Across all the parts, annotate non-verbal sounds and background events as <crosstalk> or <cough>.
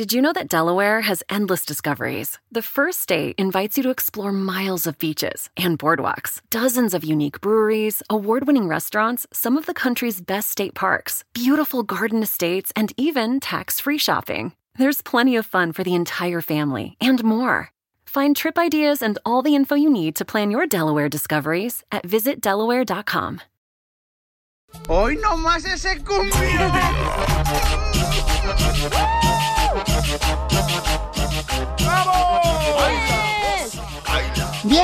Did you know that Delaware has endless discoveries? The first state invites you to explore miles of beaches and boardwalks, dozens of unique breweries, award winning restaurants, some of the country's best state parks, beautiful garden estates, and even tax free shopping. There's plenty of fun for the entire family and more. Find trip ideas and all the info you need to plan your Delaware discoveries at visitdelaware.com. Hoy nomás ese cumbia. <laughs> Música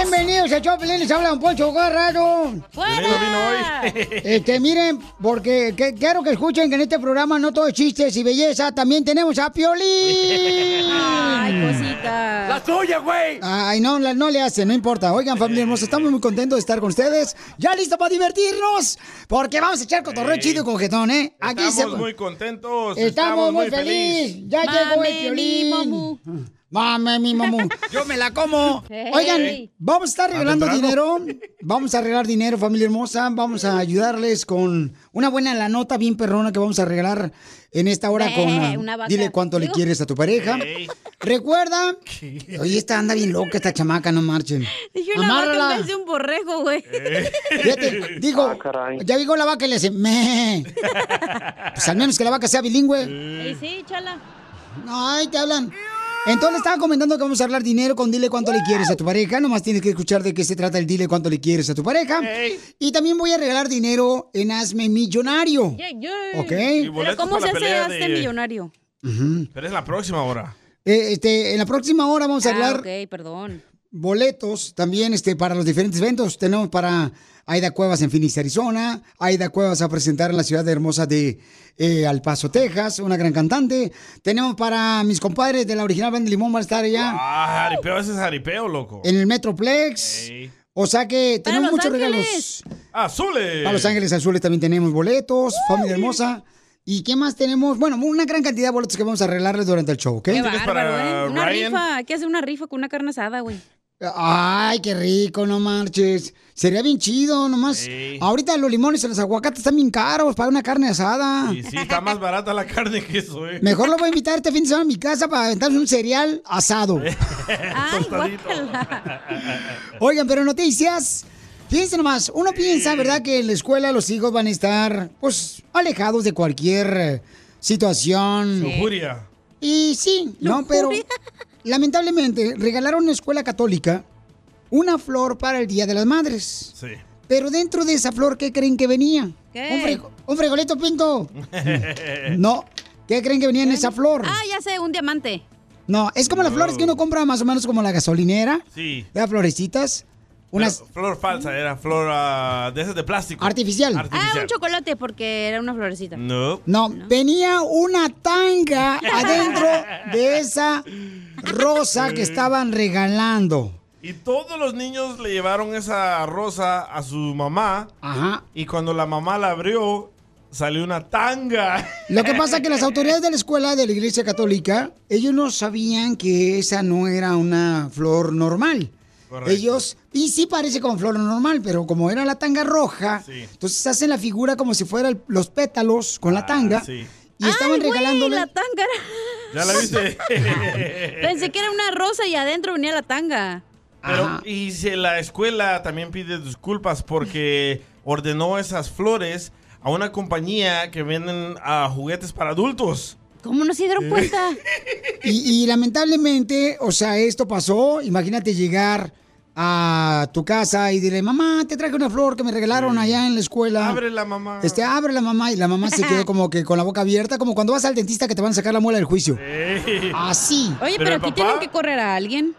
Bienvenidos a Chopelín, les habla un Poncho Garrado. No vino hoy. <laughs> Este, miren, porque que- quiero que escuchen que en este programa no todo es chistes y belleza, también tenemos a Piolín. <laughs> Ay, cosita. ¡La tuya, güey! Ay, no, la- no le hace, no importa. Oigan, familia hermosa, estamos muy contentos de estar con ustedes. Ya listo para divertirnos, porque vamos a echar cotorreo Ey. chido y cogetón, ¿eh? Aquí Estamos se... muy contentos. Estamos muy felices. Ya llegó el Piolín. mi. Mame, mi mamú. Yo me la como. <laughs> Oigan, vamos a estar regalando dinero. Vamos a regalar dinero, familia hermosa. Vamos a ayudarles con una buena la nota bien perrona que vamos a regalar en esta hora Eh, con ah, una vaca. Dile cuánto le quieres a tu pareja. Recuerda. Oye, esta anda bien loca esta chamaca, no marchen. Dije una vaca en vez de un borrego, güey. <laughs> Fíjate, digo, ya digo la vaca y le hace me. <laughs> Pues al menos que la vaca sea bilingüe. Ey, sí, chala. No, ahí te hablan. Entonces estaba comentando que vamos a hablar dinero con dile cuánto le quieres a tu pareja. Nomás tienes que escuchar de qué se trata el dile cuánto le quieres a tu pareja. Y también voy a regalar dinero en Hazme Millonario. Yeah, yeah. ¿Ok? Y Pero boletos ¿cómo se hace este de- millonario? Pero es la próxima hora. Eh, este, en la próxima hora vamos a Ah, hablar ok, perdón. boletos también este, para los diferentes eventos. Tenemos para Aida Cuevas en Phoenix, Arizona. Aida Cuevas a presentar en la ciudad hermosa de eh, El Paso, Texas. Una gran cantante. Tenemos para mis compadres de la original Band de Limón. Van a estar allá Ah, jaripeo, ese es jaripeo, loco. en el Metroplex. O sea que tenemos muchos Ángeles. regalos. Azules. Para Los Ángeles Azules también tenemos boletos, familia hermosa. ¿Y qué más tenemos? Bueno, una gran cantidad de boletos que vamos a arreglarles durante el show, ¿ok? Qué ¿Tienes bárbaro, para ¿eh? Una Ryan? rifa. Hay que hacer una rifa con una carne asada, güey. Ay, qué rico, no marches. Sería bien chido, nomás. Sí. Ahorita los limones y los aguacates están bien caros para una carne asada. Y sí, está más barata la carne que eso, eh. Mejor lo voy a invitar este fin de semana a mi casa para aventarse un cereal asado. <laughs> Ay. Oigan, pero noticias. Fíjense nomás, uno piensa, ¿verdad?, que en la escuela los hijos van a estar, pues, alejados de cualquier eh, situación. Lujuria. Y sí, no, pero lamentablemente regalaron en una escuela católica una flor para el Día de las Madres. Sí. Pero dentro de esa flor, ¿qué creen que venía? ¿Qué? Un, frijo- un frijolito pinto. <laughs> no. ¿Qué creen que venía en esa flor? Ah, ya sé, un diamante. No, es como las flores que uno compra más o menos como la gasolinera. Sí. Las florecitas. Unas Pero flor falsa, era flor ah, de esas de plástico. artificial. Ah, Artificial. un chocolate porque era una florecita. No. No, venía una tanga <laughs> adentro de esa rosa que estaban regalando. Y todos los niños le llevaron esa rosa a su mamá. Ajá. Y cuando la mamá la abrió, salió una tanga. Lo que pasa es que las <laughs> autoridades de la escuela de la iglesia católica, ellos no sabían que esa no era una flor normal. Correcto. Ellos, y sí parece como flor normal, pero como era la tanga roja, Sí. entonces hacen la figura como si fueran los pétalos con la Ah, tanga. sí. Y estaban Ay, regalándole. la tanga. <laughs> ¿Ya la viste? <laughs> Pensé que era una rosa y adentro venía la tanga. Pero, y si la escuela también pide disculpas porque ordenó esas flores a una compañía que venden ah, juguetes para adultos. ¿Cómo no se dieron cuenta? <laughs> Y, y lamentablemente, o sea, esto pasó. Imagínate llegar a tu casa y dirle, mamá, te traje una flor que me regalaron allá en la escuela. Abre la mamá. Este, abre la mamá y la mamá se quedó <laughs> como que con la boca abierta, como cuando vas al dentista que te van a sacar la muela del juicio. Ey. Así. Oye, Pero pero, aquí papá- tienen que correr a alguien.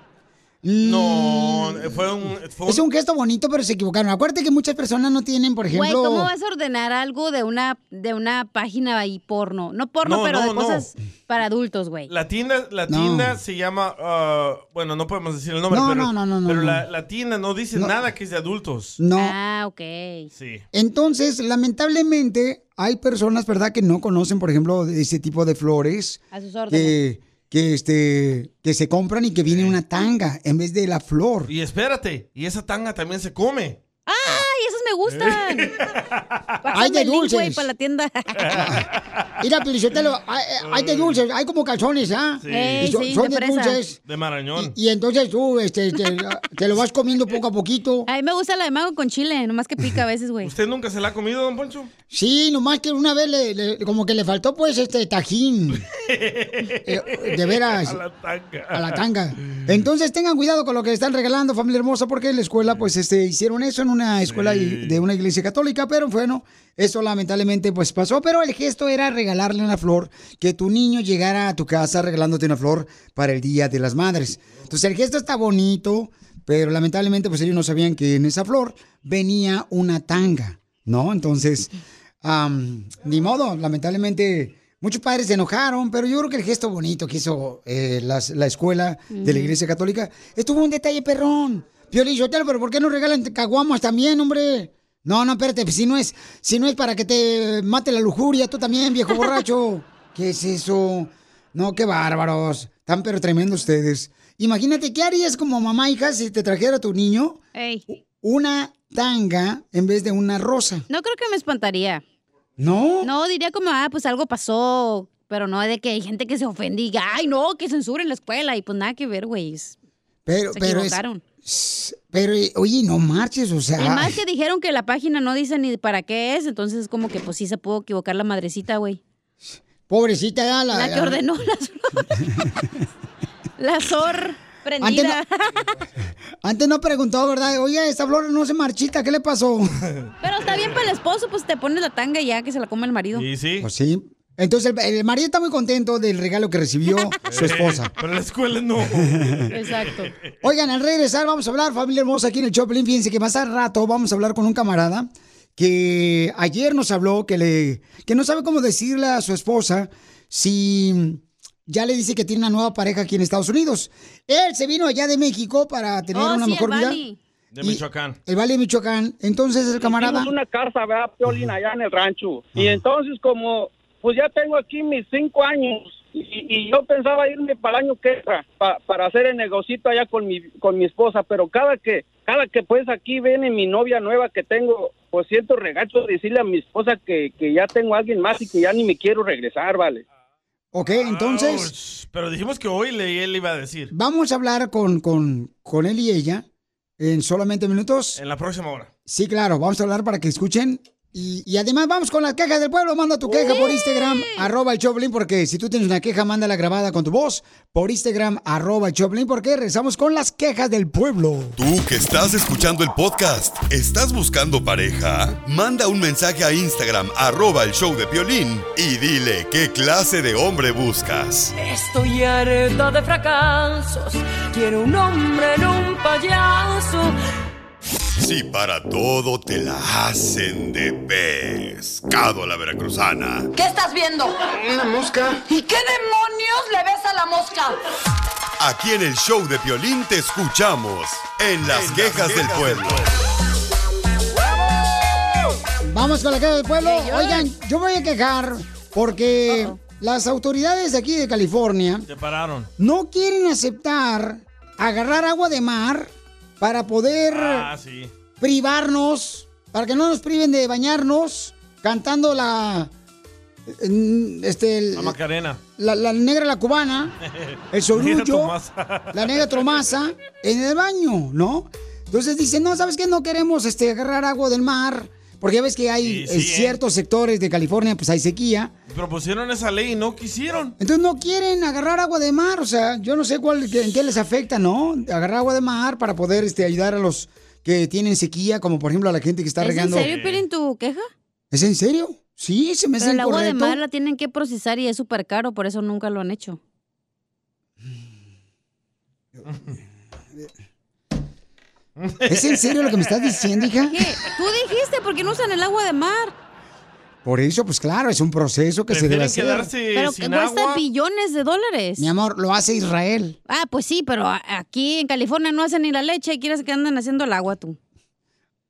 No, fue un... Fue Es un gesto bonito, pero se equivocaron. Acuérdate que muchas personas no tienen, por Güey, ejemplo... ¿cómo vas a ordenar algo de una, de una página ahí porno? No porno, No, pero de no. cosas para adultos, güey. La tienda, la No. tienda se llama, ah, bueno, no podemos decir el nombre, No, pero, no, no, no, no, pero no. La, la tienda no dice No. nada que es de adultos. No. Ah, ok. Sí. Entonces, lamentablemente, hay personas, ¿verdad?, que no conocen, por ejemplo, de ese tipo de flores A sus órdenes. que, que, este, que se compran y que viene una tanga en vez de la flor. Y espérate, y esa tanga también se come. ¡Ay, esas me gustan! <laughs> Hay de dulces. para la tienda. <laughs> Mira, Pelichotelo, hay, hay de dulces, hay como calzones, ¿ah? Sí. Y son, sí, son de dulces. De Marañón. Y entonces tú este, te, <laughs> te lo vas comiendo poco a poquito. A mí me gusta la de mago con chile, nomás que pica a veces, güey. ¿Usted nunca se la ha comido, don Poncho? Sí, nomás que una vez le, le- como que le faltó pues este tajín. Eh, de veras. A la tanga. a la tanga. Entonces tengan cuidado con lo que están regalando, familia hermosa, porque en la escuela, pues, este, hicieron eso en una escuela y- de una iglesia católica, pero bueno, eso lamentablemente, pues, pasó. Pero el gesto era regalarle una flor, que tu niño llegara a tu casa regalándote una flor para el Día de las Madres. Entonces el gesto está bonito, pero lamentablemente, pues, ellos no sabían que en esa flor venía una tanga, ¿no? Entonces, am, ni modo, lamentablemente... Muchos padres se enojaron, pero yo creo que el gesto bonito que hizo eh, las- la escuela de la Iglesia Católica estuvo un detalle perrón. Piolín Sotelo, pero ¿por qué no regalan caguamas también, hombre? No, no, espérate, si no es, si no es para que te mate la lujuria, tú también, viejo borracho. <laughs> ¿Qué es eso? No, qué bárbaros. Tan pero tremendos ustedes. Imagínate, ¿qué harías como mamá, hija, si te trajera tu niño Ey, una tanga en vez de una rosa? no creo que me espantaría. ¿No? No, diría como, ah, pues algo pasó, pero no de que hay gente que se ofende y diga, ay, no, que censuren la escuela. Y pues nada que ver, güey. Se Pero, pero es. Pero, oye, no marches, o sea. Y más que dijeron que la página no dice ni para qué es, entonces es como que pues sí se pudo equivocar la madrecita, güey. Pobrecita, ya la, La que ordenó las La sor <laughs> prendida. Antes no preguntó, ¿verdad? Oye, esta flor no se marchita, ¿qué le pasó? Pero está bien para el esposo, pues te pones la tanga y ya que se la come el marido. Y sí. Pues sí. Entonces el, el marido está muy contento del regalo que recibió <laughs> su esposa. Eh, pero en la escuela no. Exacto. Oigan, al regresar vamos a hablar, familia hermosa, aquí en el Choplin. Fíjense que más al rato vamos a hablar con un camarada que ayer nos habló que le que no sabe cómo decirle a su esposa si ya le dice que tiene una nueva pareja aquí en Estados Unidos. Él se vino allá de México para tener Oh, una sí, mejor el vida. Bali. De Y- Michoacán. El Valle de Michoacán. Entonces el camarada. Hicimos una casa, ¿verdad, Piolín, allá en el rancho. Y entonces, como, pues ya tengo aquí mis cinco años. Y, y yo pensaba irme para el año que entra, pa- para hacer el negocito allá con mi, con mi esposa. Pero cada que, cada que pues aquí viene mi novia nueva que tengo, pues siento regacho de decirle a mi esposa que, que ya tengo a alguien más y que ya ni me quiero regresar, ¿vale? Ok, entonces Ouch. Pero dijimos que hoy le, él iba a decir. vamos a hablar con, con, con él y ella en solamente minutos. En la próxima hora. Sí, claro, vamos a hablar para que escuchen. Y, y además vamos con las quejas del pueblo. Manda tu queja por Instagram, arroba el Choplin, porque si tú tienes una queja, mándala grabada con tu voz por Instagram, arroba el Choplin, porque regresamos con las quejas del pueblo. Tú que estás escuchando el podcast, ¿estás buscando pareja? Manda un mensaje a Instagram, arroba el show de violín, y dile qué clase de hombre buscas. Estoy harta de fracasos. Quiero un hombre, no un payaso. Si para todo te la hacen de pescado a la veracruzana. ¿Qué estás viendo? Una mosca. ¿Y qué demonios le ves a la mosca? Aquí en el show de violín te escuchamos en las quejas del pueblo. Vamos con la queja del pueblo. Oigan, yo voy a quejar porque las autoridades de aquí de California Te pararon. no quieren aceptar agarrar agua de mar para poder Ah, sí. Privarnos, para que no nos priven de bañarnos cantando la mm, este el- La Macarena. la, la negra la cubana, <laughs> el Tomás. la negra tromasa en el baño, ¿no? Entonces dicen, no, ¿sabes qué? No queremos este, agarrar agua del mar, porque ya ves que hay Sí, ¿eh? ciertos sectores de California, pues hay sequía. Propusieron esa ley y no quisieron. Entonces no quieren agarrar agua de mar, o sea, yo no sé cuál, en qué les afecta, ¿no? Agarrar agua de mar para poder este, ayudar a los que tienen sequía, como por ejemplo a la gente que está ¿Es en regando. serio, Piolín, tu queja? ¿Es en serio? Sí, se me hace Pero el agua de mar la tienen que procesar y es súper caro, por eso nunca lo han hecho. ¿Es en serio lo que me estás diciendo, hija? ¿Qué? Tú dijiste, ¿por qué no usan el agua de mar? Por eso, pues claro, es un proceso que se debe hacer. Pero que cuesta billones de dólares. Mi amor, lo hace Israel. Ah, pues sí, pero a- aquí en California no hacen ni la leche y quieres que anden haciendo el agua tú.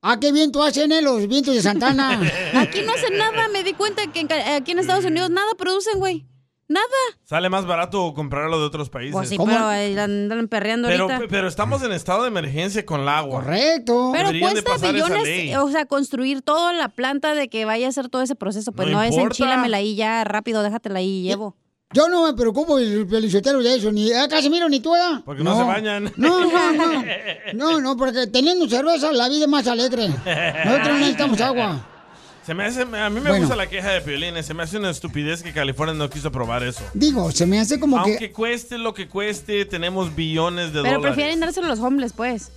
Ah, qué viento hacen eh, los vientos de Santana. <laughs> Aquí no hacen nada, me di cuenta que en Ca- aquí en Estados Unidos nada producen, güey. Nada. Sale más barato comprarlo de otros países. Pues sí, pero ahí andan perreando Pero, ahorita. pero estamos en estado de emergencia con el agua. Correcto. Pero Deberían de cuesta ley. o sea, construir toda la planta de que vaya a hacer todo ese proceso. Pues No no, es enchílamela ahí ya, rápido, déjatela ahí y llevo. Yo no me preocupo el felicitero de eso, ni ah, Casimiro ni tú, ¿eh? Porque no se bañan. No, no, no. No, no, porque teniendo cerveza la vida es más alegre. Nosotros necesitamos agua. Se me hace, a mí me Bueno. gusta la queja de Piolín. Se me hace una estupidez que California no quiso probar eso. Digo, se me hace como Aunque que cueste lo que cueste, tenemos billones de Pero dólares. prefieren dárselo a los homeless, pues.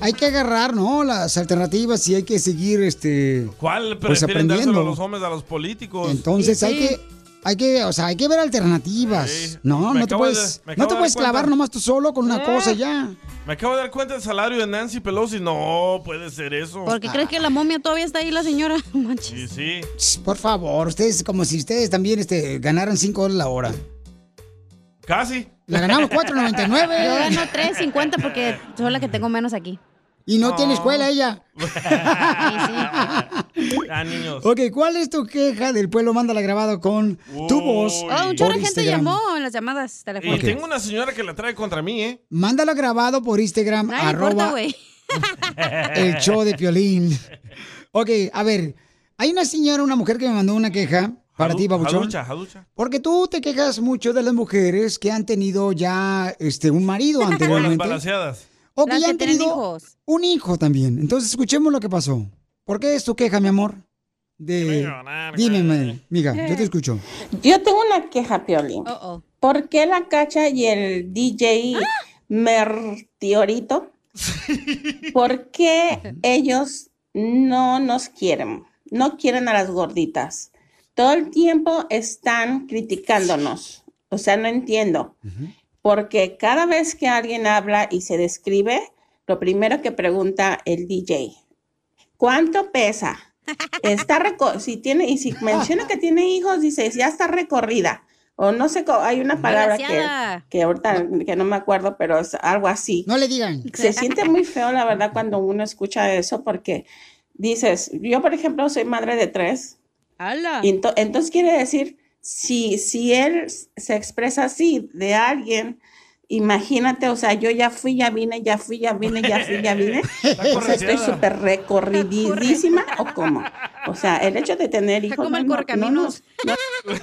hay que agarrar, ¿no? Las alternativas y hay que seguir, este... ¿Cuál Pues prefieren dárselo aprendiendo. a los hombres, a los políticos? Entonces hay que... Hay que, o sea, hay que ver alternativas. No, Me no te de- puedes, no te de puedes cuenta. clavar nomás tú solo con una Eh. cosa ya. Me acabo de dar cuenta del salario de Nancy Pelosi. No, puede ser eso. ¿Por qué crees que la momia todavía está ahí, la señora? <laughs> Manches. Sí, sí. Por favor, ustedes, como si ustedes también este, ganaran 5 dólares la hora. Casi. La ganamos 4.99. Yo gano 3.50 porque soy la que tengo menos aquí. Y no tiene escuela ella. <laughs> Ah, niños. Ok, ¿cuál es tu queja del pueblo? Mándala grabado con tu voz. Oh, un chorro de gente llamó en las llamadas Y telefónicas. tengo una señora que la trae contra mí, ¿eh? Mándala grabado por Instagram, importa, arroba güey. <laughs> el show de Piolín. Ok, a ver, hay una señora, una mujer que me mandó una queja para ti, Babuchón. Jaducha, jaducha. Porque tú te quejas mucho de las mujeres que han tenido ya este, un marido las <laughs> anteriormente. balanceadas. O que ya han tenido hijos. un hijo también. Entonces, escuchemos lo que pasó. ¿Por qué es tu queja, mi amor? De... Dime, ma- miga, yo te escucho. Yo tengo una queja, Piolín. Oh. ¿Por qué la cacha y el DJ Mertiorito? ¿Por qué ellos no nos quieren? No quieren a las gorditas. Todo el tiempo están criticándonos. O sea, no entiendo. Porque cada vez que alguien habla y se describe, lo primero que pregunta el DJ, ¿cuánto pesa? Está si tiene, y si menciona que tiene hijos, dice, ya está recorrida. O no sé, hay una palabra que, que ahorita que no me acuerdo, pero es algo así. No le digan. Se siente muy feo, la verdad, cuando uno escucha eso, porque dices, yo por ejemplo soy madre de tres, ¡Hala! y ento- entonces quiere decir, si, si él se expresa así de alguien, imagínate, o sea, yo ya fui, ya vine, ya fui, ya vine, ya fui, ya vine. <laughs> O sea, estoy súper recorridísima, ¿o cómo? O sea, el hecho de tener hijos... como el no- no- correcaminos. no- <laughs>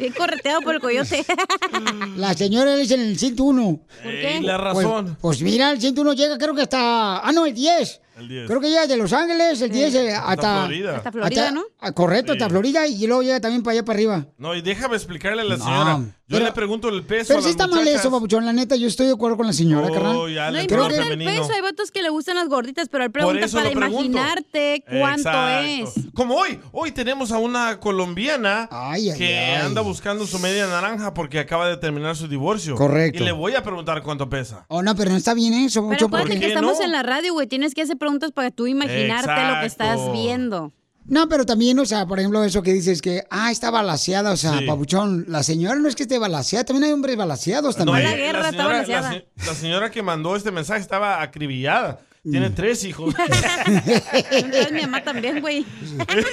Bien correteado por el coyote. <laughs> La señora le dice en el 101. ¿Por qué? la Pues, razón. pues mira, el 101 llega creo que hasta... Ah, no, el 10. El 10. Creo que llega de Los Ángeles, el 10 eh, hasta... Florida. Hasta Florida, ¿no? ah, correcto, hasta Sí. Florida y luego llega también para allá para arriba. No, y déjame explicarle a la No, señora. Yo pero- le pregunto el peso Pero a sí las está mal muchachas. eso, papuchón. La neta, yo estoy de acuerdo con la señora, Oh, carnal. ya No importa el peso, hay vatos que le gustan las gorditas, pero él pregunta para imaginarte cuánto Exacto. es. Como hoy, hoy tenemos a una colombiana Ay, ay, que ay. anda buscando su media naranja porque acaba de terminar su divorcio. Correcto. Y le voy a preguntar cuánto pesa. Oh, no, pero no está bien eso, Pero porque... que estamos no? en la radio, güey. Tienes que hacer preguntas para tú imaginarte lo que estás viendo. No, pero también, o sea, por ejemplo, eso que dices que, ah, está balaseada, o sea, Sí. papuchón, la señora no es que esté balaseada, también hay hombres balaseados No, también. la guerra, está señora, balanceada. la se- la señora que mandó este mensaje estaba acribillada. Tiene Mm. tres hijos. <laughs> Entonces mi mamá también, güey.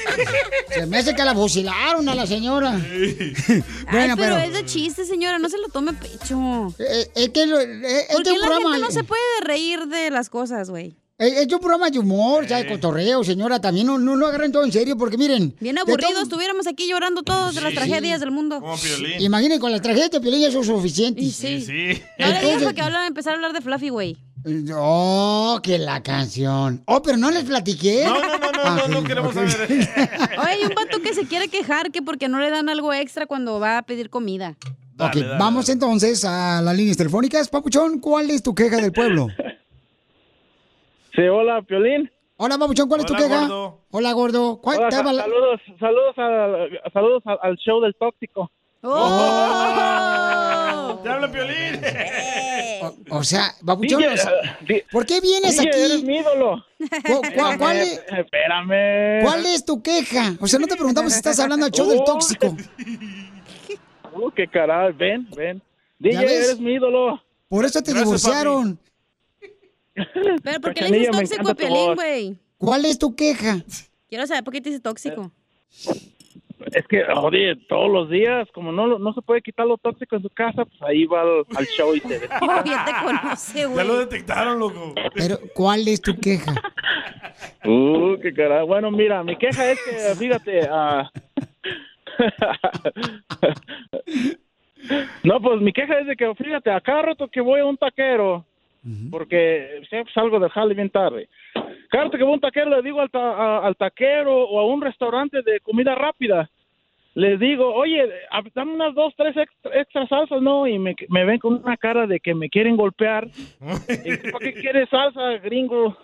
<laughs> Se me hace que la fusilaron a la señora. <laughs> Ay, bueno, pero, pero... es de chiste, señora. No se lo tome pecho. eh, es que eh, ¿Por este qué es un la programa... gente no se puede reír de las cosas, güey? Eh, Es un programa de humor, ya de cotorreo, señora. También no, no lo agarren todo en serio, porque miren... Bien aburridos, estuviéramos aquí llorando todos de las Sí. tragedias del mundo. Como Piolín. Imaginen, con la tragedia de Piolín eso es suficiente. Y Sí, sí. sí. No le digas que hablar, empezar a hablar de Fluffy, güey. Oh, que la canción. Oh, pero no les platiqué. No, no, no, no, Ah, no, no queremos ok. saber. <laughs> Oye, hay un vato que se quiere quejar que porque no le dan algo extra cuando va a pedir comida. Ok, dale, vamos dale. entonces a las líneas telefónicas. Papuchón, ¿cuál es tu queja del pueblo? <laughs> Sí, hola, Piolín. Hola, Papuchón, ¿cuál es tu Hola, queja? gordo. Hola, gordo. ¿Cuál Hola, te sa- la- saludos, saludos, al, saludos al, al show del tóxico. Oh. ¡Te habla Piolín! O, o sea, babuchón, o sea, di- ¿por qué vienes DJ, aquí? eres mi ídolo. ¿Cu- cu- cuál es- Espérame. ¿Cuál es tu queja? O sea, no te preguntamos si estás hablando al show del <laughs> Oh. tóxico. Uh, qué caray, ven, ven. DJ, eres mi ídolo. Por eso te Gracias, divorciaron. Pero ¿por qué le dices tóxico a Piolín, güey? ¿Cuál es tu queja? Quiero saber por qué te dice tóxico. Es que, oye, todos los días, como no, lo- no se puede quitar lo tóxico en su casa, pues ahí va al, al show y se <laughs> desquita. ya te conoce, Ya güey. lo detectaron, loco. Pero, ¿cuál es tu queja? Uh, qué caray. Bueno, mira, mi queja es que, fíjate, ah, <laughs> no, pues mi queja es de que, fíjate, a cada rato que voy a un taquero, porque siempre salgo del jale bien tarde, cada rato que voy a un taquero le digo al, ta- a- al taquero o a un restaurante de comida rápida, les digo, oye, dame unas dos, tres extra, extra salsas, ¿no? Y me, me ven con una cara de que me quieren golpear. <laughs> Y, ¿Para qué quieres salsa, gringo?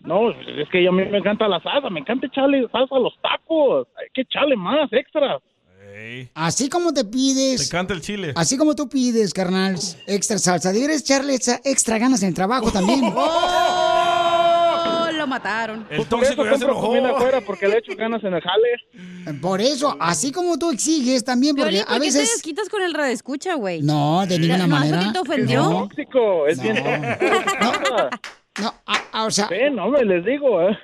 No, es que a mí me encanta la salsa, me encanta echarle salsa a los tacos. Hay que echarle más, extra. Así como te Te pides, canta el chile. así como tú pides, carnal, extra salsa, deberías echarle extra ganas en el trabajo <laughs> también. <laughs> ¡Oh! Lo mataron. El Por eso tóxico ya se enojó. afuera porque le echo ganas en el jale. Por eso, así como tú exiges también, porque Piolín, a ¿por qué te veces... desquitas con el radioescucha, güey? No, de ninguna ¿No manera. porque te ofendió? Es tóxico, es bien <laughs> No. tóxico. No, a- a- o sea, Ven, hombre, les digo, ¿eh?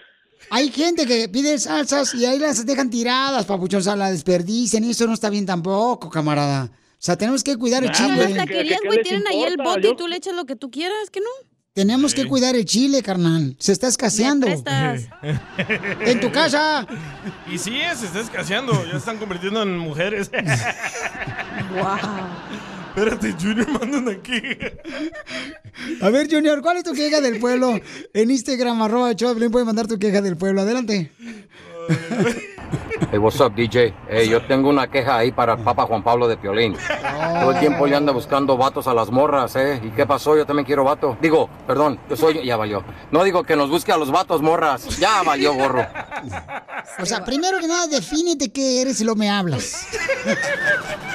Hay gente que pide salsas y ahí las dejan tiradas, papuchón, o sea, la desperdician y eso no está bien tampoco, camarada. O sea, tenemos que cuidar el Las chile. que- taquerías, que güey, tienen ahí el bote Yo- y tú le echas lo que tú quieras, ¿que no? Tenemos que cuidar el chile, carnal. Se está escaseando. prestas. <laughs> En tu casa. Y sí, se está escaseando. Ya se están convirtiendo en mujeres. <laughs> Wow. Espérate, Junior manda una queja. A ver, Junior, ¿cuál es tu queja del pueblo? En Instagram, arroba Piolín, puedes mandar tu queja del pueblo. Adelante. <laughs> Hey, what's up, DJ? Hey, yo tengo una queja ahí para el Papa Juan Pablo de Piolín. Todo el tiempo le anda buscando vatos a las morras, ¿eh? ¿Y qué pasó? Yo también quiero vato. Digo, perdón, yo soy... Ya valió. No digo que nos busque a los vatos morras. Ya valió, gorro. O sea, primero que nada, defínete qué eres y lo me hablas. <laughs>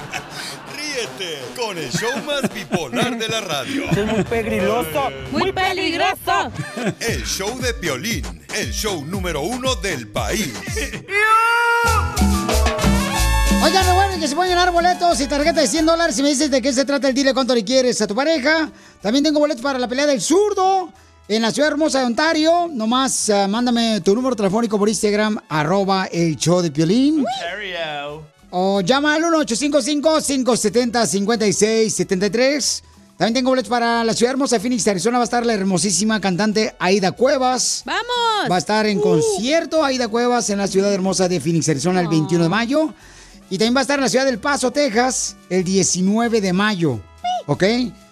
Ríete con el show más bipolar de la radio. Es muy pegriloso. ¡Muy peligroso! El show de Piolín, el show número uno del país. Oigan, lo bueno que se pueden ganar boletos y tarjeta de 100 dólares. Si me dices de qué se trata el dile cuánto le quieres a tu pareja. También tengo boletos para la pelea del zurdo en la ciudad hermosa de Ontario. Nomás ah, mándame tu número telefónico por Instagram, arroba el show de Piolín. Stereo. O llama al 1-855-570-5673. También tengo boletos para la ciudad hermosa de Phoenix, Arizona. Va a estar la hermosísima cantante Aida Cuevas. ¡Vamos! Va a estar en concierto Aida Cuevas en la ciudad hermosa de Phoenix, Arizona, el 21 de mayo. Y también va a estar en la ciudad del Paso, Texas, el 19 de mayo. ¿Ok?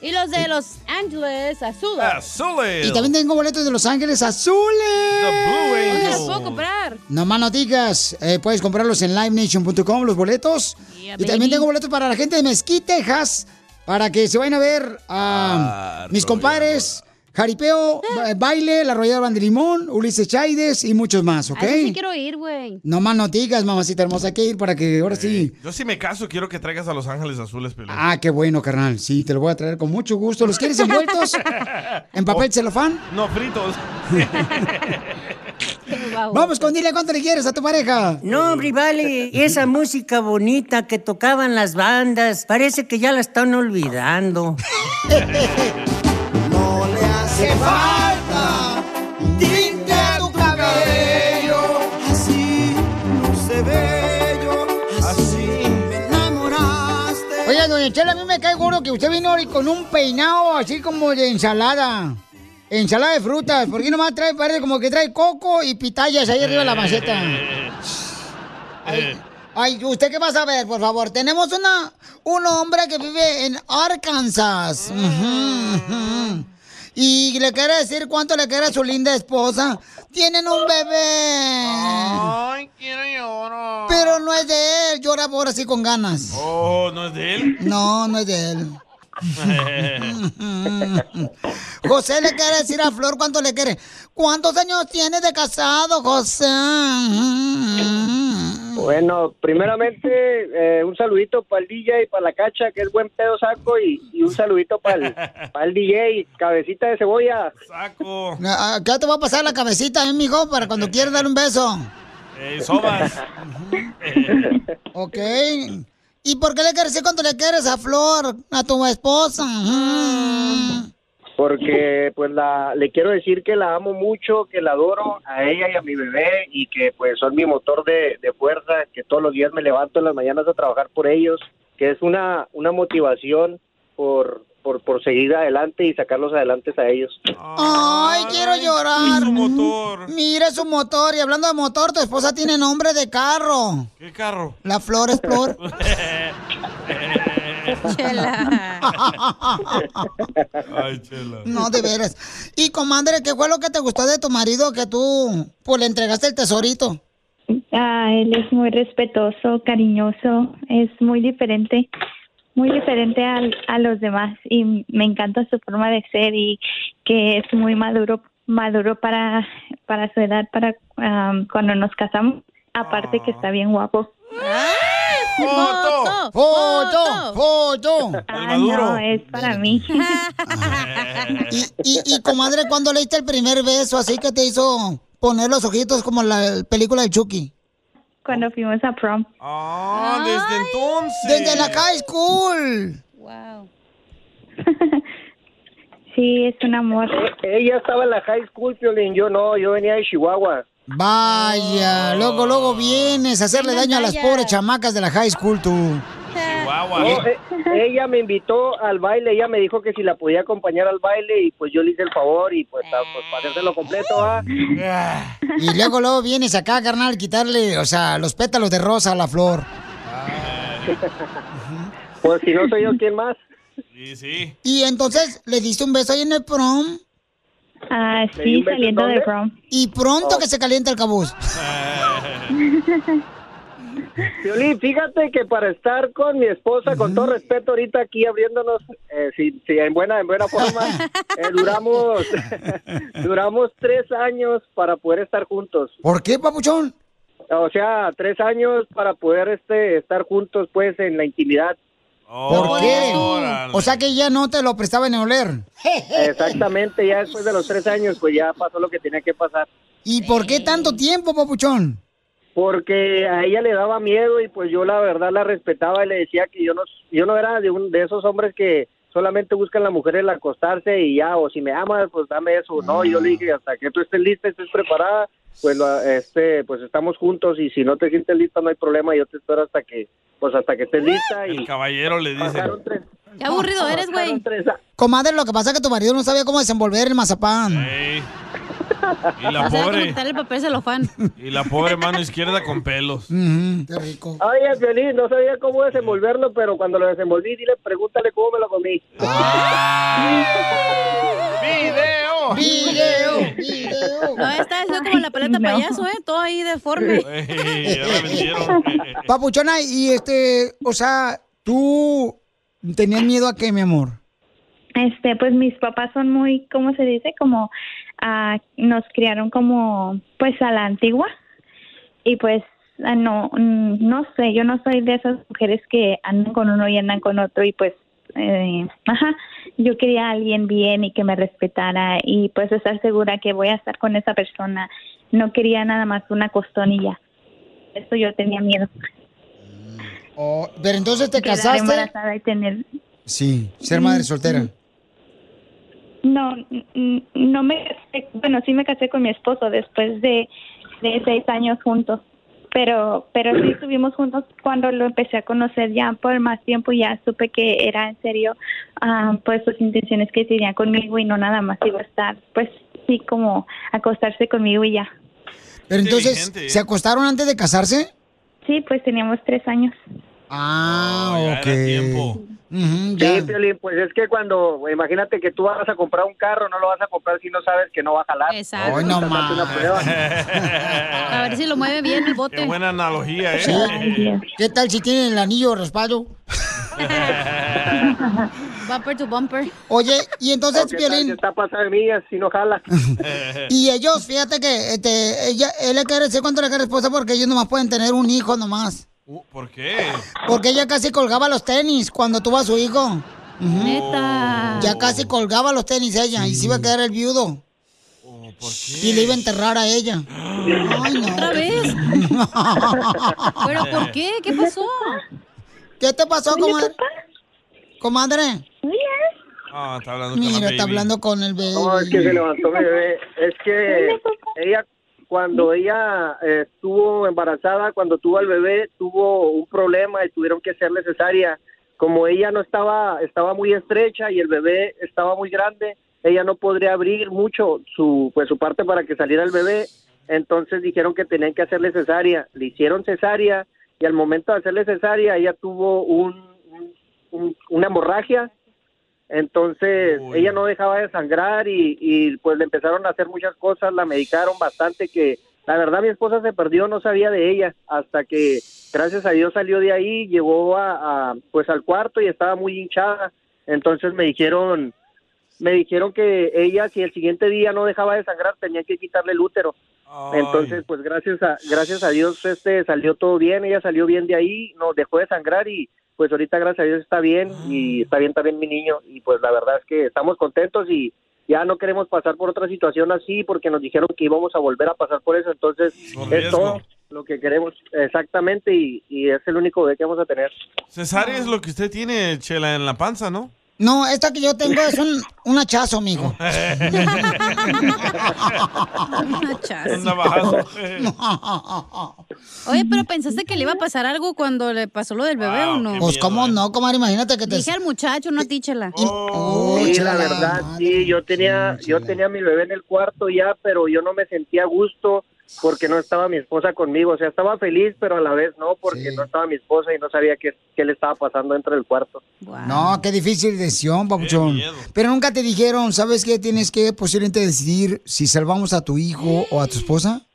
Y los de Los Ángeles, azules. Azules. Y también tengo boletos de Los Ángeles Azules. ¿Dónde los Angels. puedo comprar? No más no digas, eh, puedes comprarlos en livenation.com, los boletos. Yeah, y también tengo boletos para la gente de Mesquite, Texas, para que se vayan a ver a Ah, mis compadres, Jaripeo, ba- Baile, La Royal Band de Limón, Ulises Chaides y muchos más, ¿ok? A ese sí quiero ir, güey. No más no digas, mamacita hermosa, hay que ir para que ahora sí... Yo si me caso, quiero que traigas a Los Ángeles Azules, Piolín. Ah, qué bueno, carnal. Sí, te lo voy a traer con mucho gusto. ¿Los quieres envueltos en papel <laughs> celofán? No, fritos. <laughs> Vamos con dile cuánto le quieres a tu pareja. No, hombre, vale, esa música bonita que tocaban las bandas, parece que ya la están olvidando. <laughs> Hace falta un tinte a tu cabello. Así luce bello, así me enamoraste. Oiga, doña Chela, a mí me cae gordo que usted vino hoy con un peinado así como de ensalada. Ensalada de frutas. ¿Por qué nomás trae, parece como que trae coco y pitayas ahí arriba de la maceta? <laughs> Ay, ay, ¿usted qué va a saber, por favor? Tenemos una, un hombre que vive en Arkansas. Ujú, ujú. Y le quiere decir cuánto le quiere a su linda esposa. Tienen un bebé. Ay, quiero llorar. Pero no es de él. Llora por así con ganas. Oh, ¿no es de él? No, no es de él. <laughs> José le quiere decir a Flor cuánto le quiere. ¿Cuántos años tienes de casado, José? Bueno, primeramente, eh, un saludito para el DJ y para la cacha, que es buen pedo saco, y, y un saludito para <laughs> el, para el DJ, cabecita de cebolla. Saco. ¿Qué te va a pasar la cabecita, eh, mijo, para cuando quieras dar un beso? Ey, sobas. <laughs> Ok. ¿Y por qué le quieres decir cuando le quieres a Flor, a tu esposa? Porque, <laughs> pues, la, le quiero decir que la amo mucho, que la adoro a ella y a mi bebé, y que, pues, son mi motor de, de fuerza, que todos los días me levanto en las mañanas a trabajar por ellos, que es una, una motivación por, por, por seguir adelante y sacarlos adelante a ellos. Ay, quiero llorar. Mira su motor. Y hablando de motor, tu esposa tiene nombre de carro. ¿Qué carro? La Flor <laughs> <laughs> Explor. <laughs> Ay, chela. No, de veras. Y comadre, ¿qué fue lo que te gustó de tu marido que tú pues le entregaste el tesorito? Ah, él es muy respetuoso, cariñoso, es muy diferente, muy diferente al- a, los demás y me encanta su forma de ser y que es muy maduro, maduro para, para su edad, para am, cuando nos casamos. Aparte que está bien guapo. ¡Foto! ¡Foto! ¡Foto! Ah, no, es para mí. <laughs> Y, y, y, comadre, ¿cuándo le diste el primer beso así que te hizo poner los ojitos como la película de Chucky? Cuando fuimos a prom. Ah, desde entonces. Desde la high school. Wow. <laughs> Sí, es un amor. Ella estaba en la high school, Piolín, yo no, yo venía de Chihuahua. Vaya, luego, luego vienes a hacerle daño a las pobres chamacas de la high school, tú. No, eh, ella me invitó al baile, ella me dijo que si la podía acompañar al baile y pues yo le hice el favor y pues, ah, pues para hacérselo completo, ¿ah? Y luego, luego vienes acá, carnal, quitarle, o sea, los pétalos de rosa a la flor. Pues si no soy yo, ¿quién más? Sí, sí. Y entonces, ¿le diste un beso ahí en el prom? Ah, ¿Le di sí, saliendo en de prom. Y pronto que se calienta el cabuz. <laughs> Piolín, fíjate que para estar con mi esposa, con todo respeto, ahorita aquí abriéndonos, eh, sí, sí, en buena, en buena forma, <laughs> eh, duramos, <laughs> duramos tres años para poder estar juntos. ¿Por qué, papuchón? O sea, tres años para poder este estar juntos, pues, en la intimidad. ¿Por qué? O sea que ya no te lo prestaba en oler. <laughs> Exactamente, ya después de los tres años, pues ya pasó lo que tenía que pasar. ¿Y por qué tanto tiempo, papuchón? Porque a ella le daba miedo y pues yo la verdad la respetaba y le decía que yo no, yo no era de, un, de esos hombres que solamente buscan a la mujer el acostarse y ya, o si me amas, pues dame eso. No, yo le dije, hasta que tú estés lista, estés preparada, pues lo- este, pues estamos juntos y si no te sientes lista no hay problema, yo te espero hasta que, pues hasta que estés lista y El caballero le dice. tres, Qué aburrido eres, güey. Comadre, lo que pasa es que tu marido no sabía cómo desenvolver el mazapán. Ey. Y la pobre, quitarle el papel celofán. y la pobre mano izquierda con pelos. qué rico. Oye, Violín, no sabía cómo desenvolverlo, pero cuando lo desenvolví, dile, pregúntale cómo me lo comí. ¡Video! ¡Video! ¡Video! No, está eso como la paleta payaso, ¿eh? Todo ahí deforme. <laughs> Ey, ya la vendieron. <laughs> Papuchona, y este, o sea, tú tenías miedo a qué, mi amor? Este, pues mis papás son muy, ¿cómo se dice? Como ah, nos criaron como, pues a la antigua y pues ah, no, no sé, yo no soy de esas mujeres que andan con uno y andan con otro y pues, eh, ajá, yo quería a alguien bien y que me respetara y pues estar segura que voy a estar con esa persona. No quería nada más una costonilla. Eso yo tenía miedo. Oh, pero entonces te Quedar casaste. embarazada y tener Sí, ser madre soltera. No, no me casé, bueno, sí me casé con mi esposo después de, de seis años juntos, pero pero sí estuvimos juntos cuando lo empecé a conocer ya por más tiempo, ya supe que era en serio, ah, pues sus intenciones que tenía conmigo y no nada más iba a estar, pues sí como acostarse conmigo y ya. Pero entonces. ¿se acostaron antes de casarse? Sí, pues teníamos tres años. Ah, ok. Sí. Piolín, pues es que cuando, imagínate que tú vas a comprar un carro, no lo vas a comprar si no sabes que no va a jalar. Exacto. Ay, no más. <laughs> A ver si lo mueve bien el bote. Qué buena analogía, ¿eh? ¿Qué tal si tienen el anillo de respaldo? <laughs> Bumper to bumper. Oye, y entonces, Piolín, Está de mí, así no jala. <laughs> y ellos, fíjate que este, ella, él le quiere decir cuánto le quiere esposa porque ellos nomás pueden tener un hijo nomás. Uh, ¿Por qué? Porque ella casi colgaba los tenis cuando tuvo a su hijo. Ujú. Neta. Ya casi colgaba los tenis ella y se iba a quedar el viudo. Y le iba a enterrar a ella. <gasps> Ay, no. ¿Otra vez? <laughs> ¿Pero por qué? ¿Qué pasó? ¿Qué te pasó, comadre? Comadre, Ah, está hablando con la mira, está baby. hablando con el bebé. No, es que se levantó mi bebé. Es que ella, cuando ella eh, estuvo embarazada, cuando tuvo al bebé, tuvo un problema y tuvieron que hacerle cesárea. Como ella no estaba, estaba muy estrecha y el bebé estaba muy grande, ella no podría abrir mucho su, pues su parte para que saliera el bebé. Entonces dijeron que tenían que hacerle cesárea. Le hicieron cesárea y al momento de hacerle cesárea ella tuvo un, un- un- una hemorragia entonces ella no dejaba de sangrar y, y, pues le empezaron a hacer muchas cosas, la medicaron bastante que la verdad mi esposa se perdió, no sabía de ella hasta que gracias a Dios salió de ahí, llegó a, a, pues al cuarto y estaba muy hinchada. Entonces me dijeron me dijeron que ella si el siguiente día no dejaba de sangrar tenían que quitarle el útero. Entonces, pues gracias a gracias a Dios este salió todo bien, ella salió bien de ahí, no dejó de sangrar y pues ahorita gracias a Dios está bien y está bien también mi niño y pues la verdad es que estamos contentos y ya no queremos pasar por otra situación así porque nos dijeron que íbamos a volver a pasar por eso, entonces Por es todo lo que queremos exactamente y, y es el único bebé que vamos a tener. Cesárea es lo que usted tiene, Chela, en la panza, ¿no? No, esta que yo tengo es un, un hachazo, amigo. <laughs> Un navajazo. Oye, pero ¿pensaste que le iba a pasar algo cuando le pasó lo del bebé o no? Pues cómo no, comadre, imagínate que te... Dije al muchacho, no a ti, Chela. Oh, Sí, la verdad, sí, yo tenía, yo tenía a mi bebé en el cuarto ya, pero yo no me sentía a gusto porque no estaba mi esposa conmigo, o sea, estaba feliz, pero a la vez no, porque no estaba mi esposa y no sabía qué, qué le estaba pasando dentro del cuarto. No, qué difícil decisión, papuchón. Pero nunca te dijeron, ¿sabes qué? Tienes que posiblemente decidir si salvamos a tu hijo o a tu esposa.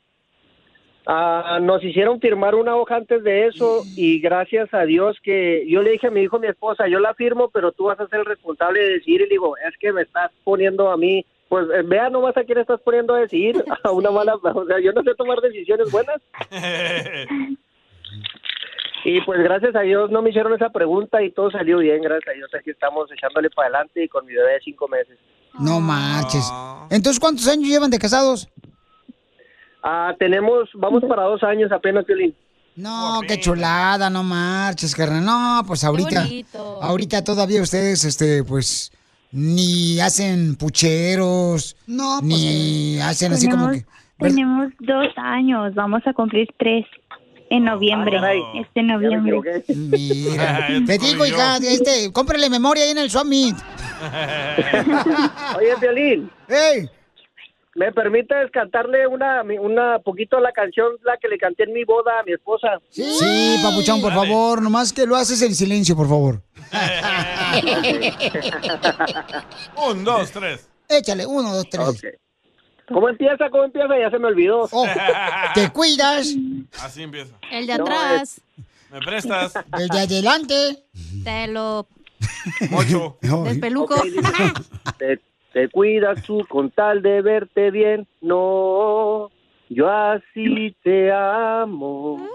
Ah, nos hicieron firmar una hoja antes de eso y gracias a Dios que yo le dije a mi hijo, mi esposa, yo la firmo, pero tú vas a ser el responsable de decidir. Y le digo, es que me estás poniendo a mí, pues eh, vea nomás a quién estás poniendo a decidir, <laughs> a una mala, o sea, yo no sé tomar decisiones buenas. <laughs> Y pues gracias a Dios no me hicieron esa pregunta y todo salió bien, gracias a Dios. Aquí estamos echándole para adelante y con mi bebé de cinco meses. No marches. Entonces, ¿cuántos años llevan de casados? Ah, tenemos, vamos para dos años apenas, Piolín. No, qué chulada, no marches, carnal. No, pues ahorita, ahorita todavía ustedes, este, pues, ni hacen pucheros, no, ni hacen así como que... Tenemos dos años, vamos a cumplir tres en noviembre, este noviembre. Mira, <laughs> te digo, hija, este, cómprale memoria ahí en el Summit. <laughs> Oye, Violín. ¡Ey! ¿Me permites cantarle una, una poquito la canción la que le canté en mi boda a mi esposa? Sí, papuchón, por favor, nomás que lo haces en silencio, por favor. <laughs> Un, dos, tres. Échale, uno, dos, tres. ¿Cómo empieza? ¿Cómo empieza? Ya se me olvidó. Oh, ¿Te cuidas? Así empieza. El de No, atrás. ¿Me prestas? El de adelante. Te lo Ocho. <laughs> despeluco. Te, <laughs> te cuidas tú con tal de verte bien. No, yo así te amo.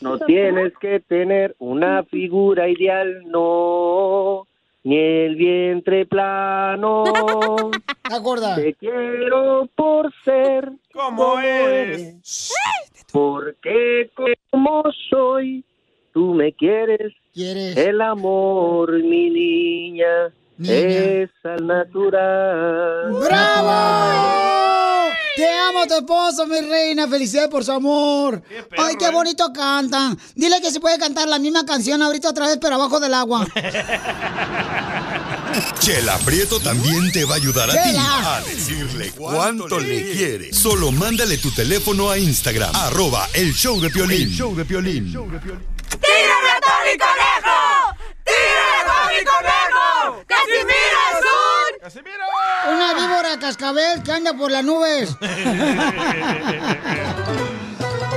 No tienes que tener una figura ideal, no. Ni el vientre plano. <laughs> ¿Te acuerdas? Te quiero por ser como eres. Porque como soy, tú me quieres. ¿Quieres? El amor, mi niña, Niña. es al natural. ¡Bravo! Te amo, tu esposo, mi reina. Felicidades por su amor. Ay, qué bonito cantan. Dile que se puede cantar la misma canción ahorita otra vez, pero abajo del agua. <laughs> Chela Prieto también te va a ayudar a ti a decirle cuánto le quiere. Solo mándale tu teléfono a Instagram, arroba el show de Piolín. El show de Piolín. ¡Tírame a Tony Conejo! ¡Casimiro es un... Una víbora cascabel que anda por las nubes. <laughs>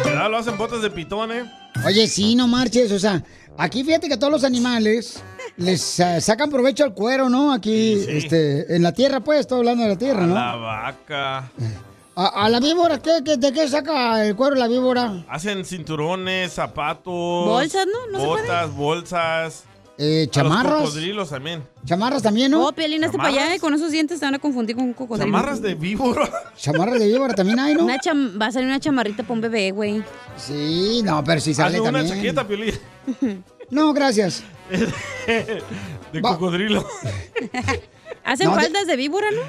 ¿Verdad? Lo hacen botas de pitón, ¿eh? Oye, sí, no marches, o sea, Aquí fíjate que todos los animales les eh, sacan provecho al cuero, ¿no? Aquí, Sí, sí. este, en la tierra, pues, estoy hablando de la tierra, ¿no? La vaca. A, a la víbora, ¿qué, qué- de qué saca el cuero la víbora? Hacen cinturones, zapatos. Bolsas, ¿no? ¿No se puede? Botas, bolsas. Eh, A los chamarras. cocodrilos también. Chamarras también, ¿no? Oh, Piolín, hazte para allá y con esos dientes te van a confundir con un cocodrilo. Chamarras de víbora. Chamarras de víbora también hay, ¿no? Una cham- va a salir una chamarrita para un bebé, güey. Sí, no, pero si sale Hazme una también. chaqueta, Piolín. <laughs> No, gracias. <laughs> De cocodrilo. <laughs> Hacen No, de- faldas de víbora, ¿no?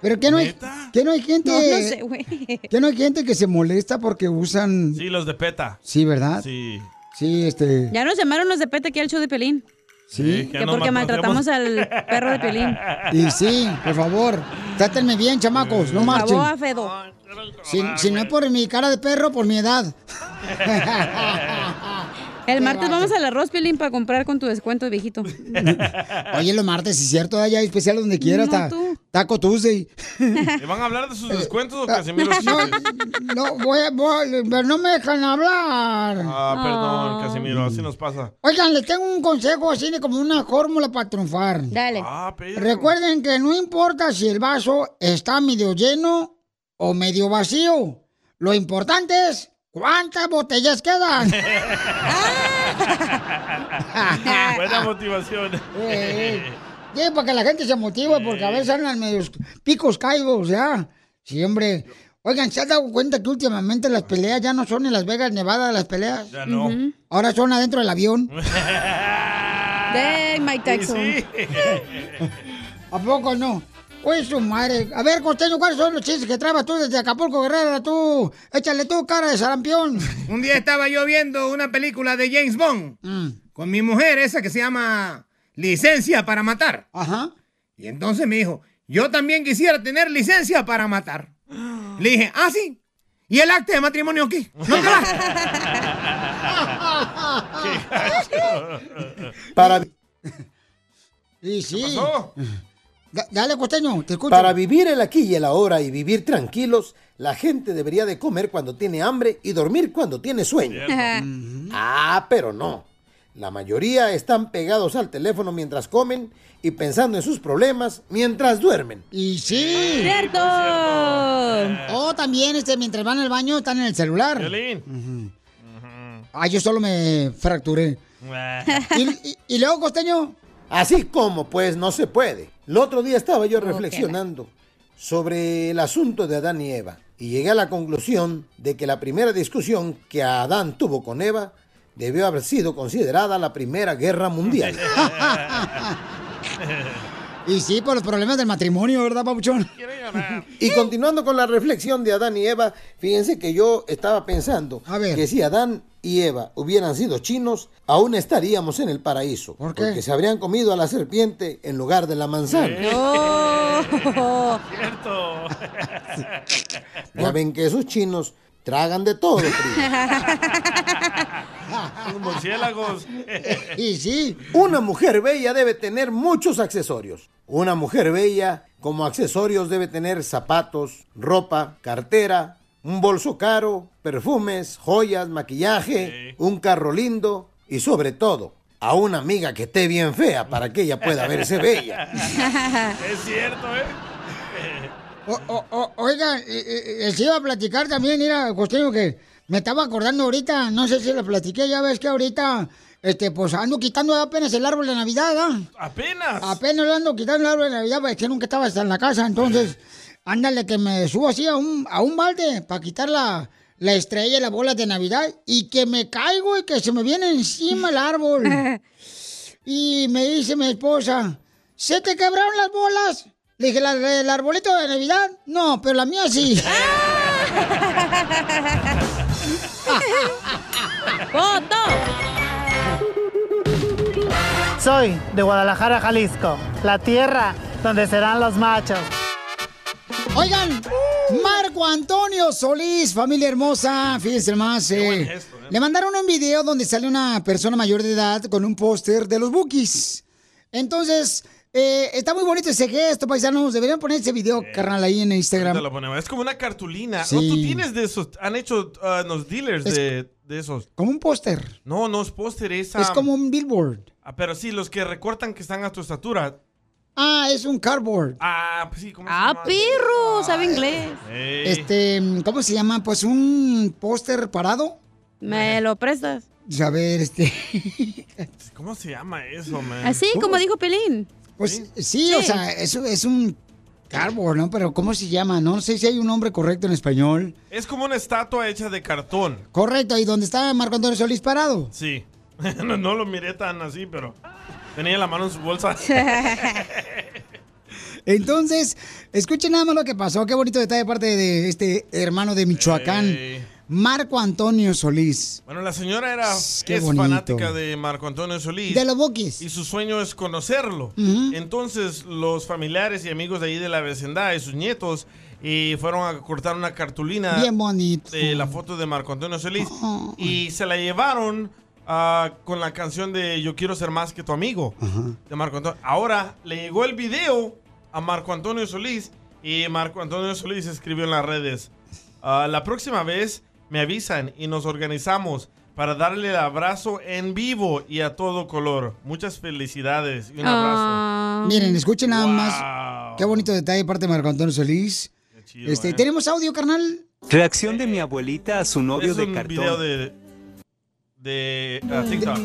Pero que no hay, que no hay gente. No, no sé, güey. Que no hay gente que se molesta porque usan. Sí, los de PETA. Sí, ¿verdad? Sí. Sí, este. Ya nos llamaron los de Peta aquí al show de Pelín. Sí. Que porque maltratamos al perro de Pelín. Y sí, por favor, trátenme bien, chamacos, no Por marchen. favor, a Fedo. Si, si no es por mi cara de perro, por mi edad. <laughs> El martes vamos al arroz, Pelín, para comprar con tu descuento, viejito. <laughs> Oye, los martes, sí es cierto, allá hay especial donde quieras, No, tú. Taco Tuesday. ¿Me van a hablar de sus descuentos o Casimiro? Eh, No, no, voy, a- voy- pero no me dejan hablar. Ah, perdón, Casimiro, así nos pasa. Oigan, les tengo un consejo así de como una fórmula para triunfar. Dale. Ah. Recuerden que no importa si el vaso está medio lleno o medio vacío. Lo importante es cuántas botellas quedan. <laughs> Buena motivación. Eh, Sí, para que la gente se motive, porque a veces andan medios picos caídos, ¿ya? Sí, hombre. Oigan, ¿se han dado cuenta que últimamente las peleas ya no son en Las Vegas, Nevada, las peleas? Ya no. Ahora son adentro del avión. <laughs> De Mike Tyson. <laughs> ¿A poco no? Oye, su madre. A ver, Costeño, ¿cuáles son los chistes que traes tú desde Acapulco, Guerrera? Tú, échale tú, cara de sarampión. <laughs> Un día estaba yo viendo una película de James Bond con mi mujer, esa que se llama Licencia para Matar. Ajá. Y entonces me dijo, yo también quisiera tener licencia para matar. Le dije, ah, sí. ¿Y el acta de matrimonio aquí? ¿No te <laughs> <laughs> Para... Y sí. Da- dale, Costeño, te escucho. Para vivir el aquí y el ahora y vivir tranquilos, la gente debería de comer cuando tiene hambre y dormir cuando tiene sueño. Ah, pero no. La mayoría están pegados al teléfono mientras comen y pensando en sus problemas mientras duermen. Y sí. ¡Cierto! Oh, también, este, mientras van al baño, están en el celular. Ah, yo solo me fracturé. <laughs> ¿Y, y- y luego, Costeño? Así como, pues, no se puede. El otro día estaba yo reflexionando sobre el asunto de Adán y Eva y llegué a la conclusión de que la primera discusión que Adán tuvo con Eva debió haber sido considerada la Primera Guerra Mundial. <laughs> Y sí, por los problemas del matrimonio, ¿verdad, Papuchón? Y continuando con la reflexión de Adán y Eva, fíjense que yo estaba pensando que si Adán y Eva hubieran sido chinos, aún estaríamos en el paraíso. ¿Por qué? Porque se habrían comido a la serpiente en lugar de la manzana. Oh. Cierto. Ya ven que esos chinos tragan de todo. <laughs> murciélagos. Y sí. Una mujer bella debe tener muchos accesorios. Una mujer bella como accesorios debe tener zapatos, ropa, cartera, un bolso caro, perfumes, joyas, maquillaje, un carro lindo y sobre todo a una amiga que esté bien fea para que ella pueda verse bella. <laughs> es cierto, ¿eh? O- o- o- oiga, eh, eh, les iba a platicar también, mira, Costeño, que me estaba acordando ahorita, no sé si lo platiqué, ya ves que ahorita, este, pues ando quitando apenas el árbol de Navidad, ¿ah? Apenas. Apenas lo ando quitando el árbol de Navidad, porque que nunca estaba hasta en la casa, entonces, ándale que me subo así a un, a un balde para quitar la, la estrella y las bolas de Navidad, y que me caigo y que se me viene encima el árbol. <laughs> Y me dice mi esposa, ¿se te quebraron las bolas? Le dije, ¿la del arbolito de Navidad? No, pero la mía sí. <laughs> ¡Foto! Soy de Guadalajara, Jalisco, la tierra donde serán los machos. Oigan, Marco Antonio Solís, familia hermosa, fíjense más. eh, Le mandaron un video donde sale una persona mayor de edad con un póster de los Bookies. Entonces, Eh, está muy bonito ese gesto, paisanos. Deberían poner ese video, carnal, ahí en Instagram. lo. Es como una cartulina. Sí. ¿O tú tienes de esos? Han hecho ah, los dealers Es- de, de esos. Como un póster. No, no es póster, es... Es ah, como un billboard. ah, pero sí, los que recortan que están a tu estatura. Ah, es un cardboard. Ah, pues sí, ¿cómo se Ah, llama? perro, sabe inglés. Este, ¿cómo se llama? Pues un póster parado. ¿Me lo prestas? A ver, este. <laughs> ¿Cómo se llama eso, man? Así como dijo Pelín. Pues sí, o sea, eso es un cardboard, ¿no? Pero ¿cómo se llama? No sé si hay un nombre correcto en español. Es como una estatua hecha de cartón. Correcto, y donde está Marco Antonio Solís parado. Sí. <laughs> no, no lo miré tan así, pero tenía la mano en su bolsa. <laughs> Entonces, escuchen nada más lo que pasó. Qué bonito detalle de parte de este hermano de Michoacán. Marco Antonio Solís. Bueno, la señora era qué es bonito. fanática de Marco Antonio Solís. De los Bukis. Y su sueño es conocerlo. Entonces, los familiares y amigos de ahí de la vecindad y sus nietos y fueron a cortar una cartulina Bien bonito. de la foto de Marco Antonio Solís y se la llevaron ah, con la canción de Yo quiero ser más que tu amigo de Marco Antonio. Ahora le llegó el video a Marco Antonio Solís y Marco Antonio Solís escribió en las redes, "Ah, la próxima vez me avisan y nos organizamos para darle el abrazo en vivo y a todo color. Muchas felicidades y un abrazo. Miren, escuchen nada Wow. más. Qué bonito detalle de parte de Marco Antonio Solís. este, eh. ¿Tenemos audio, carnal? Reacción de mi abuelita a su novio es de un cartón. video de, de ah, TikTok.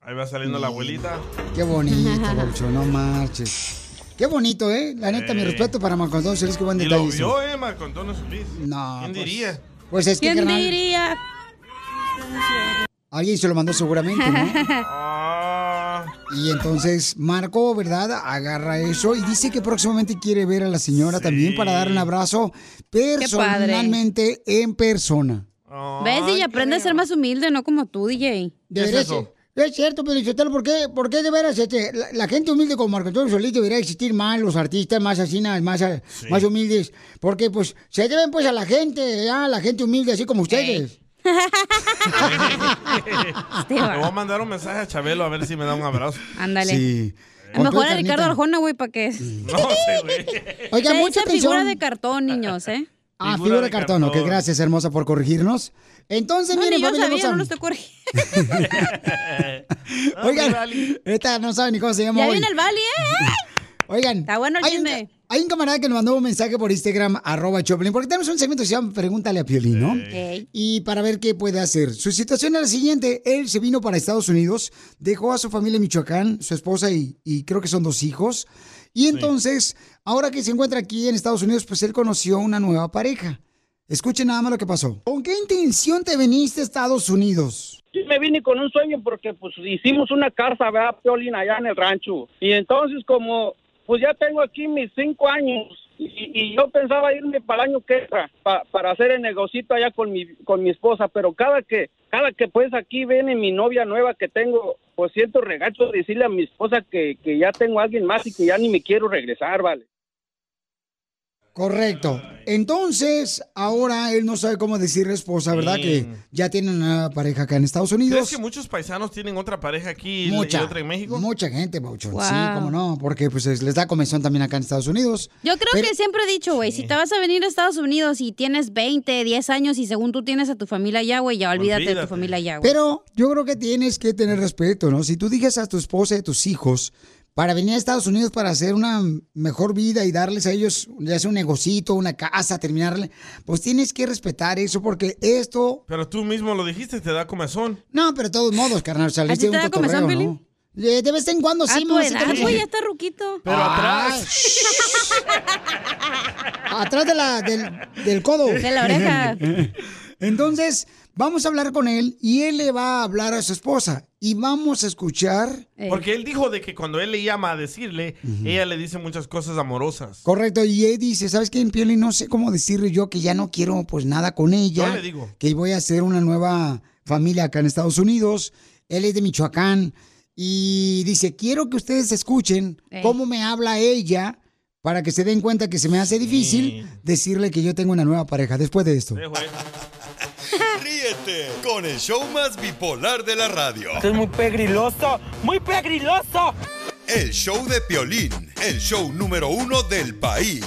Ahí va saliendo la abuelita. Qué bonito, Baucho, no marches. Qué bonito, ¿eh? La neta, mi respeto para Marco Antonio Solís, qué buen Y lo detalle. hizo. vio, eh, Marco Antonio Solís. No, ¿Quién pues, diría? Pues es que, ¿Quién carnal, diría? alguien se lo mandó seguramente, ¿no? Ah, Y entonces Marco, ¿verdad? Agarra eso y dice que próximamente quiere ver a la señora también para darle un abrazo personalmente en persona. ¿Ves? Y aprende a ser más humilde, no como tú, DJ. Debería ser- Es cierto, pero Isotelo, ¿por qué, ¿por qué de veras este, la, la gente humilde como Marco Antonio Solís debería existir más, los artistas más así, nada, más, más humildes? Porque pues se deben pues a la gente, a la gente humilde así como ustedes. <laughs> Le voy a mandar un mensaje a Chabelo a ver si me da un abrazo. Ándale. Sí. A lo mejor a Ricardo Arjona, güey, para que... <laughs> No sé, güey. Oiga, mucha figura de cartón, niños, ¿eh? Ah, figura, de cartón, ok, gracias hermosa por corregirnos. Entonces, No, miren, yo familia sabía, hermosa. <laughs> <laughs> no lo estoy corrigiendo. Oigan, esta no sabe ni cómo se llama Ya hoy. viene el Bali, ¿eh? <laughs> Oigan, Está bueno el hay un, chisme. hay un camarada que nos mandó un mensaje por Instagram, arroba Choplin, porque tenemos un segmento que se llama Pregúntale a Piolín, ¿no? Ey. Y para ver qué puede hacer. Su situación es la siguiente, él se vino para Estados Unidos, dejó a su familia en Michoacán, su esposa y, y creo que son dos hijos. Y entonces, ahora que se encuentra aquí en Estados Unidos, pues él conoció una nueva pareja. Escuchen nada más lo que pasó. ¿Con qué intención te viniste a Estados Unidos? Sí, me vine con un sueño porque pues hicimos una casa, ¿verdad, Piolín, allá en el rancho. Y entonces como, pues ya tengo aquí mis cinco años y, y yo pensaba irme para el año que entra pa- para hacer el negocito allá con mi, con mi esposa, pero cada que, cada que pues aquí viene mi novia nueva que tengo, pues siento regacho de decirle a mi esposa que, que ya tengo a alguien más y que ya ni me quiero regresar, ¿vale? Correcto. Entonces, ahora él no sabe cómo decirle esposa, ¿verdad? Sí. Que ya tiene una pareja acá en Estados ¿Crees Unidos. que muchos paisanos tienen otra pareja aquí y- Mucha, y otra en México? mucha gente, Bauchón. Wow. Sí, cómo no, porque pues es- les da comezón también acá en Estados Unidos. Yo creo Pero- que siempre he dicho, güey, si te vas a venir a Estados Unidos y tienes 20, 10 años y según tú tienes a tu familia allá, güey, ya olvídate, de tu familia allá, güey. Pero yo creo que tienes que tener respeto, ¿no? Si tú dices a tu esposa y a tus hijos para venir a Estados Unidos para hacer una mejor vida y darles a ellos ya sea un negocito, una casa, terminarle, pues tienes que respetar eso porque esto... Pero tú mismo lo dijiste, te da comezón. No, pero de todos modos, carnal, saliste de un da cotorreo? ¿no? De de vez en cuando sí, hermosa. güey, ya está ruquito. Pero atrás. Atrás de la, del, del codo. De la oreja. <laughs> Entonces, vamos a hablar con él y él le va a hablar a su esposa. Y vamos a escuchar. Porque él dijo de que cuando él le llama a decirle, ella le dice muchas cosas amorosas. Correcto, y él dice, ¿sabes qué, Pioli? No sé cómo decirle yo que ya no quiero pues nada con ella. Yo le digo. Que voy a hacer una nueva familia acá en Estados Unidos. Él es de Michoacán. Y dice, quiero que ustedes escuchen Ey. cómo me habla ella para que se den cuenta que se me hace difícil decirle que yo tengo una nueva pareja después de esto. <laughs> Ríete con el show más bipolar de la radio. Esto es muy pegriloso, muy pegriloso. El show de Piolín, el show número uno del país.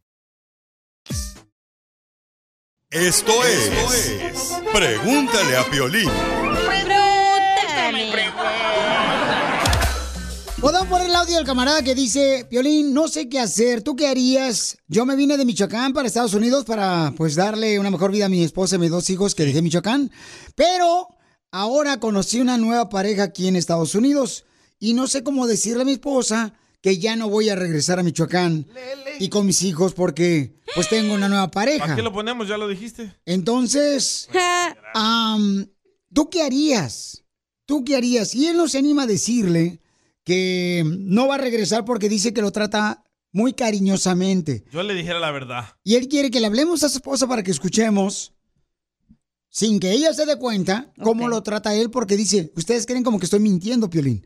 Esto es, Pregúntale a Piolín. ¿Puedo poner el audio del camarada que dice, Piolín, no sé qué hacer, ¿tú qué harías? Yo me vine de Michoacán para Estados Unidos para, pues, darle una mejor vida a mi esposa y mis dos hijos que dejé en Michoacán, pero ahora conocí una nueva pareja aquí en Estados Unidos y no sé cómo decirle a mi esposa que ya no voy a regresar a Michoacán y con mis hijos porque, pues, tengo una nueva pareja. ¿Para qué lo ponemos? Ya lo dijiste. Entonces, <laughs> ¿tú qué harías? ¿Tú qué harías? Y él no se anima a decirle que no va a regresar porque dice que lo trata muy cariñosamente. Yo le dijera la verdad. Y él quiere que le hablemos a su esposa para que escuchemos, sin que ella se dé cuenta, cómo lo trata él, porque dice, ustedes creen como que estoy mintiendo, Piolín.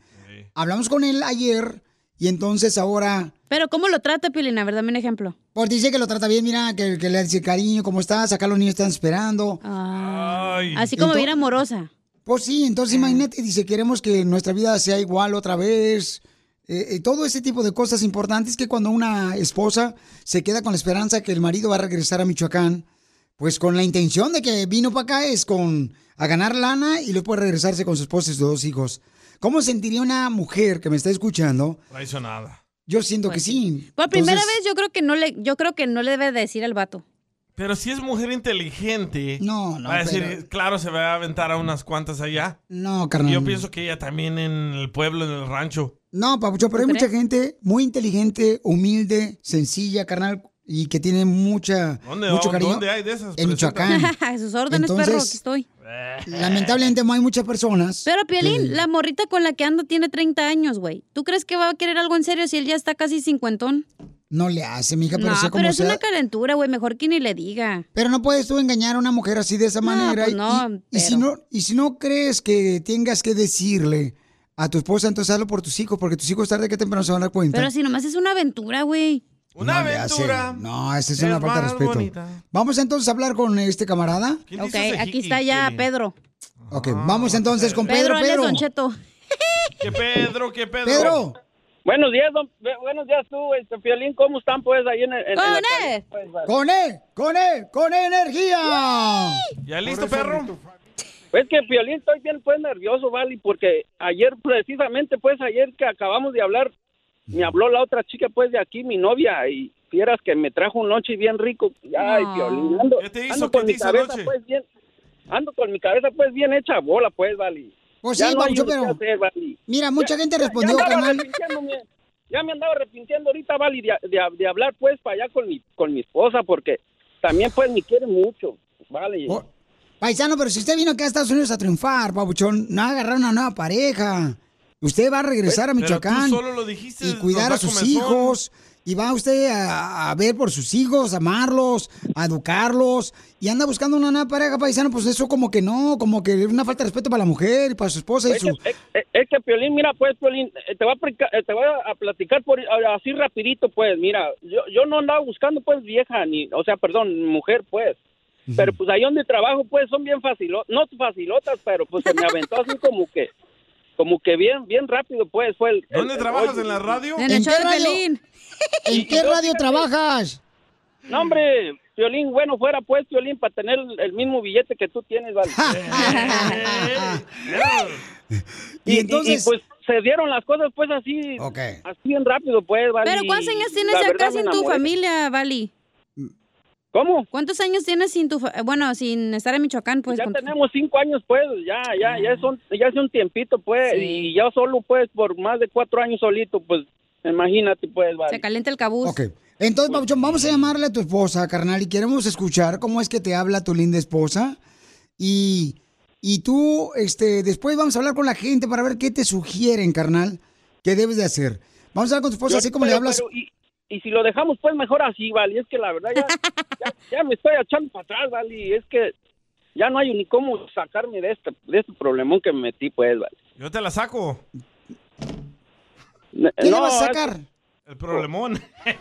Hablamos con él ayer y entonces ahora... Pero ¿cómo lo trata, Piolín? A ver, dame un ejemplo. Pues dice que lo trata bien, mira, que, que le dice cariño, ¿cómo estás? Acá los niños están esperando. Así como bien amorosa. Pues sí, entonces imagínate, dice, queremos que nuestra vida sea igual otra vez. Eh, eh, todo ese tipo de cosas importantes que cuando una esposa se queda con la esperanza que el marido va a regresar a Michoacán, pues con la intención de que vino para acá es con a ganar lana y luego puede regresarse con su esposa y sus dos hijos. ¿Cómo sentiría una mujer que me está escuchando? Traicionada. Yo siento que sí. Por primera Entonces- vez yo creo que no le, yo creo que no le debe decir al vato. Pero si es mujer inteligente, no, no, va a decir, pero- claro, se va a aventar a unas cuantas allá. No, carnal. Yo pienso que ella también en el pueblo, en el rancho. No, Papucho, pero hay ¿Tú mucha gente muy inteligente, humilde, sencilla, carnal, y que tiene mucha, ¿Dónde, mucho dónde cariño. hay de esas? En Michoacán. <laughs> A sus órdenes, Entonces, perro, aquí estoy. Lamentablemente no hay muchas personas. Pero Piolín, que- la morrita con la que anda tiene 30 años, güey. ¿Tú crees que va a querer algo en serio si él ya está casi cincuentón? No le hace, mija, pero no, sé pero cómo es sea. una calentura, güey. Mejor que ni le diga. Pero no puedes tú engañar a una mujer así de esa manera. pues y- no, y, y si no, y si no crees que tengas que decirle a tu esposa, entonces hazlo por tus hijos, porque tus hijos tarde que temprano se van a dar cuenta. Pero si nomás es una aventura, güey. Una No le hace. aventura. No, esa es, es una falta de respeto. bonita. Vamos entonces a hablar con este camarada. Ok, aquí está ya Pedro. Ok, vamos entonces con Pedro, Pedro. él Pedro, Don Cheto. <laughs> ¿Qué Pedro? ¿Qué Pedro? Pedro. Buenos días, don, bu- buenos días tú, este Piolín, ¿cómo están pues ahí en, el- en, en la calle? Pues, vale. Con él, con él, con energía. ¿Ya listo, perro? Pues que Piolín estoy bien pues nervioso, vale, porque ayer precisamente pues ayer que acabamos de hablar, me habló la otra chica pues de aquí, mi novia, y fieras que me trajo un noche bien rico. Ay, No. Piolín, ando, ¿Qué te hizo? ando ¿Qué con te mi hizo cabeza pues bien, ando con mi cabeza pues bien hecha bola pues, vale. Pues Ya sí, no pero- hacer, vale. Mira, mucha gente respondió, ya arrepintiéndome, Ya me andaba arrepintiendo ahorita, Vali, de, de- de hablar pues para allá con mi, con mi esposa, porque también pues me quiere mucho, vale. Oh, Paisano, pero si usted vino acá a Estados Unidos a triunfar, Papuchón, no agarrar una nueva pareja. Usted va a regresar a Pero tú Michoacán solo lo dijiste, y cuidar a sus hijos. Y va usted a, a ver por sus hijos, a amarlos, a educarlos. Y anda buscando una nueva pareja, paisano, pues eso como que no, como que una falta de respeto para la mujer y para su esposa y Es su... que, es- que, Piolín, mira, pues, Piolín, eh, te voy a, eh, te voy a platicar por, así rapidito, pues, mira, yo, yo no andaba buscando, pues, vieja, ni, o sea, perdón, mujer, pues, pero pues ahí donde trabajo, pues, son bien facilotas, no facilotas, pero pues se me aventó así como que, como que bien, bien rápido, pues, fue el... el- ¿Dónde el trabajas? ¿En la radio? ¿En qué radio, ¿En qué radio trabajas? No, hombre, Piolín, bueno fuera pues, Piolín, para tener el, el mismo billete que tú tienes, ¿vale? <laughs> y, entonces... pues se dieron las cosas pues así, así bien rápido pues, ¿vale? Pero ¿cuántos Y años tienes verdad me sin tu familia, Vali? ¿Cómo? ¿Cuántos años tienes sin tu, fa- bueno, sin estar en Michoacán, pues? Ya con tenemos cinco años pues, ya, ya, ya son, ya hace un tiempito pues, Sí. y ya solo pues por más de cuatro años solito, pues, imagínate pues, ¿vale? Se calienta el cabuz. Ok. Entonces, Papuchón, vamos a llamarle a tu esposa, carnal, y queremos escuchar cómo es que te habla tu linda esposa. Y, y tú, este, después vamos a hablar con la gente para ver qué te sugieren, carnal, qué debes de hacer. Vamos a hablar con tu esposa, Yo- así como le hablas. pero y, y si lo dejamos, pues mejor así, ¿vale? Es que la verdad ya, <laughs> ya, ya me estoy echando para atrás, ¿vale? Y es que ya no hay ni cómo sacarme de este, de este problemón que me metí, pues, ¿vale? Yo te la saco. ¿Qué ¿Qué le vas a sacar? El problemón. <laughs>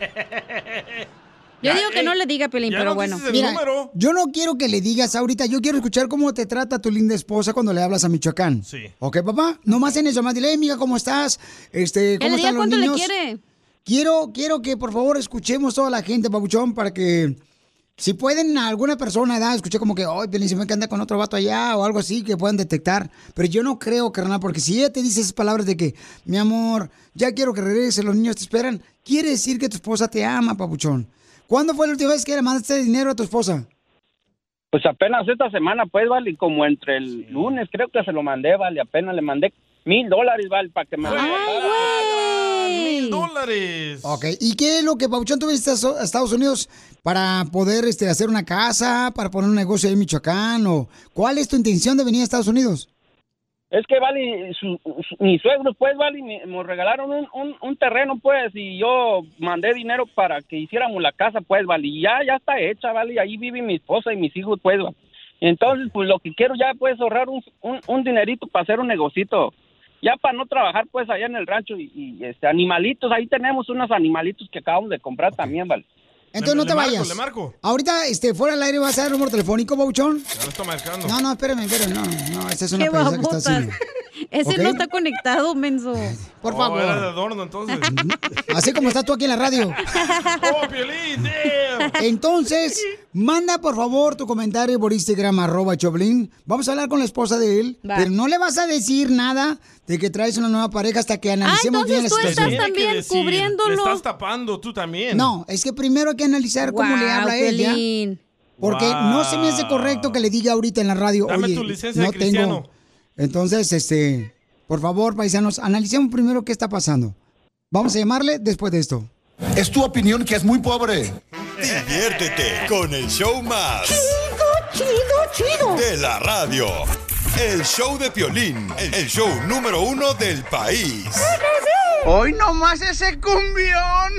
Yo digo que no le diga Pelín, pero no bueno. número. yo no quiero que le digas ahorita, yo quiero escuchar cómo te trata tu linda esposa cuando le hablas a Michoacán. Sí. ¿Ok, papá? Nomás en eso, más dile, "Hey, amiga, ¿cómo estás? Este, ¿cómo están los cuánto le niños? quiere. Quiero, quiero que por favor escuchemos toda la gente, Pabuchón, para que si pueden alguna persona, ¿verdad? escuché como que, ay, Pelín, se me que anda con otro vato allá o algo así que puedan detectar. Pero yo no creo, carnal, porque si ella te dice esas palabras de que, mi amor, ya quiero que regrese, los niños te esperan, quiere decir que tu esposa te ama, Pabuchón. ¿Cuándo fue la última vez que le mandaste dinero a tu esposa? Pues apenas esta semana, pues, ¿vale? Como entre el lunes creo que se lo mandé, ¿vale? Apenas le mandé mil dólares, ¿vale? Para que me... ¡Mil dólares! Ok, ¿y qué es lo que, Pabuchón, tú viniste a Estados Unidos para poder este, hacer una casa, para poner un negocio ahí en Michoacán? o ¿Cuál es tu intención de venir a Estados Unidos? Es que, vale, su, su- mis suegros, pues, vale, me, me regalaron un, un, un terreno, pues, y yo mandé dinero para que hiciéramos la casa, pues, vale, y ya, ya está hecha, vale, y ahí vive mi esposa y mis hijos, pues, vale. Entonces, pues, lo que quiero ya, pues, ahorrar un, un, un dinerito para hacer un negocito, ya para no trabajar, pues, allá en el rancho, y, y, este, animalitos, ahí tenemos unos animalitos que acabamos de comprar también, vale. Entonces no Le te marco, vayas. le marco. Ahorita, este, fuera del aire, ¿vas a dar el número telefónico, Pabuchón? Ya lo está marcando. No, no, espérame, espérame, no, no, esta es una Qué que está haciendo. <laughs> Ese no está conectado, menso. Por Oh, favor. era de adorno, entonces. Así como estás tú aquí en la radio. <laughs> ¡Oh, Piolín! damn. Entonces, manda por favor tu comentario por Instagram, arroba Choblin. Vamos a hablar con la esposa de él, Va. pero no le vas a decir nada de que traes una nueva pareja hasta que analicemos bien la entonces tú situación. estás que también decir, cubriéndolo. Le estás tapando tú también. No, es que primero hay que analizar cómo le habla ella. Piolín. Porque no se me hace correcto que le diga ahorita en la radio, Dame oye, tu licencia no de cristiano. tengo. Entonces, este, por favor, paisanos, analicemos primero qué está pasando. Vamos a llamarle después de esto. Es tu opinión que es muy pobre. Diviértete con el show más. Chido, chido, chido. De la radio. El show de Piolín, el show número uno del país. Hoy nomás ese cumbión.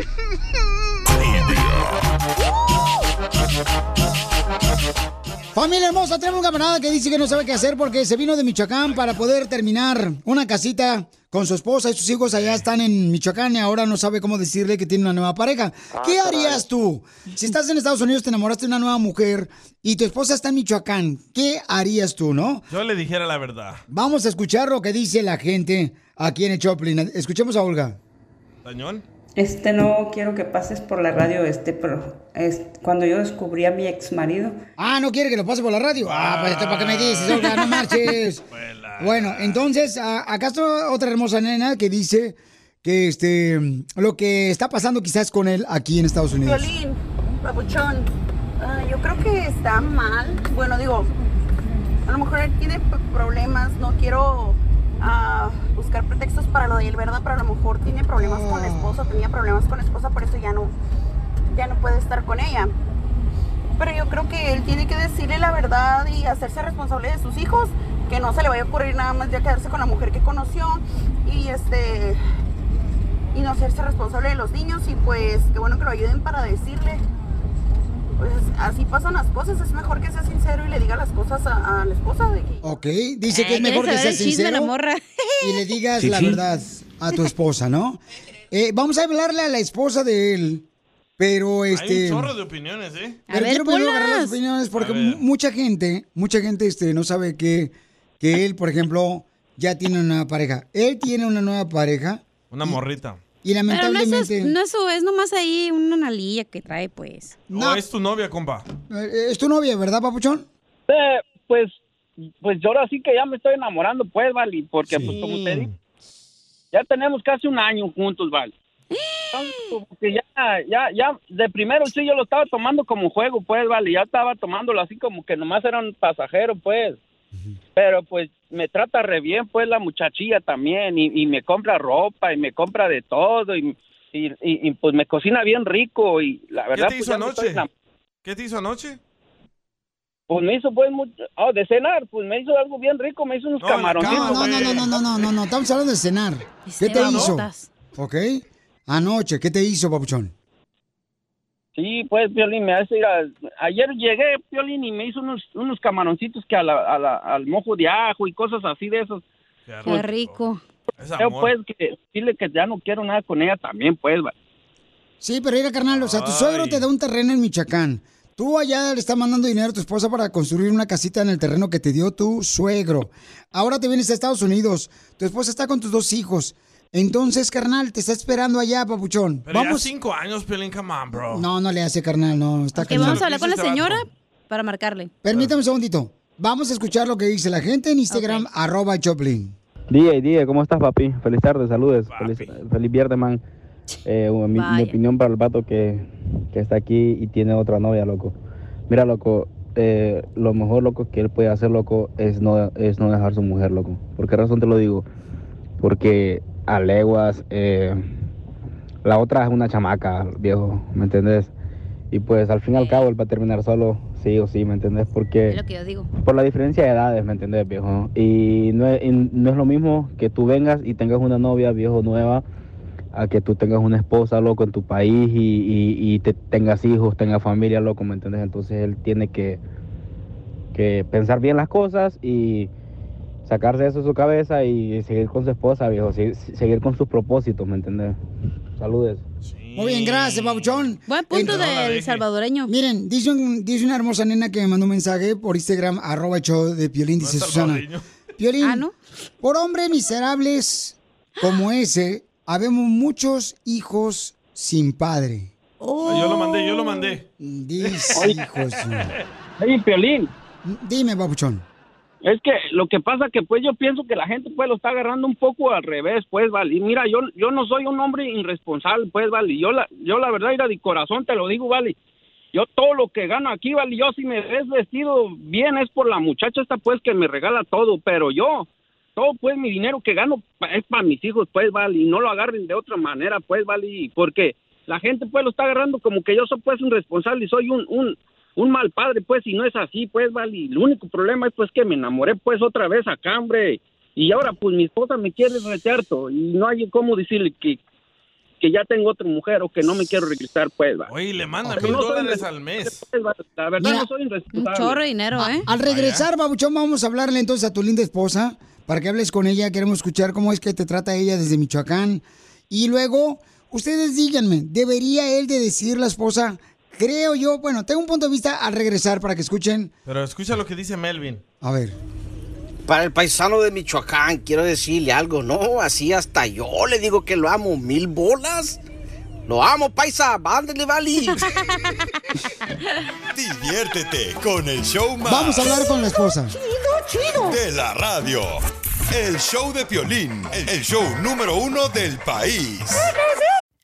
Familia hermosa, tenemos un camarada que dice que no sabe qué hacer porque se vino de Michoacán para poder terminar una casita con su esposa y sus hijos allá están en Michoacán y ahora no sabe cómo decirle que tiene una nueva pareja. ¿Qué harías tú? Si estás en Estados Unidos, te enamoraste de una nueva mujer y tu esposa está en Michoacán, ¿qué harías tú, no? Yo le dijera la verdad. Vamos a escuchar lo que dice la gente aquí en el Choplin. Escuchemos a Olga. ¿Tañón? Este no quiero que pases por la radio, este, pero es, cuando yo descubrí a mi ex marido, Ah, ¿no quiere que lo pase por la radio? Ah, pues esto para qué me dices, Olga, no marches. Bueno, entonces, acá está otra hermosa nena que dice que este lo que está pasando quizás con él aquí en Estados Unidos. Violín, papuchón, ah, yo creo que está mal. Bueno, digo, a lo mejor él tiene problemas, no quiero ah, buscar pretextos para lo de él, ¿verdad? Pero a lo mejor tiene problemas con la esposa, tenía problemas con la esposa, por eso ya no, ya no puede estar con ella. Pero yo creo que él tiene que decirle la verdad y hacerse responsable de sus hijos, que no se le vaya a ocurrir nada más ya quedarse con la mujer que conoció y este y no hacerse responsable de los niños y pues qué bueno que lo ayuden para decirle pues así pasan las cosas es mejor que sea sincero y le diga las cosas a, a la esposa de que Ok, dice que Ay, es mejor que ¿quieres seas saber el chisme, sincero la morra? y le digas Sí, la sí. verdad a tu esposa, ¿no? Eh, vamos a hablarle a la esposa de él, pero Hay este... un chorro de opiniones, ¿eh? Pero quiero primero agarrar las opiniones porque mu- mucha gente, mucha gente este, no sabe que, que él, por ejemplo, ya tiene una pareja. Él tiene una nueva pareja Una morrita. Y Pero no eso, lamentablemente... es, no eso es nomás ahí una analilla que trae, pues. ¿O es tu novia, compa? Eh, Es tu novia, ¿verdad, papuchón? Eh, pues, pues yo ahora sí que ya me estoy enamorando, pues, Vali, porque pues como te digo, ya tenemos casi un año juntos, Vali. Entonces, como que ya, ya, ya, de primero sí yo lo estaba tomando como juego, pues, Vali, ya estaba tomándolo así como que nomás era un pasajero, pues. Pero pues me trata re bien, pues la muchachilla también, y, me compra ropa, y me compra de todo, y, y, y, pues me cocina bien rico, y la verdad... ¿Qué te pues, hizo anoche? ¿Qué te hizo anoche? Pues me hizo pues mucho, oh, de cenar, pues me hizo algo bien rico, me hizo unos no, camaroncitos. No, no, no, no, no, no, no, no, estamos hablando de cenar. ¿Qué te hizo? Ok, anoche, ¿qué te hizo, papuchón? Sí, pues, Piolín, me hace ir a... Ayer llegué, Piolín, y me hizo unos, unos camaroncitos que a la, a la- al mojo de ajo y cosas así de esos. Qué rico. Creo, pues, que dile que ya no quiero nada con ella también, pues, va. Sí, pero mira, carnal, o sea, tu suegro te da un terreno en Michoacán. Tú allá le estás mandando dinero a tu esposa para construir una casita en el terreno que te dio tu suegro. Ahora te vienes a Estados Unidos. Tu esposa está con tus dos hijos. Entonces, carnal, te está esperando allá, papuchón. Pero ya Vamos. cinco años, Pelín, come on, bro. No, no le hace, carnal, no. Está Ok, cañón. vamos a hablar con la señora para marcarle. Permítame un segundito. Vamos a escuchar lo que dice la gente en Instagram, arroba Choplin. DJ, DJ, ¿cómo estás, papi? Feliz tarde, saludos. Feliz, feliz viernes, man. Eh, mi, opinión para el vato que, que está aquí y tiene otra novia, loco. Mira, loco, eh, lo mejor, loco, que él puede hacer, loco, es no, es no dejar su mujer, loco. ¿Por qué razón te lo digo? Porque a leguas, eh, la otra es una chamaca, viejo, ¿me entendés? Y pues al fin y al cabo él va a terminar solo, sí o sí, ¿me entendés? Porque... Es lo que yo digo. Por la diferencia de edades, ¿me entendés, viejo? Y no es, y no es lo mismo que tú vengas y tengas una novia, viejo, nueva, a que tú tengas una esposa, loco, en tu país y, y- y te tengas hijos, tengas familia, loco, ¿me entendés? Entonces él tiene que, que pensar bien las cosas y sacarse eso de su cabeza y seguir con su esposa, viejo, seguir, seguir con sus propósitos, ¿me entendés? Saludes. Muy bien, gracias, papuchón. Buen punto Ent- del salvadoreño. Miren, dice, un- dice una hermosa nena que me mandó un mensaje por Instagram, arroba show de Piolín, dice Susana. Piolín, Ah, ¿no? por hombres miserables como ese, habemos muchos hijos sin padre. Ah, Yo lo mandé, yo lo mandé. Dice, hijos. Oye, Piolín. Dime, papuchón. Es que lo que pasa que pues yo pienso que la gente pues lo está agarrando un poco al revés, pues, vale. Y mira, yo yo no soy un hombre irresponsable, pues, vale. Yo la yo la verdad era de corazón te lo digo, vale. Yo todo lo que gano aquí, vale, yo si me ves vestido bien es por la muchacha esta pues que me regala todo, pero yo todo pues mi dinero que gano es para mis hijos, pues, vale, y no lo agarren de otra manera, pues, vale, porque la gente pues lo está agarrando como que yo soy pues un responsable y soy un un un mal padre, pues, y no es así, pues, vale. Y el único problema es, pues, que me enamoré, pues, otra vez acá, hombre. Y ahora, pues, mi esposa me quiere retearto y no hay cómo decirle que, que ya tengo otra mujer o que no me quiero regresar, pues, va. Oye, le manda mil no dólares al mes. pues. La verdad, Mira, no soy irresponsable. A- Al regresar, babuchón, vamos a hablarle entonces a tu linda esposa para que hables con ella. Queremos escuchar cómo es que te trata ella desde Michoacán. Y luego, ustedes díganme, ¿debería él de decir la esposa? Creo yo, bueno, tengo un punto de vista al regresar para que escuchen. Pero escucha lo que dice Melvin. A ver. Para el paisano de Michoacán, quiero decirle algo, ¿no? Así hasta yo le digo que lo amo. ¿Mil bolas? Lo amo, paisa. Vándale, vali. <laughs> Diviértete con el show más. Vamos a hablar con la esposa. De la radio. El show de Piolín. El show número uno del país.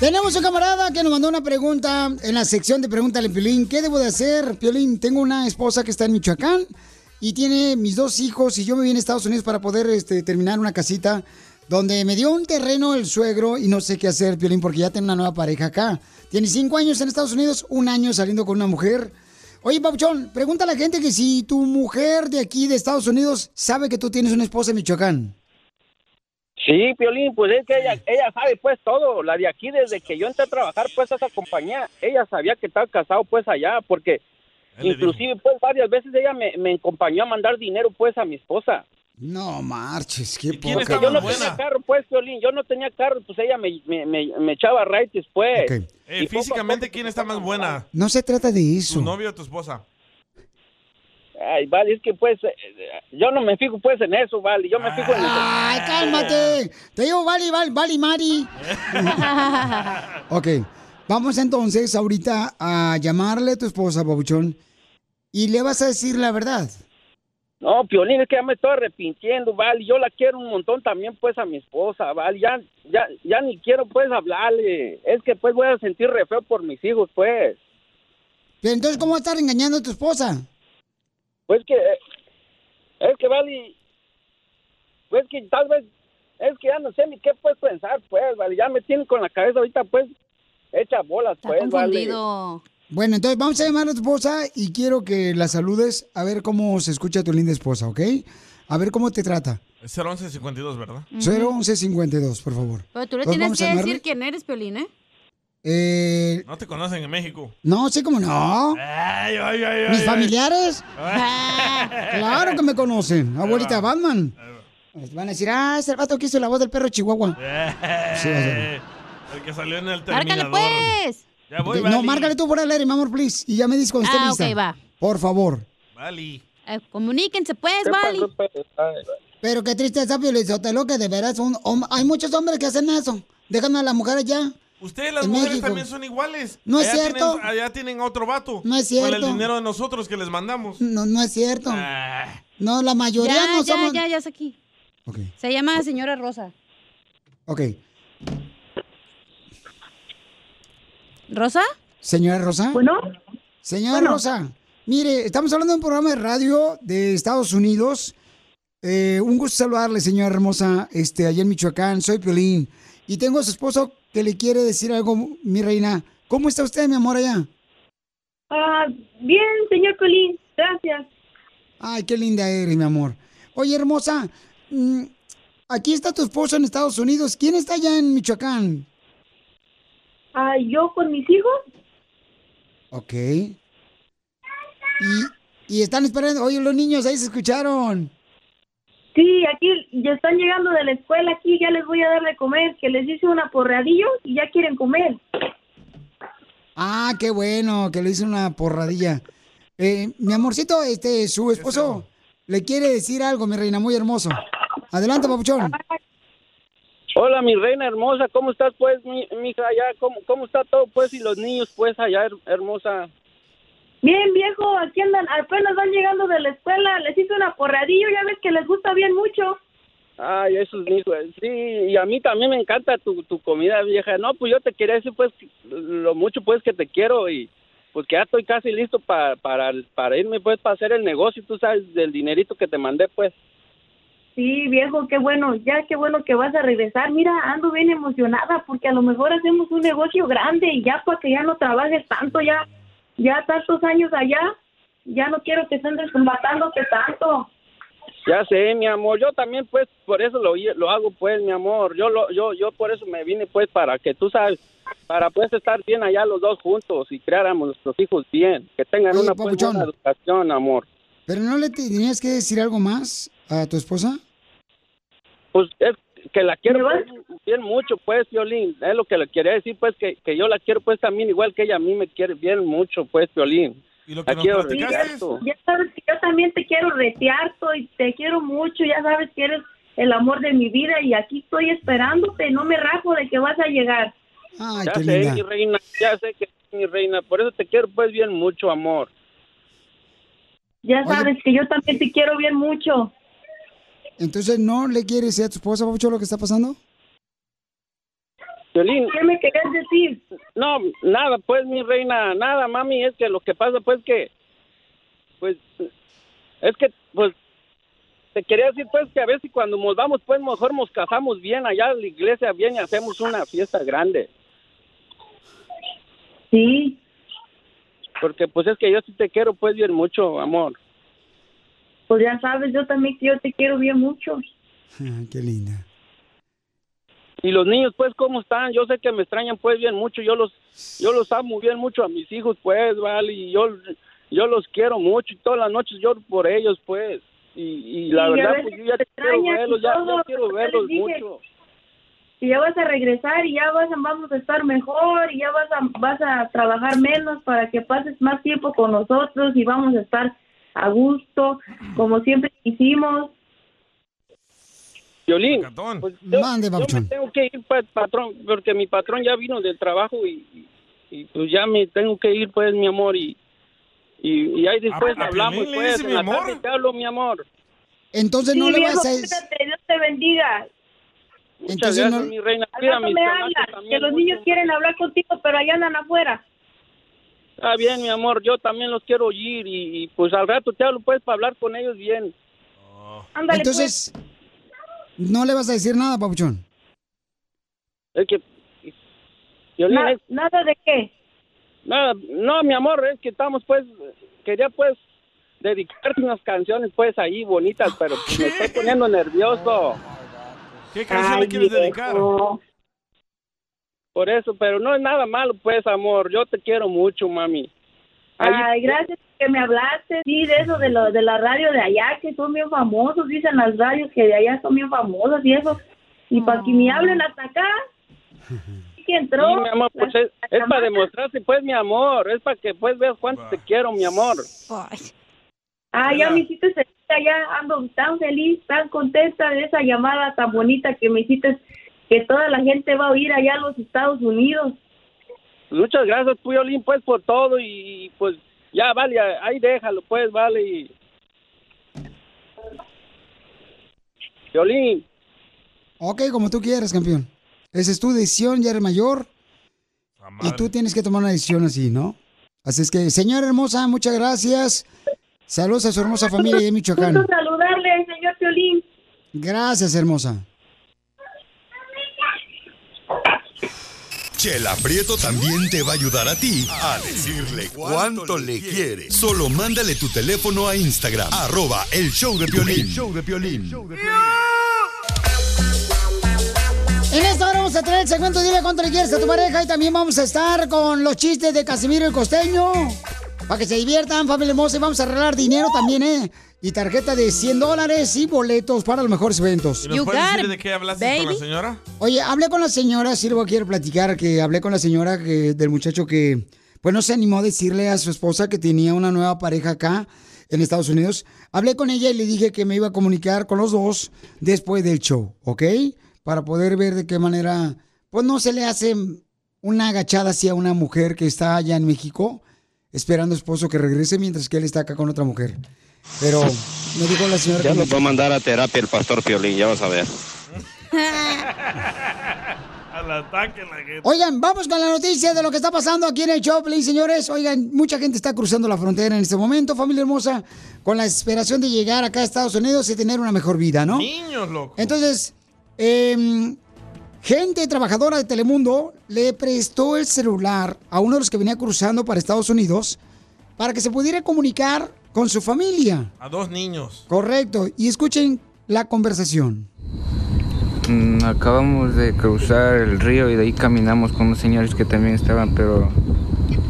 Tenemos un camarada que nos mandó una pregunta en la sección de Pregúntale Piolín. ¿Qué debo de hacer, Piolín? Tengo una esposa que está en Michoacán y tiene mis dos hijos y yo me vine a Estados Unidos para poder este, terminar una casita donde me dio un terreno el suegro y no sé qué hacer, Piolín, porque ya tengo una nueva pareja acá. Tiene cinco años en Estados Unidos, un año saliendo con una mujer Oye, Papuchón, pregunta a la gente que si tu mujer de aquí de Estados Unidos sabe que tú tienes una esposa en Michoacán. Sí, Piolín, pues es que ella, ella sabe pues todo, la de aquí desde que yo entré a trabajar pues a esa compañía, ella sabía que estaba casado pues allá, porque inclusive pues varias veces ella me, me acompañó a mandar dinero pues a mi esposa. No marches, qué Porque poca. yo no tenía carro pues, Piolín, yo no tenía carro, pues ella me, me, me, me echaba raites pues. Eh, físicamente, ¿quién está más buena? No se trata de ¿Tu eso. novio o tu esposa? Ay, vale, es que pues eh, yo no me fijo pues en eso, vale, yo me fijo en Ay, cálmate. Te digo, vale, vale, vale, Mari. <laughs> ok, vamos entonces ahorita a llamarle a tu esposa, Papuchón, y le vas a decir la verdad. No, Piolín, es que ya me estoy arrepintiendo, vale. Yo la quiero un montón también, pues, a mi esposa, vale. Ya, ya, ya ni quiero, pues, hablarle. Es que, pues, voy a sentir re feo por mis hijos, pues. Pero entonces, ¿cómo estar engañando a tu esposa? Pues que, es que, vale, pues que tal vez, es que ya no sé ni qué, pues, pensar, pues, vale. Ya me tienen con la cabeza ahorita, pues, hecha bolas, pues, vale. Bueno, entonces vamos a llamar a tu esposa y quiero que la saludes a ver cómo se escucha tu linda esposa, ¿ok? A ver cómo te trata. Es 01152, ¿verdad? 01152, por favor. Pero tú le tienes que decir quién eres, Piolín, ¿eh? Eh, No te conocen en México. no, sí, como no. Ay, ay, ay, ¿Mis ay, familiares? <laughs> ay. Claro que me conocen. Abuelita Batman. Van a decir, ah, es el vato que hizo la voz del perro Chihuahua. Sí, a ser. El que salió en el ¡Márcale, terminador. pues! Ya voy, no, márcale tú por el aire, mi amor, please. Y ya me dices cuando esté Ah, lista. ok, va. Por favor. Vali. Eh, comuníquense, pues, Vali. Pero qué tristeza, Piolizotelo, que de veras un hom- hay muchos hombres que hacen eso. Dejan a las mujeres allá. Ustedes las En mujeres México. también son iguales. No es cierto. tienen- allá tienen otro vato. No es Con el cierto. dinero de nosotros que les mandamos. No, no es cierto. Ah. No, la mayoría Ya, no ya, somos. ya, ya es aquí. Se llama señora Rosa. Ok. ¿Rosa? Señora Rosa. Bueno. Señora Bueno. Rosa, mire, estamos hablando de un programa de radio de Estados Unidos. Eh, un gusto saludarle, señora hermosa, este, allá en Michoacán. Soy Piolín. Y tengo a su esposo que le quiere decir algo, mi reina. ¿Cómo está usted, mi amor, allá? Ah, bien, señor Colín, gracias. Ay, qué linda eres, mi amor. Oye, hermosa, mm, aquí está tu esposo en Estados Unidos. ¿Quién está allá en Michoacán? Ah, yo con mis hijos. Ok. Y, y están esperando. Oye, los niños ahí se escucharon. Sí, aquí ya están llegando de la escuela, aquí ya les voy a dar de comer, que les hice una porradillo y ya quieren comer. Ah, qué bueno, que le hice una porradilla. Eh, mi amorcito, este, su esposo le quiere decir algo, mi reina, muy hermoso. Adelante, papuchón. Hola, mi reina hermosa, ¿cómo estás, pues, mi, mi hija allá? ¿Cómo, ¿Cómo está todo, pues, y los niños, pues, allá, her- hermosa? Bien, viejo, aquí andan, apenas van llegando de la escuela, les hice una porradillo, ya ves que les gusta bien mucho. Ay, esos hijos, sí, y a mí también me encanta tu, tu comida, vieja. No, pues yo te quería decir, pues, lo mucho, pues, que te quiero y, pues, que ya estoy casi listo pa- para, para irme, pues, para hacer el negocio, tú sabes, del dinerito que te mandé, pues. Sí, viejo, qué bueno, ya qué bueno que vas a regresar. Mira, ando bien emocionada porque a lo mejor hacemos un negocio grande y ya para que ya no trabajes tanto, ya, ya tantos años allá, ya no quiero que estén desmatándote tanto. Ya sé, mi amor, yo también, pues, por eso lo, lo hago, pues, mi amor. Yo, lo, yo, yo por eso me vine, pues, para que tú sabes, para, pues, estar bien allá los dos juntos y criáramos nuestros hijos bien, que tengan Oye, una pues, buena educación, amor. ¿Pero no le tenías que decir algo más a tu esposa? Pues es que la quiero bien mucho, pues, Violín. Es lo que le quería decir, pues, que, que yo la quiero, pues, también igual que ella a mí me quiere bien mucho, pues, Violín. ¿Y lo La quiero respeto. Ya sabes que yo también te quiero retear y te quiero mucho, ya sabes que eres el amor de mi vida y aquí estoy esperándote, no me rajo de que vas a llegar. Ay, ya qué sé, linda. mi reina, ya sé que mi reina, por eso te quiero, pues, bien mucho, amor. Ya sabes que yo también te quiero bien mucho. Entonces, ¿no le quieres decir a tu esposa, papuchón, lo que está pasando? Violín. ¿Qué me querías decir? No, nada, pues, mi reina, nada, mami, es que lo que pasa, pues, que, pues, es que, pues, te quería decir, pues, que a ver si cuando nos vamos, pues, mejor nos casamos bien allá en la iglesia, bien, y hacemos una fiesta grande. Sí. Porque, pues, es que yo sí te quiero, pues, bien mucho, amor. Pues ya sabes, yo también que yo te quiero bien mucho. Ah, Qué linda. Y los niños, pues, ¿cómo están? Yo sé que me extrañan, pues, bien mucho. Yo los, yo los amo bien mucho a mis hijos, pues, vale. Y yo, yo los quiero mucho y todas las noches lloro por ellos, pues. Y, y la y verdad, pues, yo ya te quiero verlos, ya, quiero verlos dije. mucho. Y ya vas a regresar y ya vas a, vamos a estar mejor y ya vas a, vas a trabajar menos para que pases más tiempo con nosotros y vamos a estar a gusto, como siempre hicimos. Violín, pues, yo, Mande, yo me tengo que ir, pues, patrón, porque mi patrón ya vino del trabajo y, pues ya me tengo que ir, pues, mi amor, y, y, y ahí después ¿A- a hablamos, pues, dice en mi la amor? tarde te hablo, mi amor. Entonces no Sí, le viejo, vas a... cuídate, Dios te bendiga. Muchas Entonces, gracias, no- mi reina. Al Cuida a rato mis me hablas, que los niños quieren hablar contigo, pero allá andan afuera. Está bien, mi amor, yo también los quiero oír y, y, pues al rato te hablo, pues, para hablar con ellos bien. Ándale, pues. Entonces, no le vas a decir nada, Papuchón. Es que... Na- es- ¿Nada de qué? Nada, no, mi amor, es que estamos, pues, quería, pues, dedicarte unas canciones, pues, ahí bonitas, pero pues, me estoy poniendo nervioso. ¿Qué canción le quieres dedicar? Por eso, pero no es nada malo, pues, amor. Yo te quiero mucho, mami. Ahí- Ay, gracias que me hablaste, sí, de eso, de, lo, de la radio de allá, que son bien famosos, dicen las radios que de allá son bien famosas y eso. Y para que me hablen hasta acá, <laughs> que entró. Sí, mi amor, pues es, es para demostrarte, pues, mi amor. Es para que, pues, veas cuánto te quiero, mi amor. Ah, ya me hiciste feliz, ya ando tan feliz, tan contenta de esa llamada tan bonita que me hiciste, que toda la gente va a oír allá a los Estados Unidos. Muchas gracias, Puyolín, pues, por todo y, pues, ya, vale, ahí déjalo, pues, vale. y- Violín, Ok, como tú quieras, campeón. Esa es tu decisión, ya eres mayor. Y tú tienes que tomar una decisión así, ¿no? Así es que, señora hermosa, muchas gracias. Saludos a su hermosa familia de Michoacán. Saludarle, señor Piolín. Gracias, hermosa. Chela Prieto también te va a ayudar a ti a decirle cuánto le quiere. Solo mándale tu teléfono a Instagram, arroba el show de Piolín. El show de Piolín. En esta hora vamos a tener el segmento Dile cuánto le quieres a tu pareja y también vamos a estar con los chistes de Casimiro el Costeño. Para que se diviertan, familia hermosa, y vamos a arreglar dinero también, ¿eh? Y tarjeta de 100 dólares y boletos para los mejores eventos. ¿Y nos puedes decir de qué hablaste con la señora? Oye, hablé con la señora, luego quiero platicar que hablé con la señora que, del muchacho que, pues no se animó a decirle a su esposa que tenía una nueva pareja acá en Estados Unidos. Hablé con ella y le dije que me iba a comunicar con los dos después del show, ¿ok? Para poder ver de qué manera, pues no se le hace una agachada hacia una mujer que está allá en México esperando a su esposo que regrese mientras que él está acá con otra mujer. Pero me dijo la señora Ya que nos va a mandar a terapia el pastor Piolín, ya vas a ver. <laughs> Al ataque la gente. Oigan, vamos con la noticia de lo que está pasando aquí en el Choplin, señores. Oigan, mucha gente está cruzando la frontera en este momento, familia hermosa, con la desesperación de llegar acá a Estados Unidos y tener una mejor vida, ¿no? Niños, loco. Entonces, em, gente trabajadora de Telemundo le prestó el celular a uno de los que venía cruzando para Estados Unidos para que se pudiera comunicar con su familia. A dos niños. Correcto. Y escuchen la conversación. Mm, acabamos de cruzar el río y de ahí caminamos con unos señores que también estaban, pero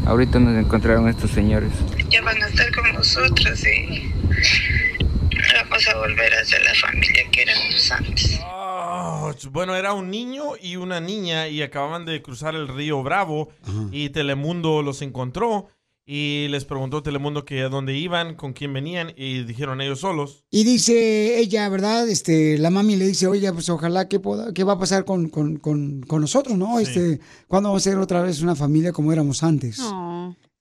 ahorita nos encontraron estos señores. ya van a estar con nosotros y vamos a volver a ser la familia que éramos antes. Oh, bueno, era un niño y una niña y acababan de cruzar el río Bravo y Telemundo los encontró y les preguntó Telemundo que a dónde iban, con quién venían y dijeron ellos solos. Y dice ella, ¿verdad? Este, la mami le dice, oye, pues ojalá que pueda, qué va a pasar con, con, con, con nosotros, ¿no? Este, ¿cuándo vamos a ser otra vez una familia como éramos antes?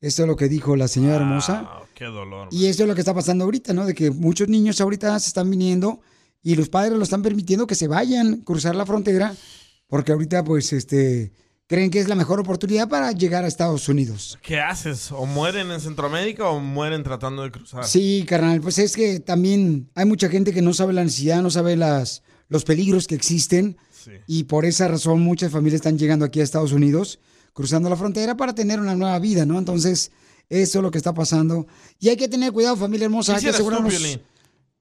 Esto es lo que dijo la señora hermosa. Qué dolor. Y esto es lo que está pasando ahorita, ¿no? De que muchos niños ahorita se están viniendo y los padres lo están permitiendo que se vayan, cruzar la frontera porque ahorita pues este creen que es la mejor oportunidad para llegar a Estados Unidos. ¿Qué haces? ¿O mueren en Centroamérica o mueren tratando de cruzar? Sí, carnal, pues es que también hay mucha gente que no sabe la necesidad, no sabe las, los peligros que existen y por esa razón muchas familias están llegando aquí a Estados Unidos, cruzando la frontera para tener una nueva vida, ¿no? Entonces, eso es lo que está pasando. Y hay que tener cuidado, familia hermosa, ¿Qué hay que tú?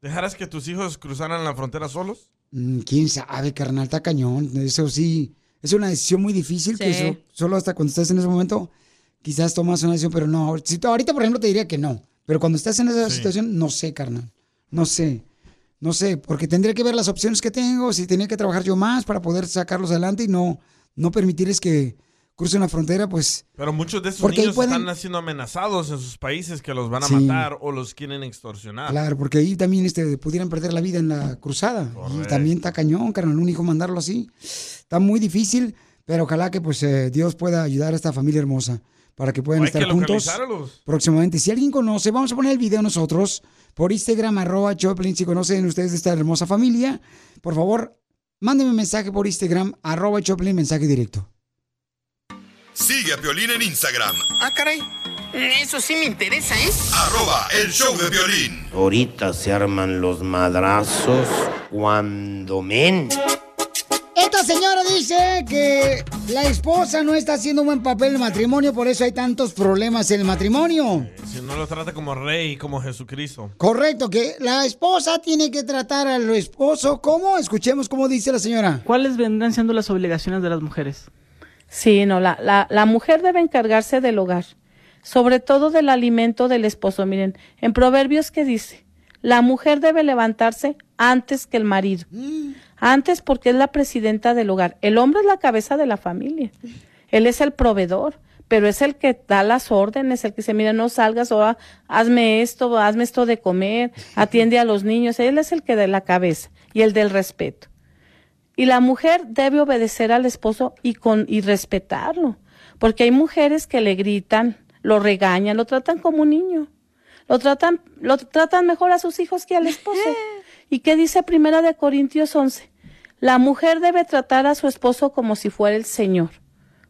¿Dejarás que tus hijos cruzaran la frontera solos? Mm, ¿Quién sabe, carnal? Está cañón. Eso sí, es una decisión muy difícil que eso- solo hasta cuando estás en ese momento quizás tomas una decisión, pero no. Si ahorita, por ejemplo, te diría que no. Pero cuando estás en esa situación, no sé, carnal. No sé. No sé, porque tendría que ver las opciones que tengo, si tenía que trabajar yo más para poder sacarlos adelante y no, no permitirles que crucen la frontera, pues... Pero muchos de ahí niños pueden- están siendo amenazados en sus países que los van a Sí. matar o los quieren extorsionar. Claro, porque ahí también este, pudieran perder la vida en la cruzada. Y también está cañón, carnal, un hijo mandarlo así. Está muy difícil, pero ojalá que pues eh, Dios pueda ayudar a esta familia hermosa para que puedan Hay estar que juntos próximamente. Si alguien conoce, vamos a poner el video nosotros por Instagram, arroba Choplin, si conocen ustedes de esta hermosa familia. Por favor, mándenme un mensaje por Instagram, arroba Choplin, mensaje directo. Sigue a Piolín en Instagram, Ah, caray. Eso sí me interesa, ¿eh? arroba el show de violín. Ahorita se arman los madrazos cuando men. Esta señora dice que la esposa no está haciendo un buen papel en el matrimonio, por eso hay tantos problemas en el matrimonio. Si no lo trata como rey, como Jesucristo. Correcto, que la esposa tiene que tratar al esposo como, escuchemos cómo dice la señora. ¿Cuáles vendrán siendo las obligaciones de las mujeres? Sí, no, la, la, la mujer debe encargarse del hogar, sobre todo del alimento del esposo. Miren, en Proverbios que dice, la mujer debe levantarse antes que el marido. Antes porque es la presidenta del hogar. El hombre es la cabeza de la familia. Él es el proveedor, pero es el que da las órdenes, el que se mira, no salgas o ah, hazme esto, hazme esto de comer, atiende a los niños. Él es el que da la cabeza y el del respeto. Y la mujer debe obedecer al esposo y con y respetarlo, porque hay mujeres que le gritan, lo regañan, lo tratan como un niño. Lo tratan lo tratan mejor a sus hijos que al esposo. <laughs> ¿Y qué dice Primera de Corintios 11? La mujer debe tratar a su esposo como si fuera el Señor,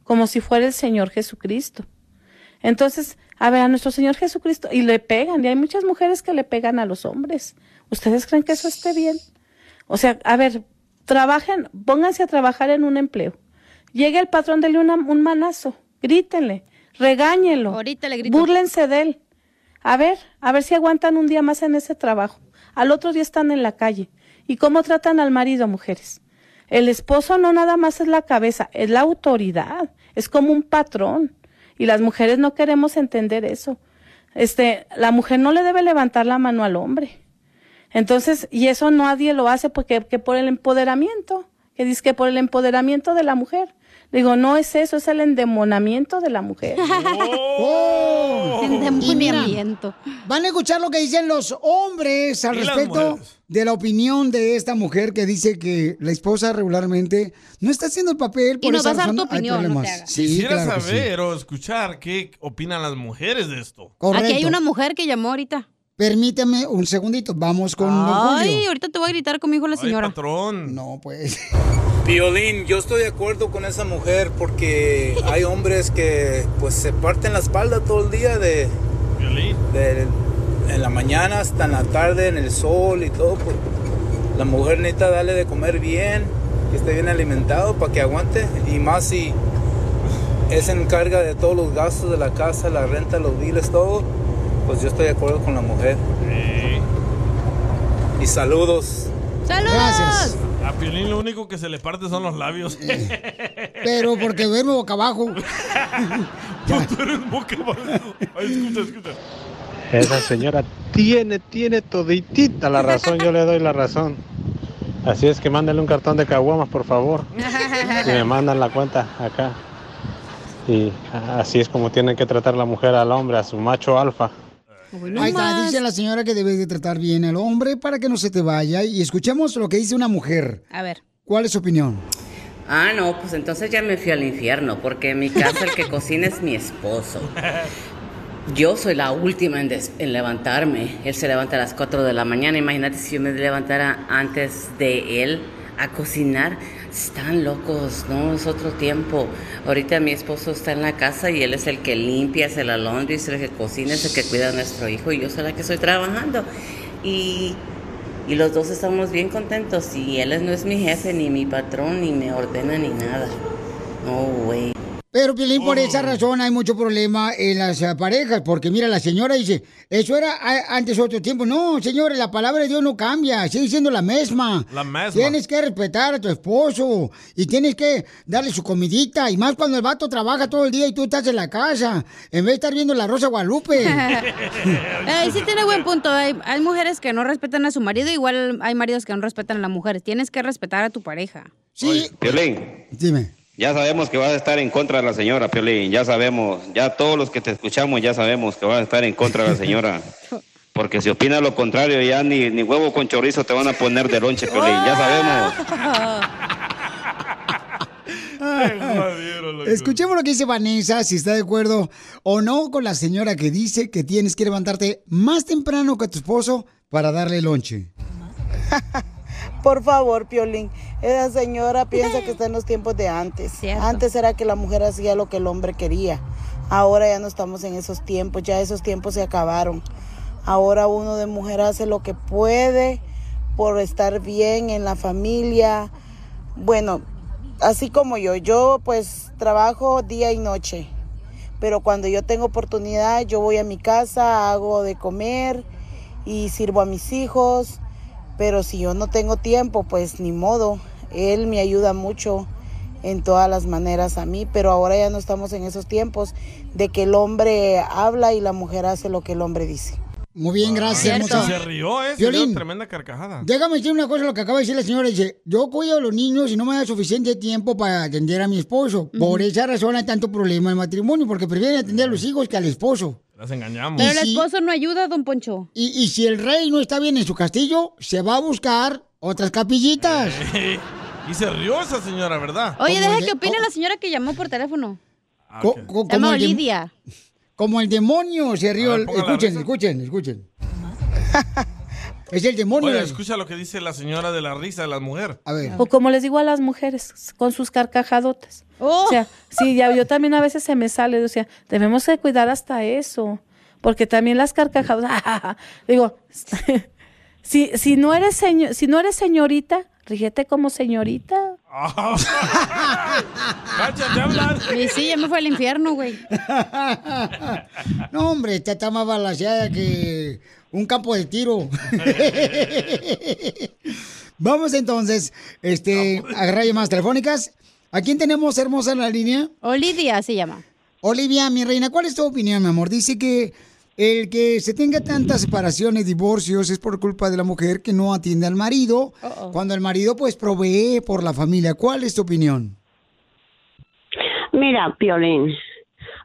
como si fuera el Señor Jesucristo. Entonces, a ver, a nuestro Señor Jesucristo, y le pegan, y hay muchas mujeres que le pegan a los hombres. ¿Ustedes creen que eso esté bien? O sea, a ver, trabajen, pónganse a trabajar en un empleo. Llega el patrón, dele una- un manazo, grítenle, regáñenlo. Ahorita le grito. Búrlense de él. A ver, a ver si aguantan un día más en ese trabajo. Al otro día están en la calle. ¿Y cómo tratan al marido, mujeres? El esposo no nada más es la cabeza, es la autoridad, es como un patrón. Y las mujeres no queremos entender eso. Este, la mujer no le debe levantar la mano al hombre. Entonces, y eso nadie lo hace porque que por el empoderamiento, que dice que por el empoderamiento de la mujer. Digo, no es eso, es el endemonamiento de la mujer. <laughs> ¡Oh! Endemoniamiento. Y mira, Van a escuchar lo que dicen los hombres al Y respecto de la opinión de esta mujer que dice que la esposa regularmente no está haciendo el papel. Y por nos esa vas a dar razón tu opinión, no te problemas. hagas. Sí, Quisiera claro que sí. saber o escuchar qué opinan las mujeres de esto. Aquí hay una mujer que llamó ahorita. Permíteme un segundito, vamos con Don Ay, Julio. ahorita te voy a gritar conmigo la señora. patrón. No, pues. Violín, yo estoy de acuerdo con esa mujer porque hay hombres que pues se parten la espalda todo el día de, de en la mañana hasta en la tarde en el sol y todo. pues, la mujer necesita darle de comer bien, que esté bien alimentado para que aguante y más si él se encarga de todos los gastos de la casa, la renta, los biles, todo. Pues yo estoy de acuerdo con la mujer. Y saludos. ¡Saludos! Gracias. A Piolín lo único que se le parte son los labios. Pero porque duerme boca abajo. <laughs> Tú eres boca abajo. Ay, escucha, escucha. Esa señora tiene, tiene toditita la razón, yo le doy la razón. Así es que mándale un cartón de caguamas, por favor. Y me mandan la cuenta acá. Y así es como tiene que tratar la mujer al hombre, a su macho alfa. Ahí está, dice la señora que debes de tratar bien al hombre para que no se te vaya. Y escuchemos lo que dice una mujer. A ver. ¿Cuál es su opinión? Ah, no, pues entonces ya me fui al infierno, porque en mi casa el que cocina es mi esposo. Yo soy la última en, des- en levantarme. Él se levanta a las 4 de la mañana. Imagínate si yo me levantara antes de él a cocinar. Están locos, ¿no? Es otro tiempo. Ahorita mi esposo está en la casa y él es el que limpia, hace la laundry, es el que cocina, es el que cuida a nuestro hijo y yo soy la que estoy trabajando. Y, y los dos estamos bien contentos y él no es mi jefe, ni mi patrón, ni me ordena, ni nada. No, güey. Pero, Piolín, por esa razón hay mucho problema en las eh, parejas, porque mira, la señora dice, eso era antes otro tiempo. No, señores, la palabra de Dios no cambia, sigue siendo la misma. La misma. Tienes que respetar a tu esposo y tienes que darle su comidita, y más cuando el vato trabaja todo el día y tú estás en la casa, en vez de estar viendo la Rosa Guadalupe. <laughs> Ay, sí tiene buen punto. Hay, hay mujeres que no respetan a su marido, igual hay maridos que no respetan a la mujer. Tienes que respetar a tu pareja. Sí. Dime. Ya sabemos que vas a estar en contra de la señora, Piolín. Ya sabemos. Ya todos los que te escuchamos ya sabemos que vas a estar en contra de la señora. <laughs> Porque si opinas lo contrario, ya ni, ni huevo con chorizo te van a poner de lonche, Piolín. Ya sabemos. Escuchemos lo que dice Vanessa, si está de acuerdo o no con la señora que dice que tienes que levantarte más temprano que tu esposo para darle lonche. <laughs> Por favor, Piolín. Esa señora <laughs> piensa que está en los tiempos de antes. Antes era que la mujer hacía lo que el hombre quería. Ahora ya no estamos en esos tiempos, ya esos tiempos se acabaron. Ahora uno de mujer hace lo que puede por estar bien en la familia. Bueno, así como yo, yo pues trabajo día y noche. Pero cuando yo tengo oportunidad, yo voy a mi casa, hago de comer y sirvo a mis hijos. Pero si yo no tengo tiempo, pues ni modo. Él me ayuda mucho en todas las maneras a mí, pero ahora ya no estamos en esos tiempos de que el hombre habla y la mujer hace lo que el hombre dice. Muy bien, gracias. Se rió, ¿eh? Violín. tremenda carcajada. Déjame decir una cosa, lo que acaba de decir la señora. Dice, yo cuido a los niños y no me da suficiente tiempo para atender a mi esposo. Por esa razón hay tanto problema en el matrimonio, porque prefieren atender a los hijos que al esposo. Las engañamos. Pero el esposo no ayuda, don Poncho. Y, y si el rey no está bien en su castillo, se va a buscar otras capillitas. y se rió esa señora, ¿verdad? Oye, deja que opine la señora que llamó por teléfono. Co- co- Se llama Lidia. Como el demonio se rió. Ver, escuchen, risa. escuchen, escuchen. <laughs> es el demonio. Oye, escucha lo que dice la señora de la risa de la mujer. A ver. O como les digo a las mujeres, con sus carcajadotas. Oh. O sea, sí, ya, yo también a veces se me sale, o sea, debemos de cuidar hasta eso. Porque también las carcajadas, <laughs> digo, <laughs> si, si no eres señor, si no eres señorita, rígete como señorita. <laughs> ¡Cállate, hablar! Y sí, ya me fue al infierno, güey. No, hombre, esta está más balanceada que un campo de tiro. <laughs> Vamos entonces, este, a agarrar llamadas telefónicas. ¿A quién tenemos hermosa en la línea? Olivia se llama. Olivia, mi reina, ¿cuál es tu opinión, mi amor? Dice que el que se tenga tantas separaciones, divorcios, es por culpa de la mujer que no atiende al marido, cuando el marido pues provee por la familia. ¿Cuál es tu opinión? Mira, Piolín,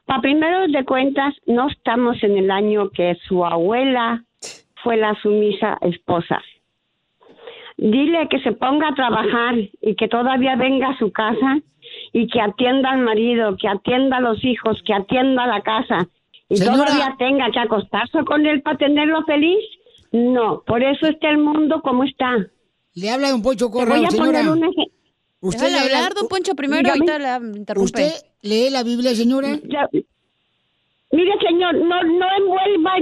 para primero de cuentas, no estamos en el año que su abuela fue la sumisa esposa. Dile que se ponga a trabajar y que todavía venga a su casa y que atienda al marido, que atienda a los hijos, que atienda a la casa y Señora. todavía tenga que acostarse con él para tenerlo feliz. No, por eso está el mundo como está. Le habla de un Poncho Corrado, voy a señora. poner un ejemplo. Usted Déjale lee la- hablar, don Poncho, primero, Dígame. ahorita la interrumpe. ¿Usted lee la Biblia, señora? Ya- Mire, señor, no, no envuelva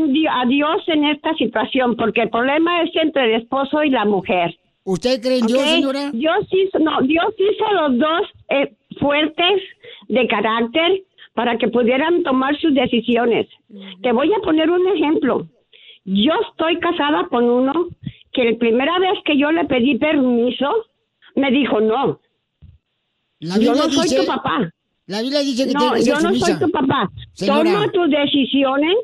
a Dios en esta situación, porque el problema es entre el esposo y la mujer. ¿Usted cree en Dios, señora? Dios hizo, no, Dios hizo los dos eh, fuertes de carácter para que pudieran tomar sus decisiones. Te voy a poner un ejemplo. Yo estoy casada con uno que la primera vez que yo le pedí permiso, me dijo no. La yo no soy dice- tu papá. La Biblia dice que no, tiene que ser yo no soy tu papá. Señora. Toma tus decisiones.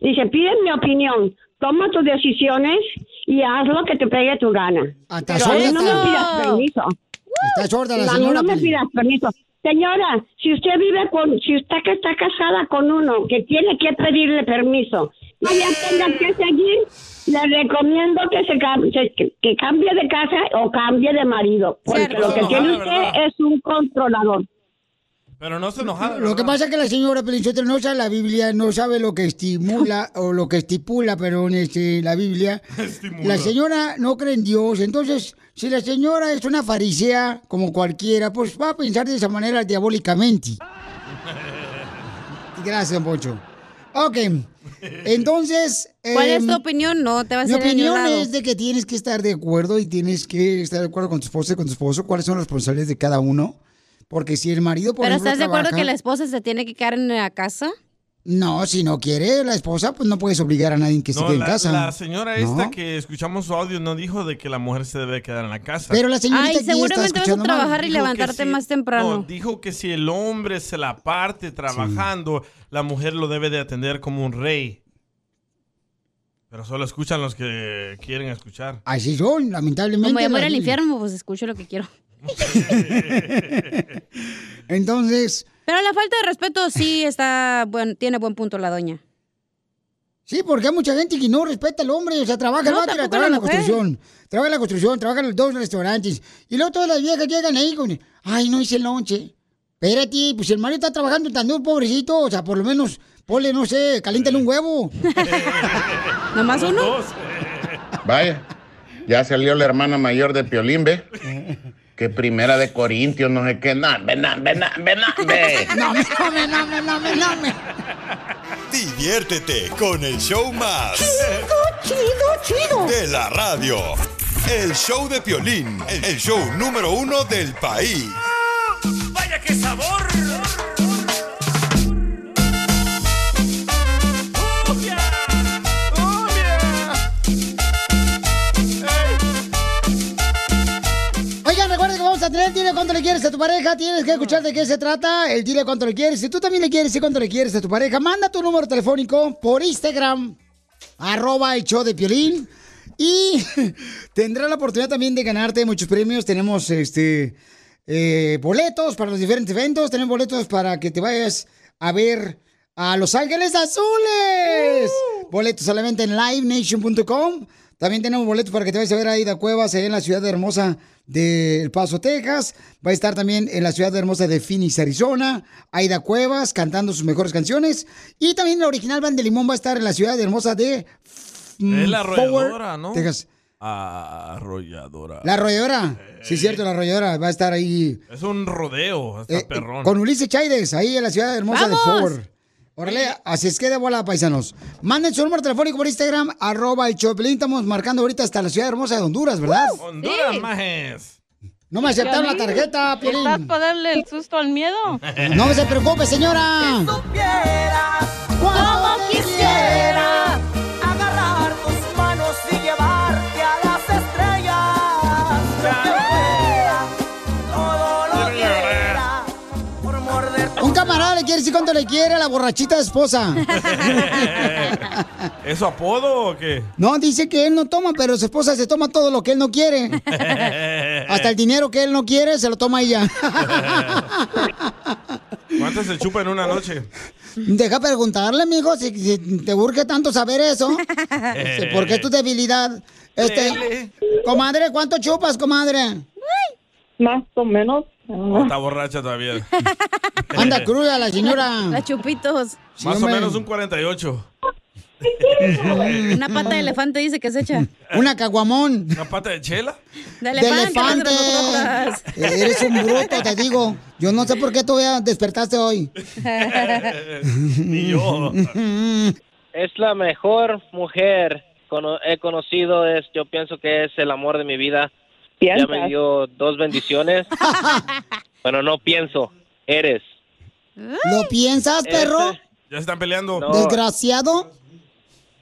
Dice, pide mi opinión. Toma tus decisiones y haz lo que te pegue tu gana. Hasta Pero a mí sorda no me pidas permiso. Está sorda la No, a mí señora. no me pidas permiso. Señora, si usted vive con, si usted que está casada con uno que tiene que pedirle permiso, no ya tenga que seguir, le recomiendo que se que, que cambie de casa o cambie de marido, porque Cierto. lo que tiene usted es un controlador. Pero no se enojaba. Lo que pasa es que la señora Pelichotelo no sabe la Biblia, no sabe lo que estimula <laughs> o lo que estipula, perdón, este, la Biblia. La señora no cree en Dios, entonces, si la señora es una farisea como cualquiera, pues va a pensar de esa manera diabólicamente. <laughs> Gracias, don Poncho. Ok, entonces... ¿Cuál es em, tu opinión? No te vas Mi a ningún opinión lado. es de que tienes que estar de acuerdo y tienes que estar de acuerdo con tu esposa y con tu esposo. ¿Cuáles son las responsabilidades de cada uno? Porque si el marido, por ¿Pero ejemplo, estás de acuerdo trabaja- que la esposa se tiene que quedar en la casa? No, si no quiere la esposa, pues no puedes obligar a nadie que se No, quede en casa. la señora ¿No? esta que escuchamos su audio no dijo de que la mujer se debe quedar en la casa. Pero la señorita Ay, seguramente vas a mal. trabajar y Dijo levantarte si- más temprano. No, dijo que si el hombre se la parte trabajando, la mujer lo debe de atender como un rey. Pero solo escuchan los que quieren escuchar. Así son, lamentablemente. Como yo la- al infierno, pues escucho lo que quiero. <laughs> Entonces, Pero la falta de respeto sí está, bueno, tiene buen punto la doña. sí, porque hay mucha gente que no respeta al hombre, o sea, trabaja No, trabaja en la construcción, trabaja en la construcción, trabaja en los dos restaurantes, y luego todas las viejas llegan ahí con, ay, no hice el lonche. Espérate, pues el marido está trabajando tan duro, pobrecito, o sea, por lo menos, ponle, no sé, caliéntale un huevo. <laughs> ¿Nomás uno? Vaya, ya salió la hermana mayor de Piolín, ¿ve? <laughs> Que primera de Corintios, no sé qué, <laughs> no, ven, ven, ven, ven, ve. No, me, no, me, no, me, no, me, no, me. Diviértete con el show más. Chido, chido, chido. De la radio. El show de Piolín. El show número uno del país. ¡Vaya qué sabor! Tener Dile cuánto le quieres a tu pareja. Tienes que escuchar de qué se trata. El Dile cuánto le quieres. Si tú también le quieres decir cuánto le quieres a tu pareja, manda tu número telefónico por Instagram, arroba el show de Piolín. Y <laughs> tendrás la oportunidad también de ganarte muchos premios. Tenemos este eh, boletos para los diferentes eventos. Tenemos boletos para que te vayas a ver a Los Ángeles Azules. Boletos solamente en livenation.com. También tenemos boletos para que te vayas a ver a Aida Cuevas en la ciudad hermosa de El Paso, Texas. Va a estar también en la ciudad hermosa de Phoenix, Arizona. Aida Cuevas cantando sus mejores canciones. Y también la original Band de Limón va a estar en la ciudad hermosa de mm, Es la Forward, arrolladora, ¿no? Texas. Arrolladora. La arrolladora. Sí, es cierto, la arrolladora va a estar ahí Es un rodeo, hasta eh, perrón. con Ulises Chaides, ahí en la ciudad hermosa ¡Vamos! de Forward. Órale, así es que de bola, paisanos. Manden su número telefónico por Instagram, arroba el Choplin. Estamos marcando ahorita hasta la ciudad hermosa de Honduras, ¿verdad? Honduras, majes. No me aceptaron la tarjeta, Piolín. ¿Estás para darle el susto al miedo? No se preocupe, señora. Como quisiera quiere decir cuánto le quiere a la borrachita esposa. <laughs> ¿Es su apodo o qué? No, dice que él no toma, pero su esposa se toma todo lo que él no quiere. <laughs> Hasta el dinero que él no quiere se lo toma ella. <laughs> ¿Cuánto se chupa en una noche? Deja preguntarle, mijo, si, si te urge tanto saber eso. Porque es tu debilidad. Este, comadre, ¿cuánto chupas, comadre? Más o menos. ¿O está <laughs> borracha todavía? <laughs> Anda cruda la señora. Las chupitos. Más o menos un 48. Una pata de elefante dice que se echa. Una caguamón. ¿Una pata de chela? De De elefante. elefante. las grandotas. Eres un bruto, te digo. Yo no sé por qué todavía despertaste hoy. <laughs> Ni yo. Es la mejor mujer he conocido. Es, yo pienso que es el amor de mi vida. Ya me dio dos bendiciones. <laughs> bueno, no pienso. Eres. ¿Lo piensas, perro? ¿Ya están peleando? Desgraciado.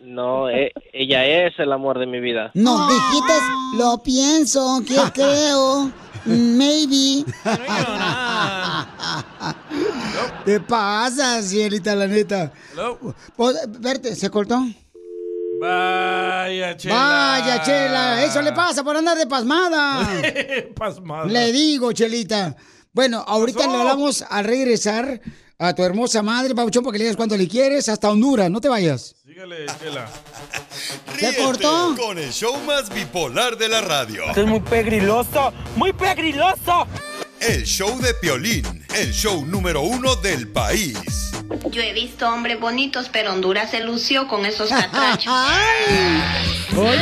No, e- ella es el amor de mi vida. No, dijiste, lo pienso, que <laughs> creo, maybe. ¿Qué pasa, cielita, la neta? Pues, Verte, ¿se cortó? Vaya, chela. Vaya, Chela, eso le pasa por andar de pasmada. <laughs> Pasmada. Le digo, Chelita. Bueno, ahorita le hablamos al regresar a tu hermosa madre, Pabuchón, porque le digas cuánto le quieres, hasta Honduras, no te vayas. Sígale, chela. Ríete cortó? Con el show más bipolar de la radio. Esto es muy pegriloso, muy pegriloso. El show de Piolín, el show número uno del país. Yo he visto hombres bonitos, pero Honduras se lució con esos catrachos. <laughs> ¡Hoy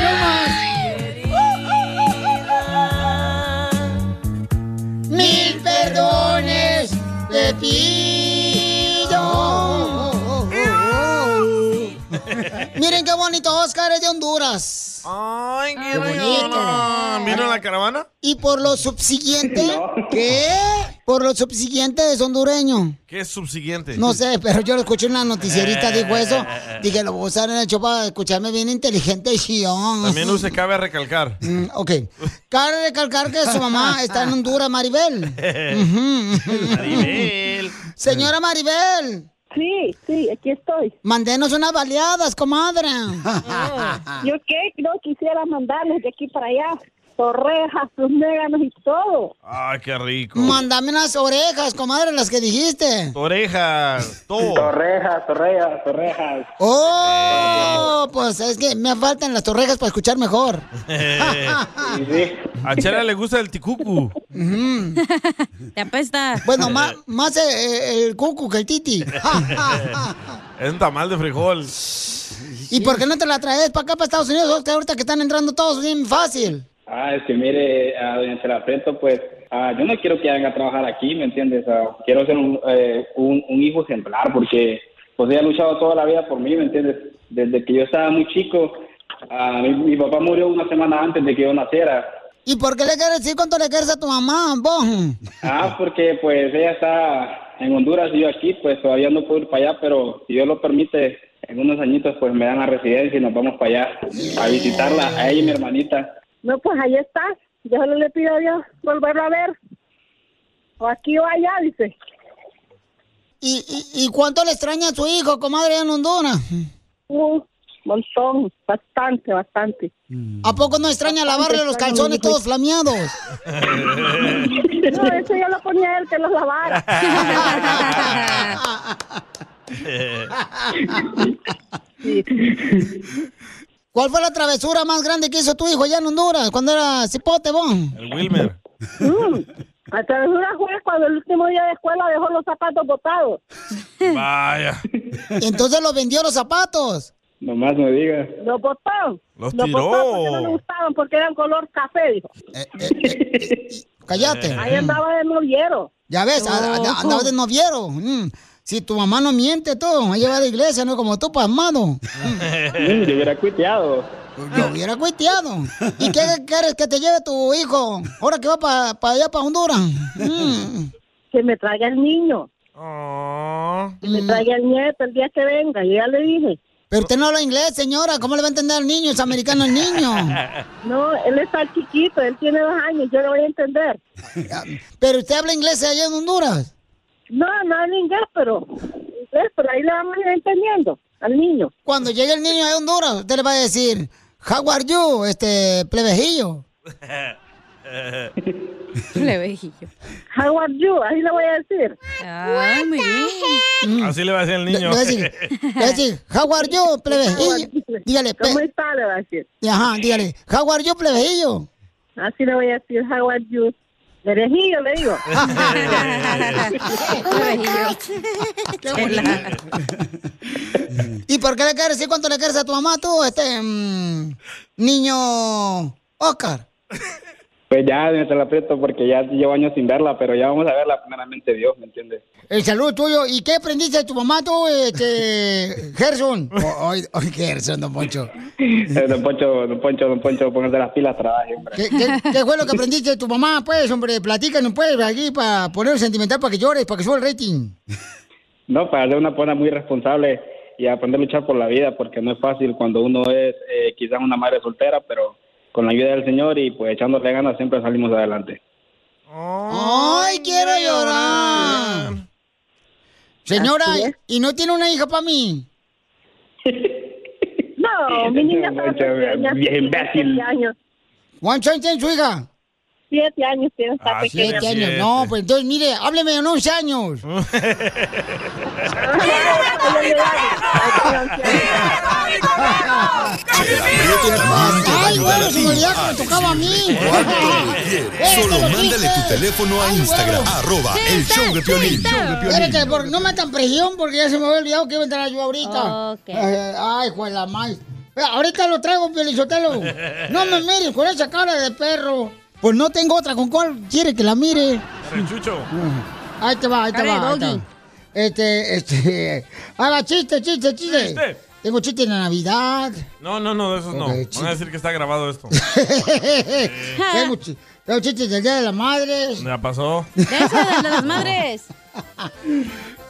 Mil perdones te pido. Miren qué bonito Oscar es de Honduras. Ay, qué, Qué bonito. ¿Vino la caravana? Y por lo subsiguiente, <laughs> ¿qué? Por lo subsiguiente es hondureño. ¿Qué es subsiguiente? No sé, pero yo lo escuché en una noticierita, dijo eso. Dije, lo voy a usar en el show para escucharme bien inteligente y. También no se cabe recalcar. Mm, ok. Cabe recalcar que su mamá <laughs> está en Honduras, Maribel. <laughs> Maribel. Señora Maribel. Sí, sí, aquí estoy. Mandenos unas baleadas, comadre. <laughs> Yo qué, no quisiera mandarles de aquí para allá. Torrejas, sus méganos y todo. Ay, qué rico. Mándame unas orejas, comadre, las que dijiste. Orejas, todo. Torrejas, torrejas, torrejas. Oh, pues es que me faltan las torrejas para escuchar mejor. <laughs> A Chela le gusta el ticucu. Te apesta. Bueno, más, más eh, el cucu que el titi. <laughs> Es un tamal de frijol. ¿Y por qué no te la traes para acá, para Estados Unidos? Oscar, ahorita que están entrando todos bien fácil. Ah, es que mire, a doña Chela Prieto, pues, ah, yo no quiero que venga a trabajar aquí, ¿me entiendes? Ah, quiero ser un, eh, un, un hijo ejemplar porque, pues, ella ha luchado toda la vida por mí, ¿me entiendes? Desde que yo estaba muy chico, ah, mi, mi papá murió una semana antes de que yo naciera. ¿Y por qué le quieres decir cuánto le quieres a tu mamá, vos? Ah, porque, pues, ella está en Honduras y yo aquí, pues, todavía no puedo ir para allá, pero si Dios lo permite, en unos añitos, pues, me dan la residencia y nos vamos para allá a visitarla, a ella y mi hermanita. No, pues ahí está. Yo solo le pido a Dios volverlo a ver. O aquí o allá, dice. ¿Y, y, y cuánto le extraña a su hijo, comadre, en Honduras? Un montón, bastante, bastante. ¿A poco no extraña lavarle los calzones todos flameados? <laughs> No, eso ya lo ponía él que los lavara. <laughs> <laughs> ¿Cuál fue la travesura más grande que hizo tu hijo allá en Honduras cuando era cipote, vos? El Wilmer. Mm, La travesura fue cuando el último día de escuela dejó los zapatos botados. Vaya. Entonces los vendió los zapatos. Nomás no digas. Los botó. Los Los botó porque no le tiró. gustaban, porque eran color café, dijo. Cállate. Ahí andaba de noviero. Ya ves, andaba de noviero. Mm. Si tu mamá no miente, tú, ahí va a la iglesia, no como tú, pasmado. Mm, <laughs> yo hubiera cuiteado. Yo hubiera cuiteado. ¿Y qué quieres que te lleve tu hijo? Ahora que va para allá, para Honduras. Mm. Que me traiga el niño. Que me traiga el nieto el día que venga. Yo ya le dije. Pero usted no habla inglés, señora. ¿Cómo le va a entender al niño? Es americano el niño. <laughs> No, él está chiquito, él tiene dos años, yo lo voy a entender. Pero usted habla inglés allá en Honduras. No, no en inglés, pero inglés, pero ahí le vamos a ir entendiendo al niño. Cuando llegue el niño a Honduras, usted le va a decir, How are you, este plebejillo? <laughs> Plebejillo. How are you? Ahí le voy a decir. Ay, muy bien. Así le va a decir el niño. le va a decir, le va a decir, How are you, <laughs> plebejillo? Dígale, ¿Cómo está? Le va a decir. ajá, dígale, How are you, plebejillo? Así le voy a decir, how are you? Perejillo, le digo. <laughs> ¿Y por qué le quieres decir cuánto le quieres a tu mamá tú, este mm, niño Oscar? Pues ya, doña Chela Prieto, porque ya llevo años sin verla, pero ya vamos a verla primeramente Dios, ¿me entiendes? El saludo tuyo. ¿Y qué aprendiste de tu mamá tú, este, <laughs> Gerson? Oh, ay, Gerson, don Poncho. Eh, don Poncho, don Poncho, don Poncho, póngase las pilas, trabaje, hombre. ¿Qué, qué, qué fue lo que aprendiste de tu mamá, pues, hombre? Platícanos, pues, aquí para poner sentimental para que llores, para que suba el rating. No, para ser una persona muy responsable y aprender a luchar por la vida, porque no es fácil cuando uno es eh, quizás una madre soltera, pero con la ayuda del Señor y pues echándole ganas siempre salimos adelante. ¡Ay, quiero llorar! Señora. ¿y no tiene una hija para mí? <laughs> No, mi niña está pequeña. imbécil. ¿Cuántos años tiene su hija? Siete años tiene esta Ah, pequeña. Siete años. No, pues entonces, mire, hábleme en 11 años. <laughs> Ay, bueno, ti. me olvidó que me tocaba a mí. Solo mándale tu teléfono a Instagram, arroba el show de Piolín. Espérate, porque no me metan presión porque ya se me había olvidado que iba a entrar yo ahorita. Eh, ay, juez la más. Ahorita lo traigo, Pielizotelo. No me mires con esa cara de perro. Pues no tengo otra. ¿Con cuál quiere que la mire? Chucho. Ahí te va, ahí te va. ahí te va. Este, este. <laughs> Haga chiste, chiste, chiste. Chiste. Tengo chiste de Navidad. No, no, no, de esos no. Ok, Van chiste. a decir que está grabado esto. <laughs> tengo, chi- tengo chistes del Día de las Madres. Ya pasó. Esa de las madres. <laughs>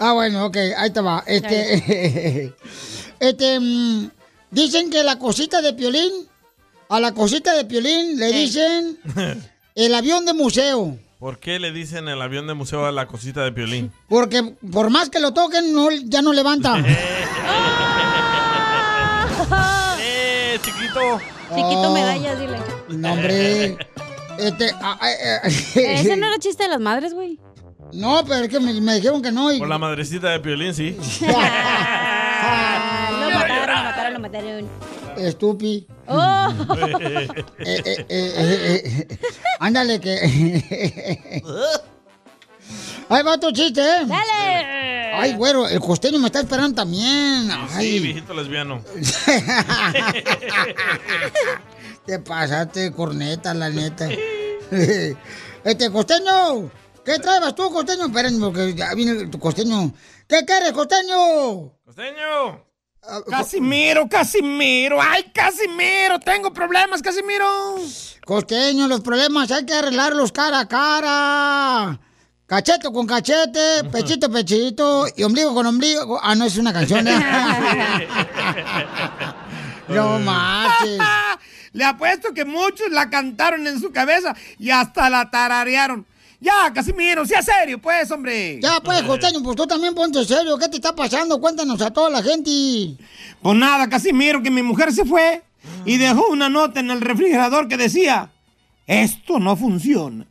Ah, bueno, ok, ahí te va. Este, este, mm, dicen que la cosita de Piolín, a la cosita de Piolín le dicen <laughs> el avión de museo. ¿Por qué le dicen el avión de museo a la cosita de Piolín? Porque por más que lo toquen, no, ya no levanta. <laughs> <laughs> ¡Eh, chiquito! Chiquito Oh. medallas, dile. No, hombre. Este, ah, ah, eh, Ese no era chiste de las madres, güey. No, pero es que me, me dijeron que no. Y... Por la madrecita de Piolín, sí. Ah, lo mataron, lo mataron, lo mataron. Estúpido. Oh. <laughs> Eh, eh, eh, eh, Ándale, que. <laughs> Ahí va tu chiste, ¿eh? ¡Dale! Ay, güero, el costeño me está esperando también. Sí, viejito lesbiano. <laughs> te pasaste, corneta, la neta. Este, costeño, ¿qué traes tú, costeño? Espérenme, porque ya viene tu costeño. ¿Qué quieres, costeño? ¡Costeño! Casimiro, Casimiro, ay, Casimiro, tengo problemas, Casimiro. Costeño, los problemas hay que arreglarlos cara a cara. Cachete con cachete, pechito, pechito y ombligo con ombligo. Ah, no, es una canción. ¿eh? <laughs> no marches. <laughs> Le apuesto que muchos la cantaron en su cabeza y hasta la tararearon. Ya, Casimiro, sea serio, pues, hombre. Ya, pues, costeño, pues tú también ponte serio. ¿Qué te está pasando? Cuéntanos a toda la gente. Pues nada, Casimiro, que mi mujer se fue y dejó una nota en el refrigerador que decía, esto no funciona.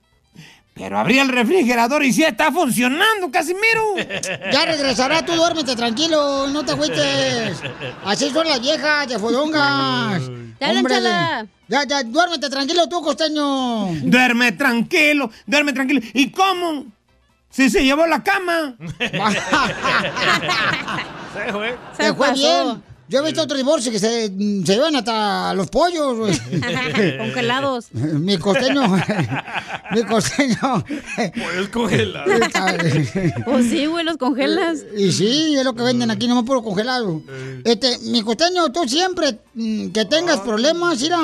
Pero abrí el refrigerador y sí está funcionando, Casimiro. <laughs> Ya regresará, tú duérmete tranquilo, no te agüites. Así son las viejas de fodongas. Ya, Hombre, Chala. ya, ya, duérmete tranquilo tú, costeño. Duerme tranquilo, duerme tranquilo. ¿Y cómo? Si se llevó la cama. <laughs> <laughs> Se fue. Se fue bien. Yo he visto otro divorcio que se, se llevan hasta los pollos. güey. <laughs> Congelados. <laughs> Mi costeño. <laughs> mi costeño. Pollos congelados. Pues sí, güey, los congelas. Y sí, es lo que venden aquí, nomás puro congelado. Este, mi costeño, tú siempre mm, que tengas problemas, mira,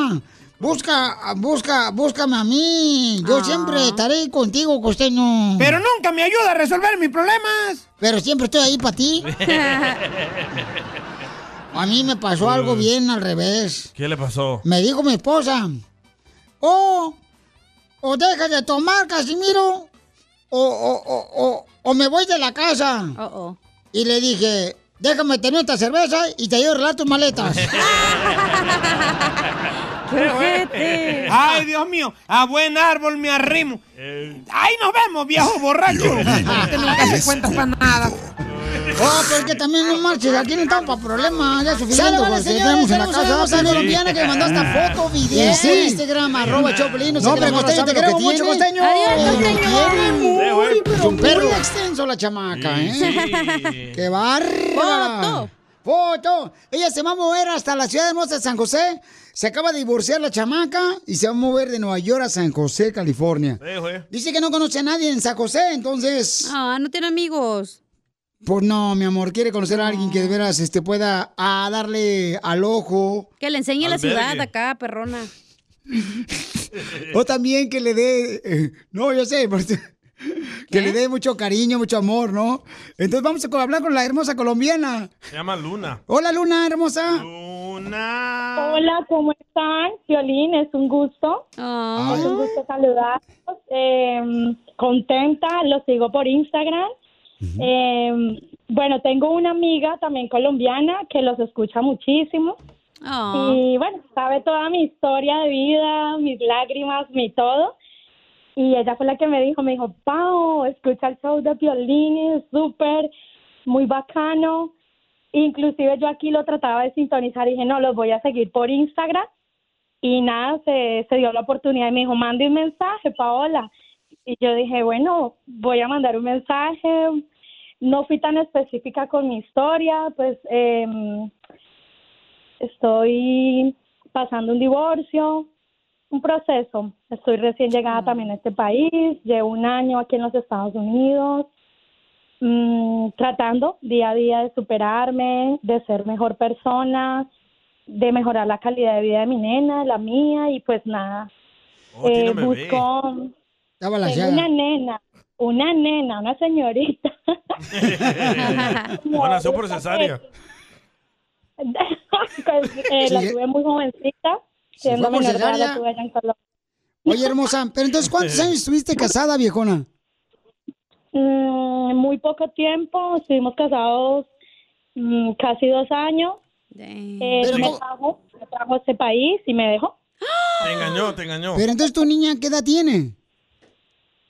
busca, busca, búscame a mí. Yo siempre estaré contigo, costeño. Pero nunca me ayuda a resolver mis problemas. Pero siempre estoy ahí para ti. A mí me pasó algo bien al revés. ¿Qué le pasó? Me dijo mi esposa, oh, o deja de tomar, Casimiro, o, o, o, o, o me voy de la casa. Y le dije, déjame tener esta cerveza y te ayudo a arreglar tus maletas. <laughs> <laughs> Ay, Dios mío, a buen árbol me arrimo. Ay, nos vemos, viejo borracho. Este nunca se cuenta para nada. Oh, pero es que también no marches, aquí no estamos para problemas, ya es suficiente. Vale, tenemos en la casa. colombiana que me mandó esta foto, video, Sí. Instagram, arroba Choplin, no pero costeño, te queremos mucho, tiene. costeño. Adiós, costeño. pero Un muy perro. extenso la chamaca, Sí, ¿eh? ¡Qué bárbara! Foto. ¡Foto! Ella se va a mover hasta la ciudad hermosa de San José. Se acaba de divorciar la chamaca y se va a mover de Nueva York a San José, California. Sí, güey. Dice que no conoce a nadie en San José, entonces... Ah, no tiene amigos. Pues no, mi amor, quiere conocer a alguien que de veras este, pueda ah, darle al ojo. Que le enseñe la ciudad acá, perrona. <laughs> O también que le dé, eh, no, yo sé, <laughs> pues, que le dé mucho cariño, mucho amor, ¿no? Entonces vamos a hablar con la hermosa colombiana. Se llama Luna. Hola, Luna, hermosa. Hola, ¿cómo están? Violín, es un gusto. Es un gusto saludarlos. Eh, contenta, los sigo por Instagram. Eh, bueno, tengo una amiga también colombiana que los escucha muchísimo. Ah. Y bueno, sabe toda mi historia de vida, mis lágrimas, mi todo. Y ella fue la que me dijo, me dijo, Pau, escucha el show de Violín, es súper, muy bacano. Inclusive yo aquí lo trataba de sintonizar y dije, no, los voy a seguir por Instagram. Y nada, se, se dio la oportunidad y me dijo, mande un mensaje, Paola. Y yo dije, bueno, voy a mandar un mensaje. No fui tan específica con mi historia, pues em, estoy pasando un divorcio, un proceso. Estoy recién llegada también a este país, llevo un año aquí en los Estados Unidos, mm, tratando día a día de superarme, de ser mejor persona, de mejorar la calidad de vida de mi nena, la mía, y pues nada. Oh, Eh, busco Está tengo una nena, una nena, una señorita. Bueno, <laughs> nació por cesárea. <laughs> Eh, La tuve muy jovencita, ¿Se siendo menor de edad, cesárea? la tuve allá en Colombia. Oye, hermosa, pero entonces, ¿cuántos <laughs> años estuviste casada, viejona? Mm, muy poco tiempo, estuvimos casados mm, casi dos años. Eh, Pero me, trajo, me trajo a este país y me dejó. Te engañó, te engañó. Pero entonces, ¿tu niña qué edad tiene?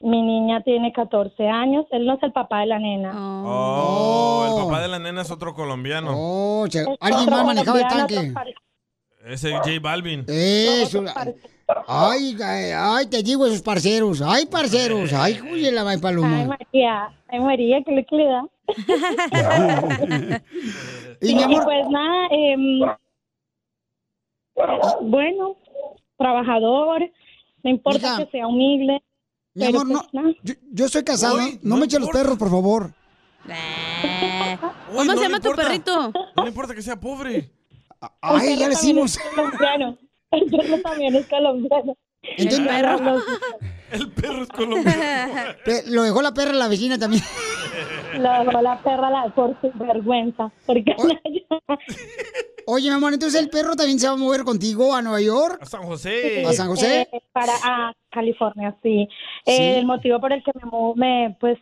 Mi niña tiene 14 años, él no es el papá de la nena. Oh, el papá de la nena es otro colombiano. Oh, alguien más manejaba el tanque. Ese J Balvin. Eso. Ay, ay, ay, te digo esos parceros. Ay, parceros. Ay, juye la Ay, paloma. María, ay, María, ¿qué le, qué le da? <laughs> Y mi amor- pues nada, em, bueno, trabajador, no importa Mija. que sea humilde. Mi amor, no. pues nada. Yo, yo estoy casado. no me eches los perros, por favor. ¿Cómo se llama tu perrito? No le importa que sea pobre. Ay, El ya le perro colombiano. El perro también es colombiano. Entonces, El perro es colombiano. Lo dejó la perra la vecina también. Lo dejó la perra la, por su vergüenza. Porque Oye, mi amor, entonces el perro también se va a mover contigo a Nueva York. A San José. ¿A San José? Eh, para a California, sí. Sí. Eh, el motivo por el que me, mu- me pues,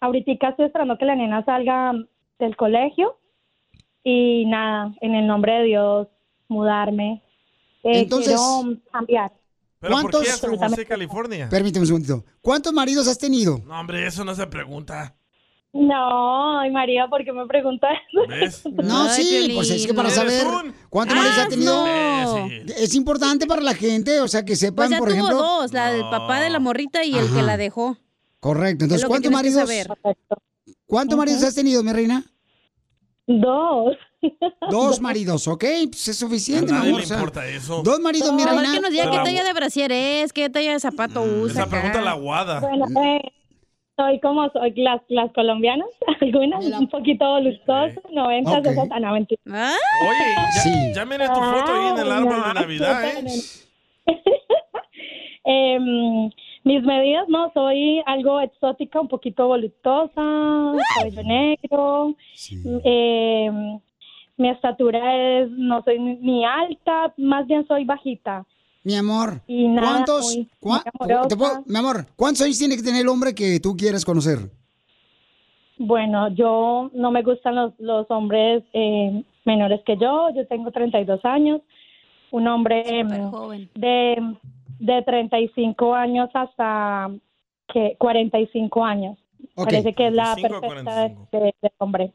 ahorita estoy esperando que la nena salga del colegio y nada, en el nombre de Dios, mudarme. Eh, Entonces- quiero cambiar. ¿Pero por qué a ¿Cuántos- San José, California? Permíteme un segundito. ¿Cuántos maridos has tenido? No, hombre, eso no se pregunta. No, ay María, ¿por qué me preguntas. <laughs> No, sí, pues es que para saber cuántos maridos has tenido. no. Es importante para la gente, o sea, que sepan, Pues ya por tuvo ejemplo. dos, la del papá de la morrita y el que la dejó. Correcto. Es Entonces, ¿cuántos maridos? ¿Cuántos maridos has tenido, mi reina? Dos. Dos <laughs> maridos, ¿ok? Pues es suficiente, mi amor. le o sea, importa eso. Dos maridos, mi Mejor reina. que nos diga qué talla de brasier es, qué talla de zapato usa. Esa pregunta acá. la guada. Bueno, eh, soy como soy las, las colombianas, <laughs> algunas un poquito voluptuosas, 90, Ok. 60, no, mentira. Oye, ya, Sí. ya miré tu foto ahí en el árbol no, de Navidad, ¿eh? <laughs> Em, mis medidas, no, soy algo exótica, un poquito voluptuosa, cabello negro. em, mi estatura es, no soy ni alta, más bien soy bajita. Mi amor, Y nada, ¿cuántos? cua- te puedo- mi amor, ¿cuántos años tiene que tener el hombre que tú quieras conocer? Bueno, yo no me gustan los, los hombres eh, menores que yo. Yo tengo 32 años. Un hombre em, de, de 35 años hasta que 45 años. Parece que es la 35 a perfecta de, hombre.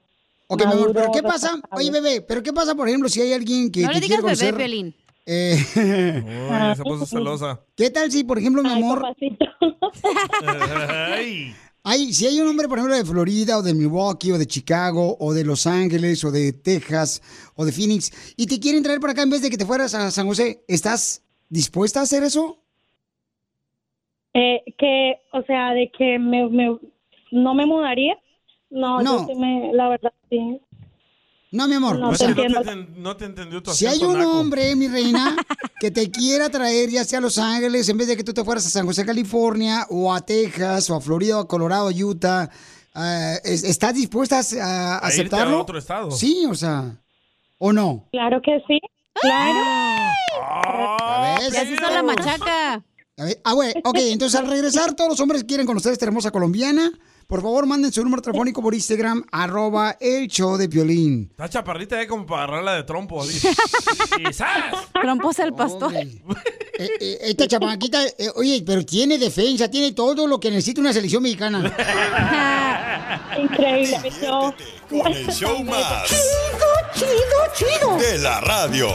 Ok, mi amor, pero ¿qué pasa? Oye, bebé, pero ¿qué pasa, por ejemplo, si hay alguien que No te le digas quiere bebé, conocer? Eh, Uy, se puso <laughs> celosa. ¿Qué tal si, por ejemplo, mi amor, <laughs> <laughs> Ay. hay, si hay un hombre, por ejemplo, de Florida o de Milwaukee o de Chicago o de Los Ángeles o de Texas o de Phoenix y te quieren traer para acá en vez de que te fueras a San José, ¿estás dispuesta a hacer eso? Eh, que, o sea, de que me, me- no me mudaría. No, No. yo sí me, la verdad, sí. No, mi amor. No o te No te, entiendo. enten- no te entendió tu Si hay un naco. hombre, mi reina, <laughs> que te quiera traer ya sea a Los Ángeles en vez de que tú te fueras a San José, California, o a Texas, o a Florida, o a Colorado, Utah, ah, ¿es- ¿estás dispuesta a A irte a aceptarlo? otro estado. Sí, o sea, ¿o no? Claro que sí. Claro. ¿Ya ves? Y así está la machaca. A ver, Ah, güey, ok, entonces al regresar todos los hombres quieren conocer a esta hermosa colombiana, por favor manden su número telefónico por Instagram, arroba el show de Piolín. Está chaparrita, eh, como para agarrarla de trompo. <laughs> Trompos al pastor. Eh, eh, esta chamaquita, eh, oye, pero tiene defensa, tiene todo lo que necesita una selección mexicana. <laughs> Increíble. Con el show más chido, chido, chido. de la radio.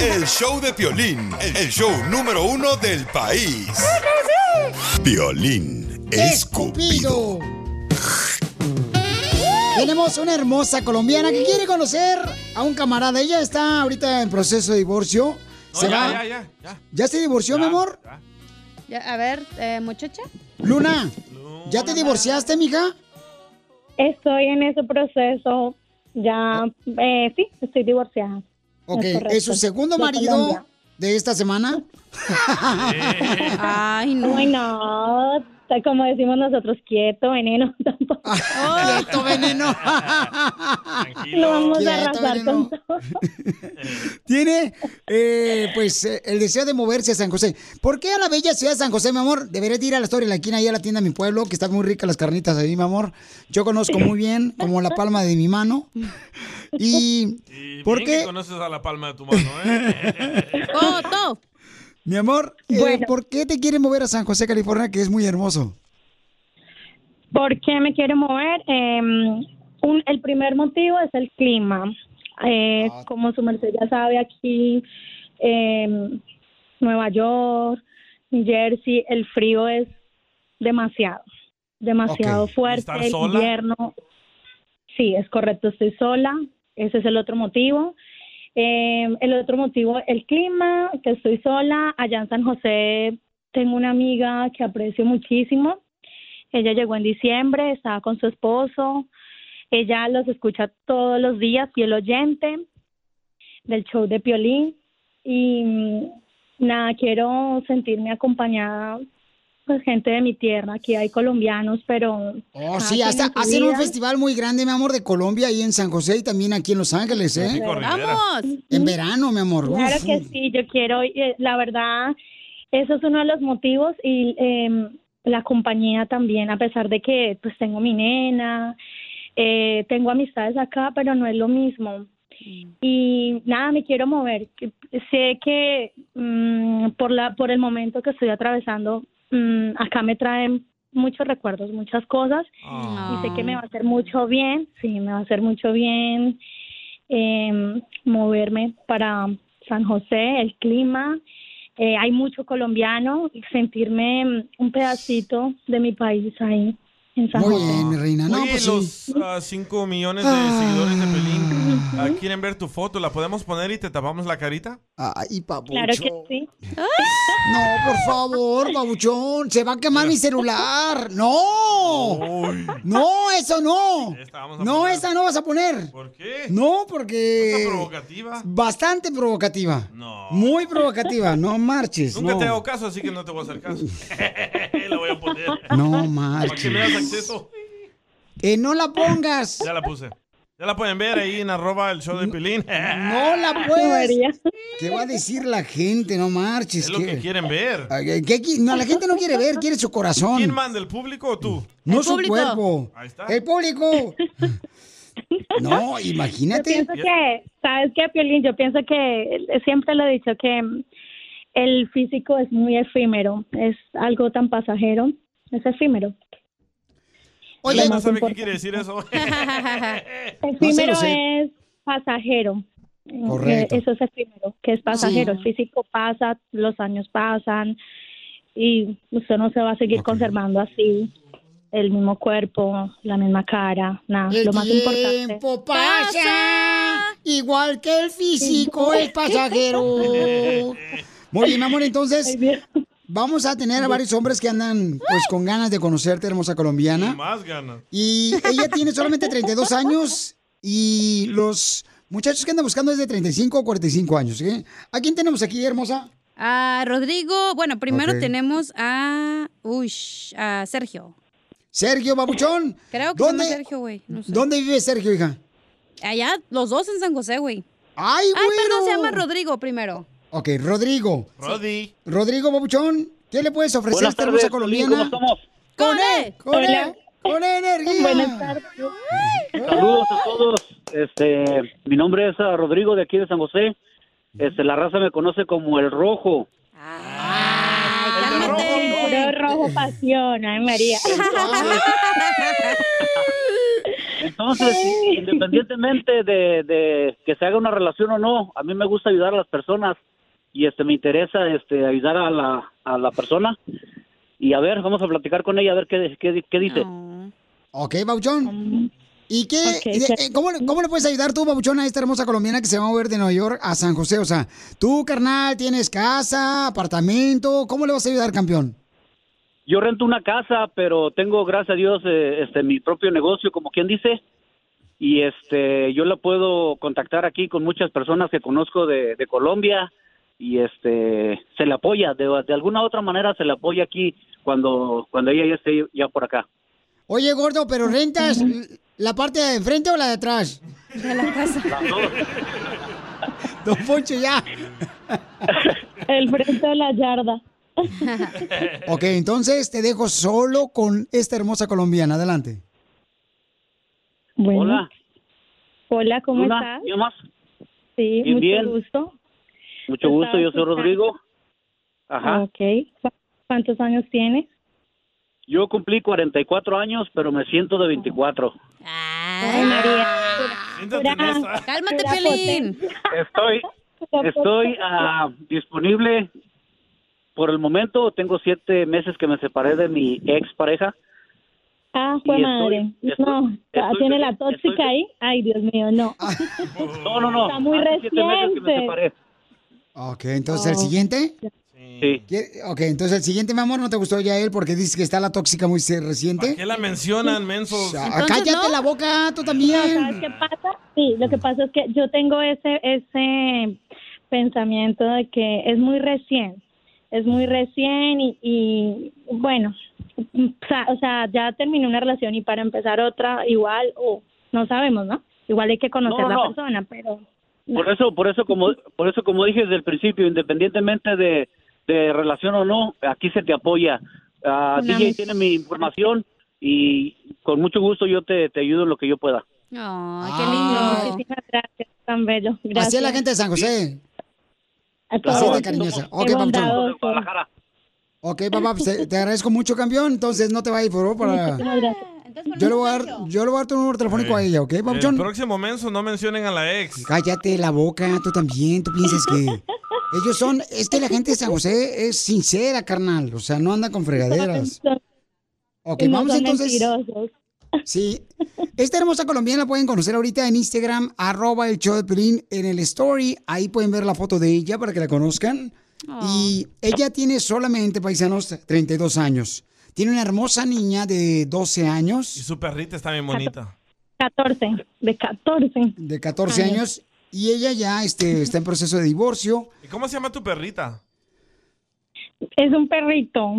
El show de Piolín, el show número uno del país. Piolín Escupido. Tenemos una hermosa colombiana que quiere conocer a un camarada. Ella está ahorita en proceso de divorcio. No, Se ya, va. ya, ya, ya. ¿Ya se divorció, mi amor? Ya, a ver, eh, muchacha. Luna, ¿ya te divorciaste, mija? Estoy en ese proceso. Ya, eh, sí, estoy divorciada. Ok, correcto. ¿es su segundo De marido Colombia. de esta semana? <laughs> Ay, no. Ay, <laughs> no. Está Como decimos nosotros, quieto, veneno. <laughs> Tampoco. Quieto, veneno. <laughs> Lo vamos a arrasar veneno. con todo. <laughs> Tiene, eh, pues, eh, el deseo de moverse a San José. ¿Por qué a la bella ciudad de San José, mi amor? Deberías de ir a la historia de la esquina, ahí a la tienda de mi pueblo, que están muy ricas las carnitas ahí, mi amor. Yo conozco muy bien, como la palma de mi mano. Y, Y ¿por bien que qué? conoces a la palma de tu mano, ¿eh? Mi amor, eh, Bueno. ¿por qué te quieres mover a San José, California, que es muy hermoso? ¿Por qué me quiero mover? Eh, un- el primer motivo es el clima. Eh, Ah. Como su merced ya sabe, aquí eh, Nueva York, New Jersey, el frío es demasiado, demasiado Ok. ¿Y fuerte. estar El sola? invierno, sí, es correcto, estoy sola. Ese es el otro motivo. Eh, el otro motivo, el clima, que estoy sola. Allá en San José tengo una amiga que aprecio muchísimo. Ella llegó en diciembre, estaba con su esposo. Ella los escucha todos los días, fiel oyente del show de Piolín. Y mm, nada, quiero sentirme acompañada pues gente de mi tierra. Aquí hay colombianos, pero... Oh, sí, hasta hacen un festival muy grande, mi amor, de Colombia, ahí en San José y también aquí en Los Ángeles, ¿eh? ¡Vamos! En verano, mi amor. Claro Uf, que sí, yo quiero, eh, la verdad, eso es uno de los motivos y eh, la compañía también, a pesar de que pues tengo mi nena, eh, tengo amistades acá, pero no es lo mismo. Y nada, me quiero mover. Sé que mm, por la por el momento que estoy atravesando, mm, acá me traen muchos recuerdos, muchas cosas. Y sé que me va a hacer mucho bien, sí, me va a hacer mucho bien eh, moverme para San José, el clima, eh, hay mucho colombiano, y sentirme un pedacito de mi país ahí en San Muy José. bien, mi reina. No, Oye, pues los sí. 5 millones de Ah. seguidores de Pelín ah, quieren ver tu foto. ¿La podemos poner y te tapamos la carita? Ay, papuchón. Claro que sí. <laughs> No, por favor, babuchón. Se va a quemar mi celular. No. No, eso no. No, esa no vas a poner. ¿Por qué? No, porque. ¿Está provocativa? Bastante provocativa. No. Muy provocativa. No marches. Nunca no. te hago caso, así que no te voy a hacer caso. <laughs> la voy a poner. No <laughs> Para que marches. acceso. Que no la pongas. Ya la puse. Ya la pueden ver ahí en arroba el show de Pelín. No la <laughs> puedes. ¿Qué va a decir la gente? No marches. Es lo que quieren ver. Ay, ¿qué qui- no, la gente no quiere ver, quiere su corazón. ¿Quién manda, el público o tú? No su cuerpo. Ahí está. El público. <laughs> No, Yo imagínate. pienso que, ¿sabes qué, Piolín? Yo pienso que eh, siempre lo he dicho que el físico es muy efímero, es algo tan pasajero, es efímero. Oye, ¿no sabe qué quiere decir eso? <laughs> Efímero sé. es pasajero. Correcto. Eso es efímero, que es pasajero. Sí. El físico pasa, los años pasan y usted no se va a seguir conservando así el mismo cuerpo, la misma cara, nada. El Lo más importante. tiempo pasa, igual que el físico es pasajero. <laughs> Muy bien, mi amor, entonces vamos a tener a varios hombres que andan pues con ganas de conocerte, hermosa colombiana. Más ganas. Y ella tiene solamente 32 años y los muchachos que andan buscando es de 35 o 45 años. ¿sí? ¿A quién tenemos aquí, hermosa? A Rodrigo, bueno, primero tenemos a. Uy, a Sergio. Sergio Babuchón. Creo que se llama ¿Dónde, Sergio, güey. No sé. ¿Dónde vive Sergio, hija? Allá, los dos en San José, güey. ¡Ay, Ay, perdón, se llama Rodrigo primero. Ok, Rodrigo. Rodi. Rodrigo Babuchón, ¿qué le puedes ofrecer a esta hermosa colombiana? ¿cómo estamos? ¡Con él! ¡Con él! ¡Con energía! Buenas tardes. Saludos a todos. Este, mi nombre es ah, Rodrigo de aquí de San José. Este, la raza me conoce como el Rojo. Puro rojo pasión, ay María. <laughs> Entonces, independientemente de, de que se haga una relación o no, a mí me gusta ayudar a las personas y este me interesa este ayudar a la, a la persona. Y a ver, vamos a platicar con ella a ver qué, qué, qué dice. Ok, Bauchón. ¿Y qué, de- eh, cómo, le- cómo le puedes ayudar tú, Babuchón, a esta hermosa colombiana que se va a mover de Nueva York a San José? O sea, tú, carnal, tienes casa, apartamento. ¿Cómo le vas a ayudar, campeón? Yo rento una casa, pero tengo, gracias a Dios, eh, este mi propio negocio, como quien dice. Y este, yo la puedo contactar aquí con muchas personas que conozco de, de Colombia y este, se le apoya de, de alguna otra manera se le apoya aquí cuando cuando ella ya esté ya por acá. Oye, gordo, ¿pero rentas la parte de enfrente o la de atrás? De la casa. <laughs> Don Poncho, ya. <laughs> El frente de la yarda. <laughs> Ok, entonces te dejo solo con esta hermosa colombiana. Adelante. Bueno. Hola. Hola, ¿cómo Luna, estás? ¿me llamas? Sí, Bien, mucho bien. gusto. Mucho gusto, yo soy. Rodrigo. Ajá. Ok. ¿Cu- ¿Cuántos años tienes? Yo cumplí 44 años, pero me siento de 24. Ay, María. Cálmate, pura Pelín. Estoy estoy ah, disponible por el momento. Tengo siete meses que me separé de mi ex pareja. Ah, fue madre. estoy- no, estoy- ¿tiene la estoy- tóxica ahí? Ay, Dios mío, no. <laughs> No, no, no. Está muy Hace siete meses que me reciente. separé. Ok, entonces el Oh. siguiente. Sí. ¿Quiere- Ok, entonces el siguiente, mi amor, ¿no te gustó ya él porque dices que está la tóxica muy reciente? ¿Qué la mencionan, mensos? Ah, cállate la boca, tú también. No, ¿sabes qué pasa? Sí, lo que pasa es que yo tengo ese ese pensamiento de que es muy recién, es muy recién y, y bueno, o sea, ya terminé una relación y para empezar otra igual o no sabemos, ¿no? Igual hay que conocer No, la persona, pero Por eso, por eso como, por eso como dije desde el principio, independientemente de, de relación o no, aquí se te apoya. Ah, Una DJ mis- tiene mi información y con mucho gusto yo te, te ayudo en lo que yo pueda. Ay, qué lindo. muchísimas gracias, tan bello. Gracias. Así es la gente de San José. Así de cariñosa. Ok, Papuchón. bondadoso. Ok, papá, pues, te, te agradezco mucho, campeón. Entonces no te vayas, por favor, para... Yo le voy a dar, yo le voy a dar tu número telefónico a ella, ¿ok, El próximo menso no mencionen a la ex. Cállate la boca, tú también, tú piensas que... <laughs> Ellos son... Es que la gente de San José es sincera, carnal. O sea, no anda con fregaderas. Ok, No vamos entonces... mentirosos. <laughs> Sí. Esta hermosa colombiana la pueden conocer ahorita en Instagram, arroba el show de Pelín en el story. Ahí pueden ver la foto de ella para que la conozcan. Y ella tiene solamente, paisanos, 32 años. Tiene una hermosa niña de 12 Y años, su perrita está bien bonita. 14, de 14. de 14 años, y ella ya este, está en proceso de divorcio. ¿Y cómo se llama tu perrita? Es un perrito.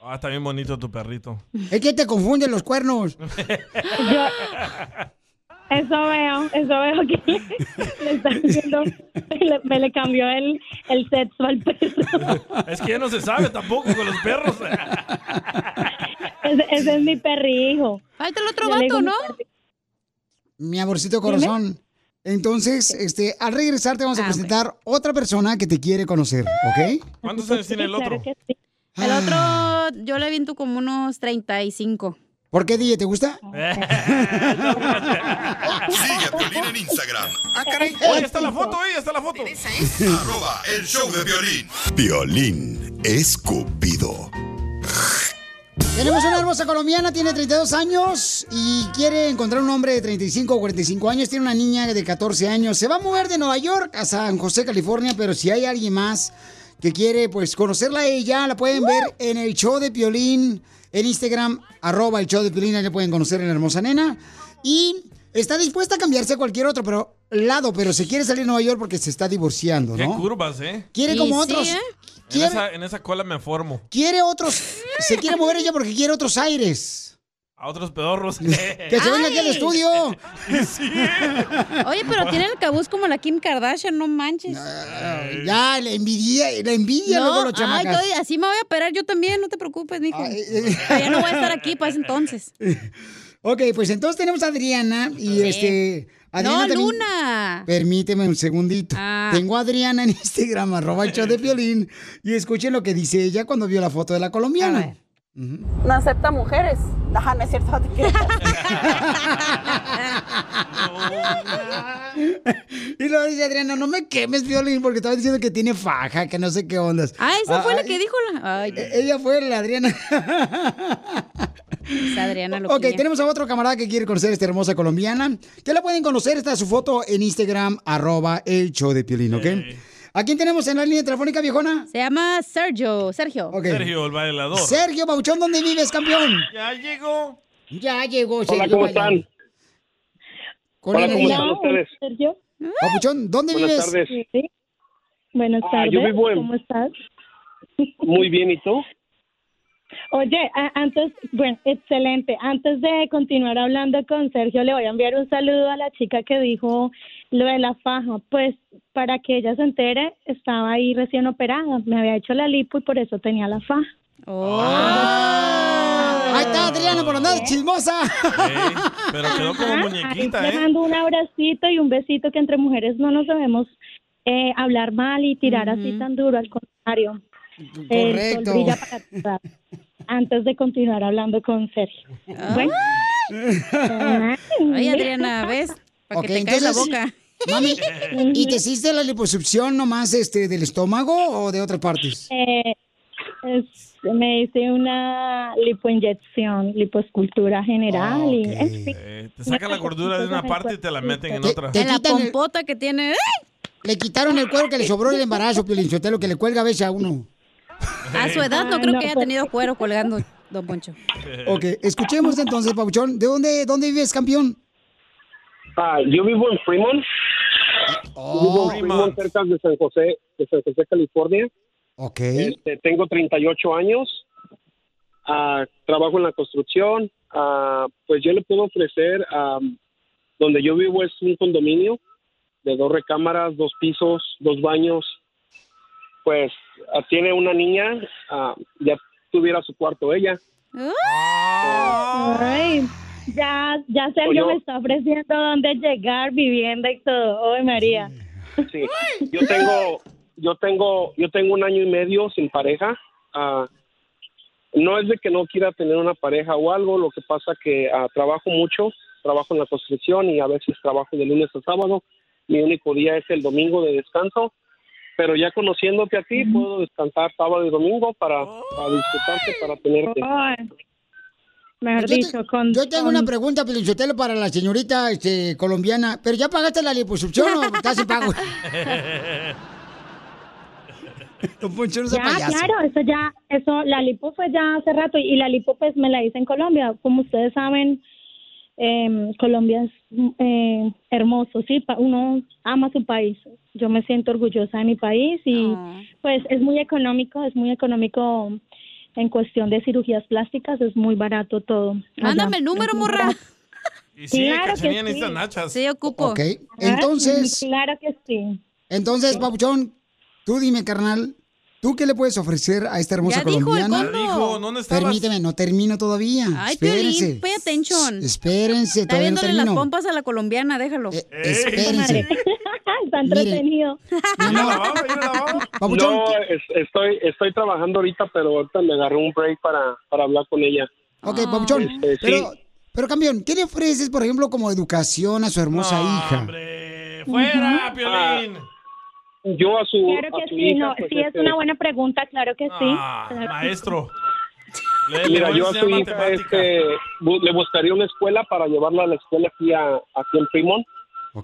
Ah, está bien bonito tu perrito. Es que te confunden los cuernos. Yo, eso veo, eso veo que le, le está haciendo, le- me le cambió el, el sexo al perro. Es que ya no se sabe tampoco con los perros. Ese, ese es mi perrijo. Falta el otro Yo vato, mi ¿no? Mi amorcito corazón. Entonces, este, al regresar te vamos a presentar otra persona que te quiere conocer, ¿ok? ¿Cuántos años tiene el otro? El otro, yo le viento como unos 35. ¿Por qué, DJ? ¿Te gusta? <laughs> Sigue a Piolín en Instagram. Ah, caray. Oye, está la foto, oye, está la foto. <laughs> Arroba el show de violín. Violín escupido. Tenemos una hermosa colombiana, tiene 32 años y quiere encontrar un hombre de 35 o 45 años. Tiene una niña de 14 años. Se va a mover de Nueva York a San José, California, pero si hay alguien más que quiere pues conocerla a ella, la pueden ver en el show de Piolín, en Instagram, arroba el show de Piolín, ahí le pueden conocer a la hermosa nena. Y está dispuesta a cambiarse a cualquier otro pero, lado, pero se quiere salir de Nueva York porque se está divorciando, Qué ¿no? curvas, ¿eh? Quiere como otros. En Quiere- esa, en esa cola me formo. Quiere otros. Se quiere mover ella porque quiere otros aires. A otros pedorros. Que se <laughs> venga aquí al estudio. <laughs> Oye, pero tiene el cabuz como la Kim Kardashian, no manches. Ya, la envidia, la envidia luego los ay, estoy- así me voy a operar yo también, no te preocupes, mijo. Pero ya no voy a estar aquí para ese entonces. <laughs> Ok, pues entonces tenemos a Adriana y Sí. este. Adriana no, también- Luna. Permíteme un segundito. Ah. Tengo a Adriana en Instagram, arroba el show de violín. Y escuchen lo que dice ella cuando vio la foto de la colombiana. No acepta mujeres. Ajá, no es cierto. <laughs> y luego dice Adriana, no me quemes, Violín, porque estaba diciendo que tiene faja, que no sé qué ondas. Ah, esa fue la ah, que ah, dijo la... E-, ella fue la Adriana. Adriana Ok, tenemos a otro camarada que quiere conocer a esta hermosa colombiana. Que la pueden conocer, está su foto en Instagram, arroba el show de Piolín, ¿ok? Hey. ¿A quién tenemos en la línea telefónica, viejona? Se llama Sergio. Sergio. Sergio, el bailador. Sergio Bauchón, ¿dónde vives, campeón? Ya llegó. Ya llegó, Hola, Sergio. ¿cómo están? Con Hola, ¿cómo están ustedes? Sergio. Papuchón, ¿dónde Buenas vives? tardes. Sí. Buenas Ah, tardes. yo vivo en- ¿Cómo estás? Muy bien, ¿y tú? Oye, antes, bueno, excelente. Antes de continuar hablando con Sergio, le voy a enviar un saludo a la chica que dijo lo de la faja. Pues para que ella se entere, estaba ahí recién operada. Me había hecho la lipo y por eso tenía la faja. Ahí está Adriana por andar chismosa. Pero quedó como muñequita, ahí ¿eh? te mando un abracito y un besito que entre mujeres no nos debemos eh, hablar mal y tirar así tan duro, al contrario. El Correcto. sol para. Antes de continuar hablando con Sergio. Bueno. <laughs> Ay, Adriana, ¿ves? Para Ok, que te caiga la entonces, boca. Mami, ¿y <laughs> te hiciste la liposucción nomás este, del estómago o de otras partes? Eh, es- me hice una lipoinyección, lipoescultura general y en fin. Eh, te sacan la gordura de una parte y te la meten en otra. En la pompota que tiene. ¡ay! Le quitaron el cuero que le sobró del embarazo, Piolín lo que le cuelga a veces a uno. A su edad no creo no, que haya tenido cuero colgando, don Poncho. Ok, escuchemos entonces, Pabuchón. ¿De dónde, dónde vives, campeón? Ah, yo vivo en Fremont. Oh. vivo en Fremont, cerca de San José, de San José, California. Ok. Este, tengo 38 años. Ah, trabajo en la construcción. Ah, pues yo le puedo ofrecer, ah, donde yo vivo es un condominio de dos recámaras, dos pisos, dos baños. Pues ah, tiene una niña, ah, ya tuviera su cuarto ella. Ay, ya, ya Sergio me está ofreciendo dónde llegar, vivienda y todo. Ay, María. Sí, yo tengo, yo tengo, yo tengo un año y medio sin pareja. Ah, no es de que no quiera tener una pareja o algo, lo que pasa que ah, trabajo mucho, trabajo en la construcción y a veces trabajo de lunes a sábado. Mi único día es el domingo de descanso, pero ya conociéndote a ti puedo descansar sábado y domingo para, para disfrutarte, para tenerte. Mejor Yo te- dicho, con... Yo tengo con- una pregunta, Pelichotelo, para la señorita este, colombiana. ¿Pero ya pagaste la liposucción o <laughs> estás en pago? <laughs> Ya, claro, eso ya, eso, la lipo fue ya hace rato y la lipo pues me la hice en Colombia. Como ustedes saben, em, Colombia es eh, hermoso, sí, pa- uno ama su país. Yo me siento orgullosa de mi país y pues es muy económico, es muy económico en cuestión de cirugías plásticas, es muy barato todo. Mándame el número, morra. <laughs> Y sí, Claro que sí. nachas. Sí, ocupo. Ok, entonces, Claro que sí. entonces, Papuchón, tú dime, carnal, ¿tú qué le puedes ofrecer a esta hermosa Ya dijo el colombiana? combo. Ya dijo, ¿dónde estabas? Permíteme, no termino todavía. Ay, Espérense. Piolín, pay attention. Espérense, Está todavía no viéndole las termino. pompas a la colombiana, déjalo. espérense. <laughs> Está entretenido. Papuchón, No, es- estoy, estoy trabajando ahorita, pero ahorita me agarré un break para, para hablar con ella. Ok, Papuchón, Este, sí. pero, pero campeón, ¿qué le ofreces, por ejemplo, como educación a su hermosa hija? ¡Fuera, Piolín! Yo a su, Claro a que su sí, hija, no, pues, sí, es este, una buena pregunta, claro que sí. Ah, Claro que maestro. <laughs> Le Mira, yo a su hija este, le buscaría una escuela para llevarla a la escuela aquí, a, aquí en Fremont.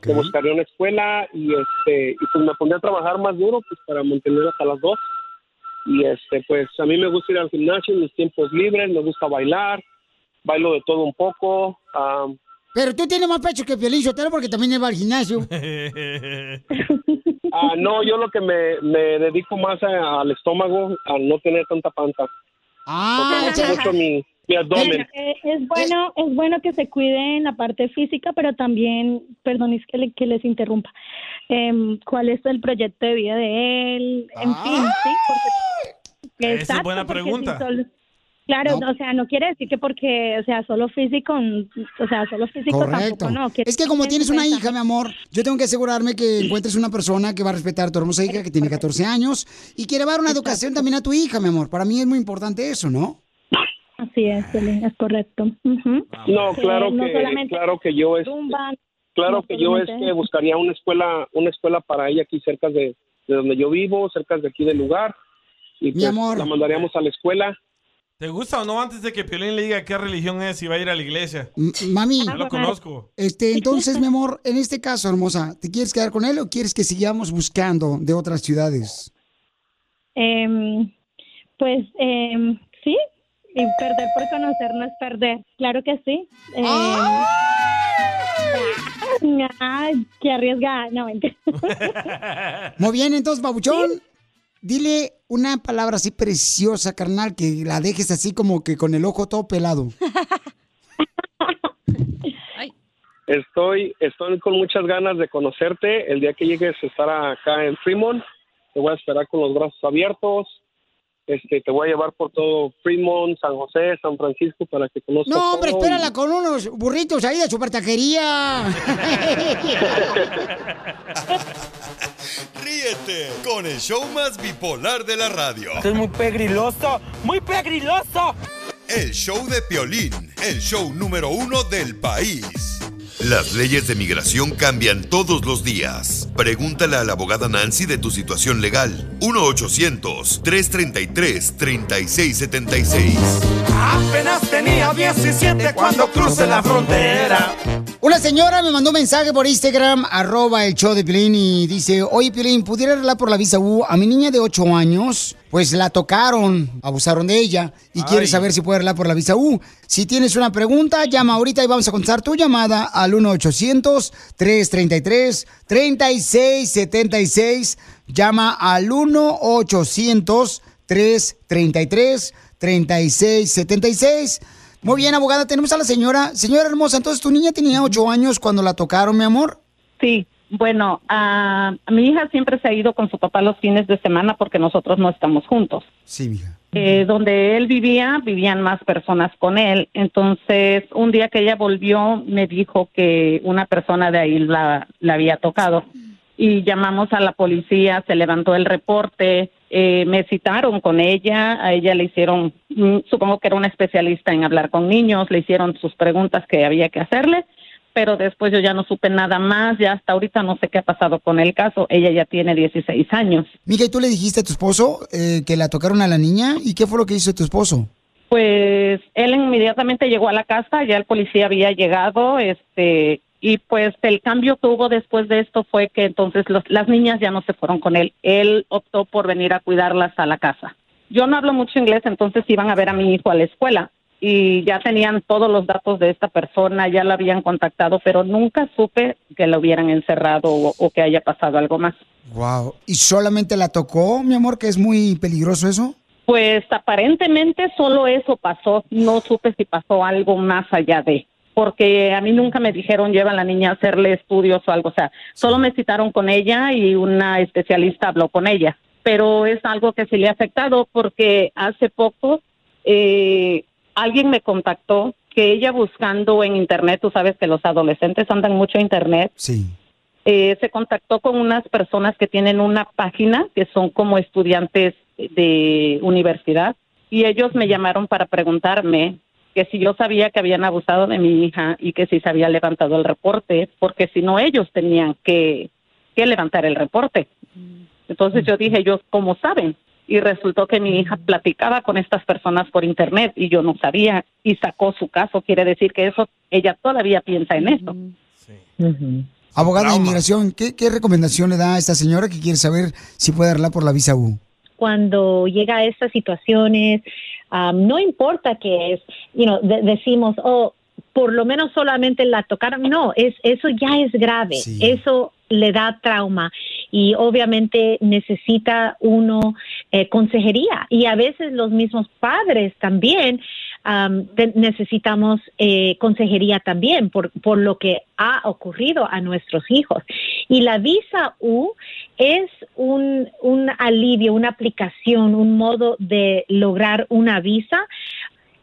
Le buscaría una escuela y este y pues me pondría a trabajar más duro pues para mantener hasta las dos. Y este pues a mí me gusta ir al gimnasio en mis tiempos libres, me gusta bailar, bailo de todo un poco. ah, Pero tú tienes más pecho que Piolín Sotelo porque también va al gimnasio. <laughs> <laughs> ah, no, yo lo que me, me dedico más a- al estómago, a no tener tanta panza. Ah, mucho mi, mi abdomen. Eh, es bueno, es bueno que se cuide en la parte física, pero también, perdón, es que, le- que les interrumpa. Em, ¿Cuál es el proyecto de vida de él? En fin, sí. Porque, Esa es buena porque si pregunta. solo- claro, No. o sea, no quiere decir que porque, o sea, solo físico, o sea, solo físico Correcto. tampoco, no. Es que como tienes una hija, mi amor, yo tengo que asegurarme que encuentres una persona que va a respetar a tu hermosa hija que tiene 14 años y quiere dar una educación también a tu hija, mi amor. Para mí es muy importante eso, ¿no? Así es, es correcto. Ujú. No, Que claro no que, solamente claro que yo zumba, claro que yo es que buscaría una escuela, una escuela para ella aquí cerca de, de donde yo vivo, cerca de aquí del lugar. Y pues, amor. la mandaríamos a la escuela. ¿Te gusta o no antes de que Piolín le diga qué religión es y va a ir a la iglesia? M- Mami, Yo lo conozco. este, entonces, mi amor, en este caso, hermosa, ¿te quieres quedar con él o quieres que sigamos buscando de otras ciudades? Em, pues em, sí, y perder por conocer no es perder, claro que sí. Em, ay, <laughs> qué arriesgada, no mentira. Muy bien, entonces, babuchón, dile una palabra así preciosa, carnal, que la dejes así como que con el ojo todo pelado. Estoy, estoy con muchas ganas de conocerte. El día que llegues a estar acá en Fremont, te voy a esperar con los brazos abiertos. Este, te voy a llevar por todo Fremont, San José, San Francisco para que conozcas No, hombre, todo espérala y- con unos burritos ahí de supertaquería. <laughs> Ríete con el show más bipolar de la radio. es muy pegriloso, muy pegriloso. El show de Piolín, el show número uno del país. Las leyes de migración cambian todos los días. Pregúntale a la abogada Nancy de tu situación legal. 1-800-333-3676. Apenas tenía 17 cuando crucé la frontera. Una señora me mandó un mensaje por Instagram, arroba el show de Piolín, y dice, oye Piolín, ¿pudiera arreglar por la visa U a mi niña de 8 años? Pues la tocaron, abusaron de ella, y quiere saber si puede arreglar por la visa U. Si tienes una pregunta, llama ahorita y vamos a contestar tu llamada al 1-800-333-3676. Llama al 1-800-333-3676. Muy bien, abogada, tenemos a la señora. Señora hermosa, entonces tu niña tenía ocho años cuando la tocaron, mi amor. Sí, bueno, a mi hija siempre se ha ido con su papá los fines de semana porque nosotros no estamos juntos. Sí, mija. Eh, donde él vivía, vivían más personas con él. Entonces, un día que ella volvió, me dijo que una persona de ahí la, la había tocado. Y llamamos a la policía, se levantó el reporte, eh, me citaron con ella, a ella le hicieron, mm, supongo que era una especialista en hablar con niños, le hicieron sus preguntas que había que hacerle, pero después yo ya no supe nada más, ya hasta ahorita no sé qué ha pasado con el caso, ella ya tiene 16 años. Mija, ¿y tú le dijiste a tu esposo eh, que la tocaron a la niña? ¿Y qué fue lo que hizo tu esposo? Pues él inmediatamente llegó a la casa, ya el policía había llegado, este, y pues el cambio que hubo después de esto fue que entonces los- las niñas ya no se fueron con él, él optó por venir a cuidarlas a la casa. Yo no hablo mucho inglés, entonces iban a ver a mi hijo a la escuela y ya tenían todos los datos de esta persona, ya la habían contactado, pero nunca supe que la hubieran encerrado o, o que haya pasado algo más. Wow. ¿Y solamente la tocó, mi amor, que es muy peligroso eso? Pues aparentemente solo eso pasó, no supe si pasó algo más allá de, porque a mí nunca me dijeron lleva a la niña a hacerle estudios o algo, o sea, solo me citaron con ella y una especialista habló con ella, pero es algo que sí le ha afectado porque hace poco eh, alguien me contactó que ella buscando en internet, tú sabes que los adolescentes andan mucho en internet, Sí. eh, se contactó con unas personas que tienen una página que son como estudiantes de universidad y ellos me llamaron para preguntarme que si yo sabía que habían abusado de mi hija y que si se había levantado el reporte, porque si no ellos tenían que, que levantar el reporte. Entonces yo dije, ellos cómo saben? Y resultó que mi hija platicaba con estas personas por internet y yo no sabía y sacó su caso. Quiere decir que eso, ella todavía piensa en eso. Abogada de inmigración, ¿qué, qué recomendación le da a esta señora que quiere saber si puede arreglar por la visa U? cuando llega a estas situaciones, um, no importa que es, you know, de- decimos, oh, por lo menos solamente la tocaron. No, es, eso ya es grave. Eso le da trauma y obviamente necesita uno eh, consejería y a veces los mismos padres también am, te- necesitamos eh, consejería también por, por lo que ha ocurrido a nuestros hijos. Y la visa U es un, alivio, una aplicación, un modo de lograr una visa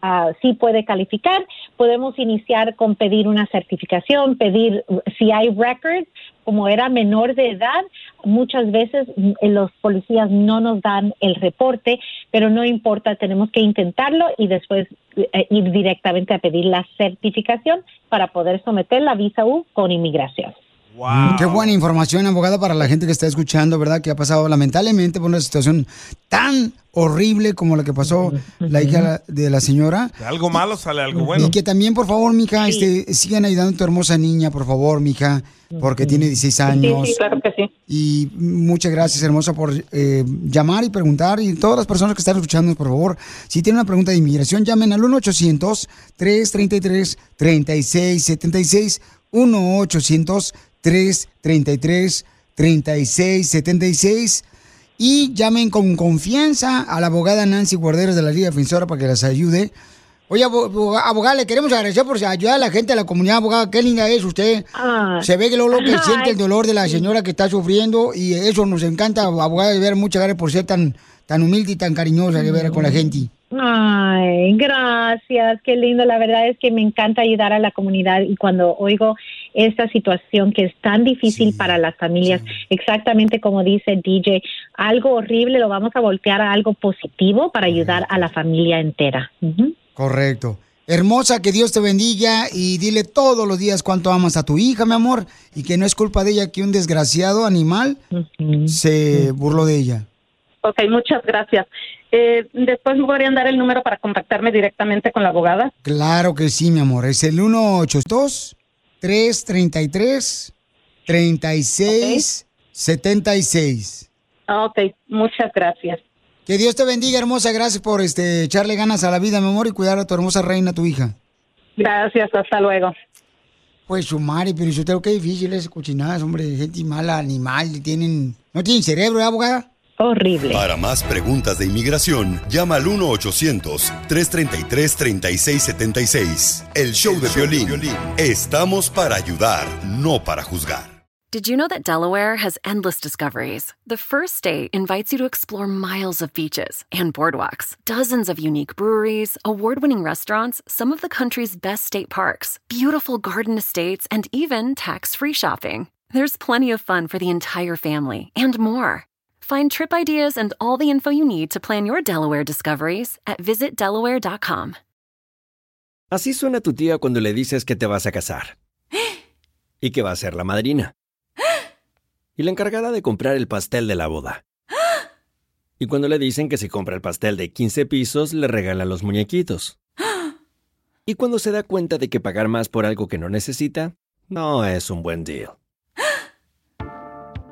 ah, sí puede calificar. Podemos iniciar con pedir una certificación, pedir si hay records, como era menor de edad, muchas veces mm, los policías no nos dan el reporte, pero no importa, tenemos que intentarlo y después eh, ir directamente a pedir la certificación para poder someter la visa U con inmigración. Mm, Qué buena información, abogada, para la gente que está escuchando, ¿verdad? Que ha pasado lamentablemente por una situación tan horrible como la que pasó la hija de la señora. De algo malo sale algo bueno. Y que también, por favor, mija, este, sigan ayudando a tu hermosa niña, por favor, mija, porque tiene 16 años. Sí, sí, claro que sí. Y muchas gracias, hermosa, por eh, llamar y preguntar. Y todas las personas que están escuchando, por favor, si tienen una pregunta de inmigración, llamen al 1-800-333-3676. 1-800-333-3676. Y llamen con confianza a la abogada Nancy Guarderos de la Liga Defensora para que les ayude. Oye, abo- aboga- abogada, le queremos agradecer por ayudar a la gente, a la comunidad, abogada. Qué linda es usted. Ah. Se ve que lo, lo que Ay. siente el dolor de la señora que está sufriendo y eso nos encanta, abogada, de ver muchas gracias por ser tan, tan humilde y tan cariñosa de ver con la gente. Ay, gracias, qué lindo. La verdad es que me encanta ayudar a la comunidad y cuando oigo esta situación que es tan difícil para las familias, exactamente como dice DJ, algo horrible lo vamos a voltear a algo positivo para ayudar a la familia entera. Correcto. Hermosa, que Dios te bendiga y dile todos los días cuánto amas a tu hija, mi amor, y que no es culpa de ella que un desgraciado animal se burló de ella. Ok, muchas gracias. Eh, después me podrían dar el número para contactarme directamente con la abogada. Claro que sí, mi amor. Es el 1-800-333-3676. Ah, Ok, muchas gracias. Que Dios te bendiga, hermosa. Gracias por este echarle ganas a la vida, mi amor, y cuidar a tu hermosa reina, tu hija. Gracias, hasta luego. Pues su madre, pero yo tengo que difícil es cochinadas, hombre. Gente mala, animal, tienen... No tienen cerebro, ¿eh, abogada? Horrible. Para más preguntas de inmigración, llama al 1-800-333-3676. El show de violín. Estamos para ayudar, no para juzgar. Did you know that Delaware has endless discoveries? The first state invites you to explore miles of beaches and boardwalks, dozens of unique breweries, award winning restaurants, some of the country's best state parks, beautiful garden estates, and even tax free shopping. There's plenty of fun for the entire family and more. Find trip ideas and all the info you need to plan your Delaware discoveries at visitdelaware.com. Así suena tu tía cuando le dices que te vas a casar. <gasps> Y que va a ser la madrina. <gasps> Y la encargada de comprar el pastel de la boda. <gasps> Y cuando le dicen que si compra el pastel de 15 pisos, le regalan los muñequitos. Y cuando se da cuenta de que pagar más por algo que no necesita, no es un buen deal.